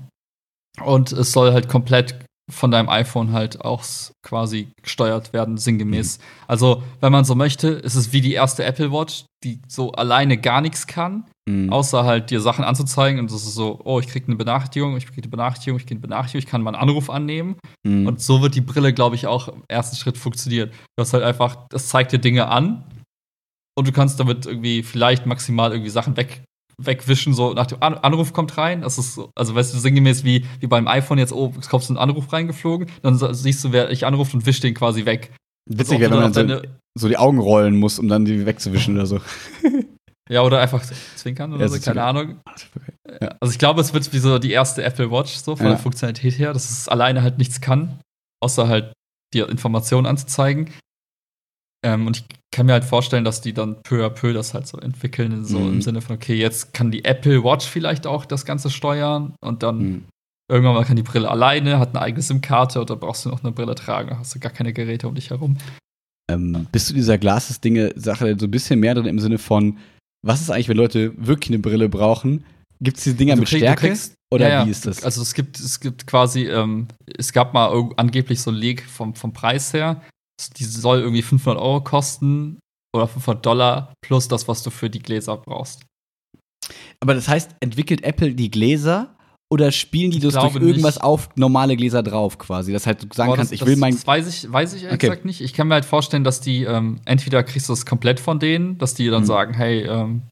Und es soll halt komplett von deinem iPhone halt auch quasi gesteuert werden, sinngemäß. Mhm. Also, wenn man so möchte, ist es wie die erste Apple Watch, die so alleine gar nichts kann, mhm. außer halt dir Sachen anzuzeigen. Und das ist so, oh, ich krieg eine Benachrichtigung, ich krieg eine Benachrichtigung, ich krieg eine Benachrichtigung, ich kann mal einen Anruf annehmen. Mhm. Und so wird die Brille, glaube ich, auch im ersten Schritt funktionieren. Du hast halt einfach, das zeigt dir Dinge an und du kannst damit irgendwie vielleicht maximal irgendwie Sachen weg, wegwischen, so nach dem An Anruf kommt rein. Das ist so, also weißt du, sinngemäß wie, wie beim iPhone jetzt, oh, es kommt so ein Anruf reingeflogen, dann siehst du, wer ich anruft und wischt den quasi weg. Witzig, wenn man dann so, so, die Augen rollen muss, um dann die wegzuwischen oder so. Ja, oder einfach zwinkern oder ja, so, keine Ahnung. Ja. Also ich glaube, es wird wie so die erste Apple Watch, so von ja. der Funktionalität her, dass es alleine halt nichts kann, außer halt dir Informationen anzuzeigen. Ähm, und ich kann mir halt vorstellen, dass die dann peu à peu das halt so entwickeln, so mhm. im Sinne von, okay, jetzt kann die Apple Watch vielleicht auch das Ganze steuern und dann mhm. irgendwann mal kann die Brille alleine, hat eine eigene SIM-Karte oder brauchst du noch eine Brille tragen, hast du gar keine Geräte um dich herum. Ähm, bist du dieser Glases-Dinge-Sache so ein bisschen mehr drin im Sinne von, was ist eigentlich, wenn Leute wirklich eine Brille brauchen? Gibt es diese Dinger also mit krieg, Stärke? Kriegst, oder ja, wie ist das? Also es gibt, es gibt quasi, ähm, es gab mal angeblich so ein Leak vom, vom Preis her, die soll irgendwie 500 Euro kosten oder 500 Dollar plus das, was du für die Gläser brauchst. Aber das heißt, entwickelt Apple die Gläser Oder spielen die Ich das durch irgendwas nicht. auf normale Gläser drauf quasi? Das halt du sagen Boah, kannst, das, ich will mein. Das weiß ich, weiß ich ehrlich Okay. gesagt nicht. Ich kann mir halt vorstellen, dass die ähm, entweder kriegst du das komplett von denen, dass die dann Mhm. sagen, hey, ähm,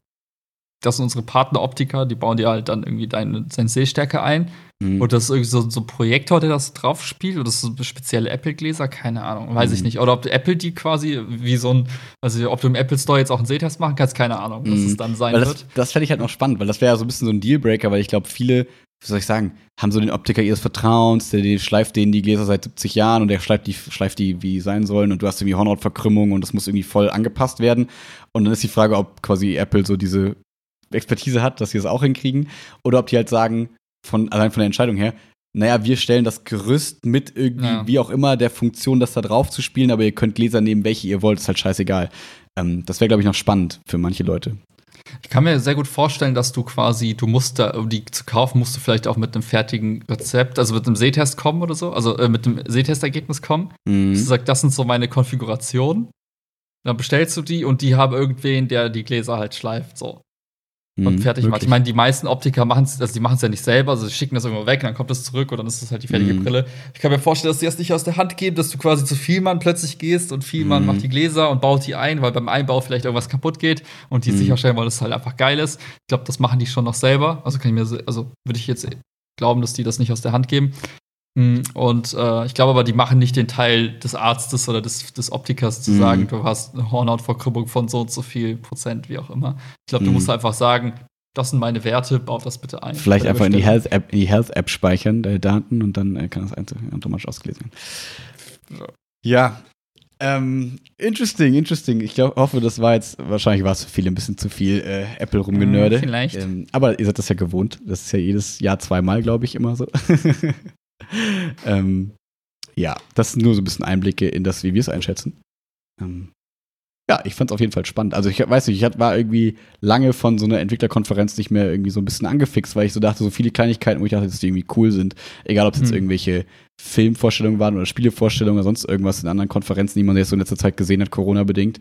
das sind unsere Partneroptiker, die bauen dir halt dann irgendwie deine Sensei-Stärke ein. Hm. Oder das ist irgendwie so, so ein Projektor, der das drauf spielt. Oder das ist so spezielle Apple-Gläser, keine Ahnung, weiß ich Mhm. nicht. Oder ob Apple die quasi wie so ein, also ob du im Apple Store jetzt auch einen Sehtest machen kannst, keine Ahnung, was Mhm. es dann sein das, wird. das fände ich halt noch spannend, weil das wäre ja so ein bisschen so ein Dealbreaker, weil ich glaube, viele, wie soll ich sagen, haben so den Optiker ihres Vertrauens, der, der schleift denen die Gläser seit 70 Jahren und der schleift die, schleift die, wie sie sein sollen und du hast irgendwie Hornhautverkrümmung und das muss irgendwie voll angepasst werden. Und dann ist die Frage, ob quasi Apple so diese Expertise hat, dass sie das auch hinkriegen, oder ob die halt sagen, von, allein von der Entscheidung her, naja, wir stellen das Gerüst mit irgendwie, Ja. wie auch immer, der Funktion, das da drauf zu spielen, aber ihr könnt Gläser nehmen, welche ihr wollt, ist halt scheißegal. Ähm, das wäre, glaube ich, noch spannend für manche Leute. Ich kann mir sehr gut vorstellen, dass du quasi, du musst da, um die zu kaufen, musst du vielleicht auch mit einem fertigen Rezept, also mit einem Sehtest kommen oder so, also äh, mit einem Sehtestergebnis kommen. Mhm. Du sagst, das sind so meine Konfigurationen. Dann bestellst du die und die haben irgendwen, der die Gläser halt schleift, so. Und Mhm, fertig macht. Ich meine, die meisten Optiker machen es, also die machen es ja nicht selber, also sie schicken das irgendwo weg, dann kommt es zurück und dann ist es halt die fertige Mhm. Brille. Ich kann mir vorstellen, dass die das nicht aus der Hand geben, dass du quasi zu Vielmann plötzlich gehst und Vielmann Mhm. macht die Gläser und baut die ein, weil beim Einbau vielleicht irgendwas kaputt geht und die Mhm. sicherstellen wollen, dass es halt einfach geil ist. Ich glaube, das machen die schon noch selber. Also kann ich mir, also würde ich jetzt glauben, dass die das nicht aus der Hand geben. Mm, Und äh, ich glaube aber, die machen nicht den Teil des Arztes oder des, des Optikers zu Mhm. sagen, du hast eine Hornhautverkrümmung von so und so viel Prozent, wie auch immer. Ich glaube, du Mhm. musst einfach sagen, das sind meine Werte, baut das bitte ein. Vielleicht einfach in die. Health-App in die Health-App speichern, deine Daten, und dann äh, kann das einzeln automatisch ausgelesen werden. Ja. Ähm, interesting, interesting. Ich glaub, hoffe, das war jetzt, wahrscheinlich war es für viele ein bisschen zu viel äh, Apple rumgenörde. Mm, vielleicht. Ähm, aber ihr seid das ja gewohnt. Das ist ja jedes Jahr zweimal, glaube ich, immer so. ähm, ja, das sind nur so ein bisschen Einblicke in das, wie wir es einschätzen. Ähm, ja, ich fand es auf jeden Fall spannend. Also ich weiß nicht, ich war irgendwie lange von so einer Entwicklerkonferenz nicht mehr irgendwie so ein bisschen angefixt, weil ich so dachte, so viele Kleinigkeiten, wo ich dachte, dass die irgendwie cool sind. Egal, ob es jetzt Hm. irgendwelche Filmvorstellungen waren oder Spielevorstellungen oder sonst irgendwas in anderen Konferenzen, die man jetzt so in letzter Zeit gesehen hat, Corona-bedingt.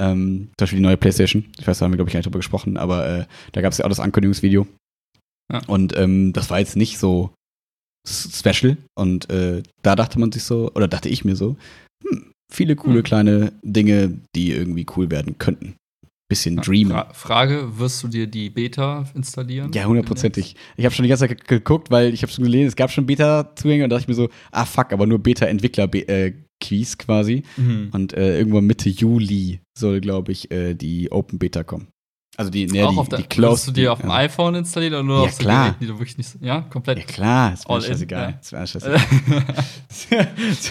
Ähm, zum Beispiel die neue Playstation. Ich weiß, da haben wir, glaube ich, gar nicht drüber gesprochen, aber äh, da gab es ja auch das Ankündigungsvideo. Ja. Und ähm, das war jetzt nicht so special. Und äh, da dachte man sich so, oder dachte ich mir so, hm, viele coole Hm. kleine Dinge, die irgendwie cool werden könnten. Bisschen Dreamer. Fra Frage: Wirst du dir die Beta installieren? Ja, hundertprozentig. Ich habe schon die ganze Zeit ge- geguckt, weil ich habe schon gelesen, es gab schon Beta-Zugänge und da dachte ich mir so, ah fuck, aber nur Beta-Entwickler-Keys quasi. Mhm. Und äh, irgendwann Mitte Juli soll, glaube ich, äh, die Open Beta kommen. Also die, nee, auch die, auf der, die Closed. Willst du dir auf dem ja. iPhone installieren oder nur Ja, auf so klar. Geräten, die du wirklich nicht. Ja, komplett. Ja klar, ist mir scheißegal. Ist mir scheißegal. ist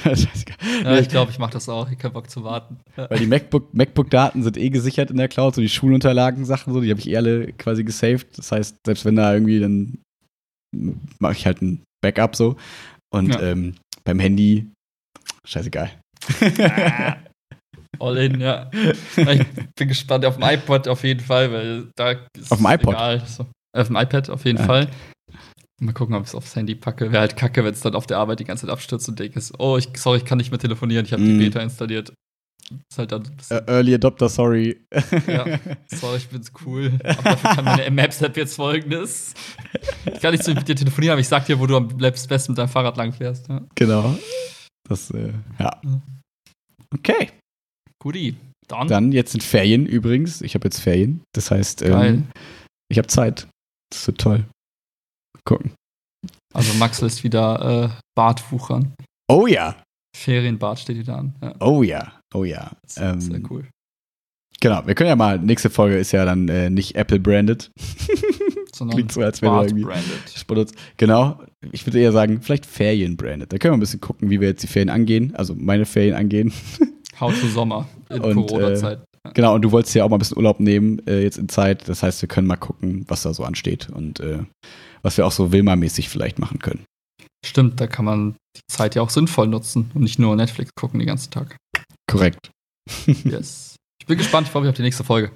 mir scheißegal. ja, ich glaube, ich mache das auch. Ich habe Bock zu warten. Weil die MacBook, MacBook-Daten sind eh gesichert in der Cloud, so die Schulunterlagen-Sachen, so, die habe ich eh alle quasi gesaved. Das heißt, selbst wenn da irgendwie, dann mache ich halt ein Backup so. Und Ja. ähm, beim Handy, scheißegal. All in, ja. Ich bin gespannt auf dem iPod auf jeden Fall, weil da ist Auf dem iPod? egal. So. Auf dem iPad auf jeden Ja. Fall. Mal gucken, ob ich es aufs Handy packe. Wäre halt kacke, wenn es dann auf der Arbeit die ganze Zeit abstürzt und denke, oh, ich, sorry, ich kann nicht mehr telefonieren, ich habe Mm. die Beta installiert. Ist halt dann Early Adopter, sorry. Ja. sorry, ich bin's cool. Aber dafür kann meine Maps-App jetzt folgendes. Ich kann nicht so mit dir telefonieren, aber ich sag dir, wo du am besten mit deinem Fahrrad langfährst. Ja. genau. Das, äh, ja. Okay. Guti, dann. Dann, jetzt sind Ferien übrigens. Ich habe jetzt Ferien. Das heißt, ähm, ich habe Zeit. Das wird toll. Mal Gucken. Also Max lässt wieder äh, Bart wuchern. Oh ja. Ferienbart steht wieder an. Ja, Oh ja. Oh ja. sehr, Ähm, cool. Genau, wir können ja mal, nächste Folge ist ja dann äh, nicht Apple-branded. Sondern Klingt so, als wäre Bart irgendwie branded. Genau, ich würde eher sagen, vielleicht Ferien-branded. Da können wir ein bisschen gucken, wie wir jetzt die Ferien angehen, also meine Ferien angehen. How to Sommer in Corona-Zeit. genau, und du wolltest ja auch mal ein bisschen Urlaub nehmen, äh, jetzt in Zeit. Das heißt, wir können mal gucken, was da so ansteht und äh, was wir auch so Wilma-mäßig vielleicht machen können. Stimmt, da kann man die Zeit ja auch sinnvoll nutzen und nicht nur Netflix gucken den ganzen Tag. Korrekt. Yes. Ich bin gespannt, ich freue mich auf die nächste Folge.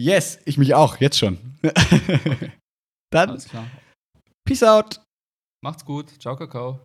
Yes, ich mich auch, jetzt schon. dann, Alles klar. peace out. Macht's gut. Ciao, Kakao.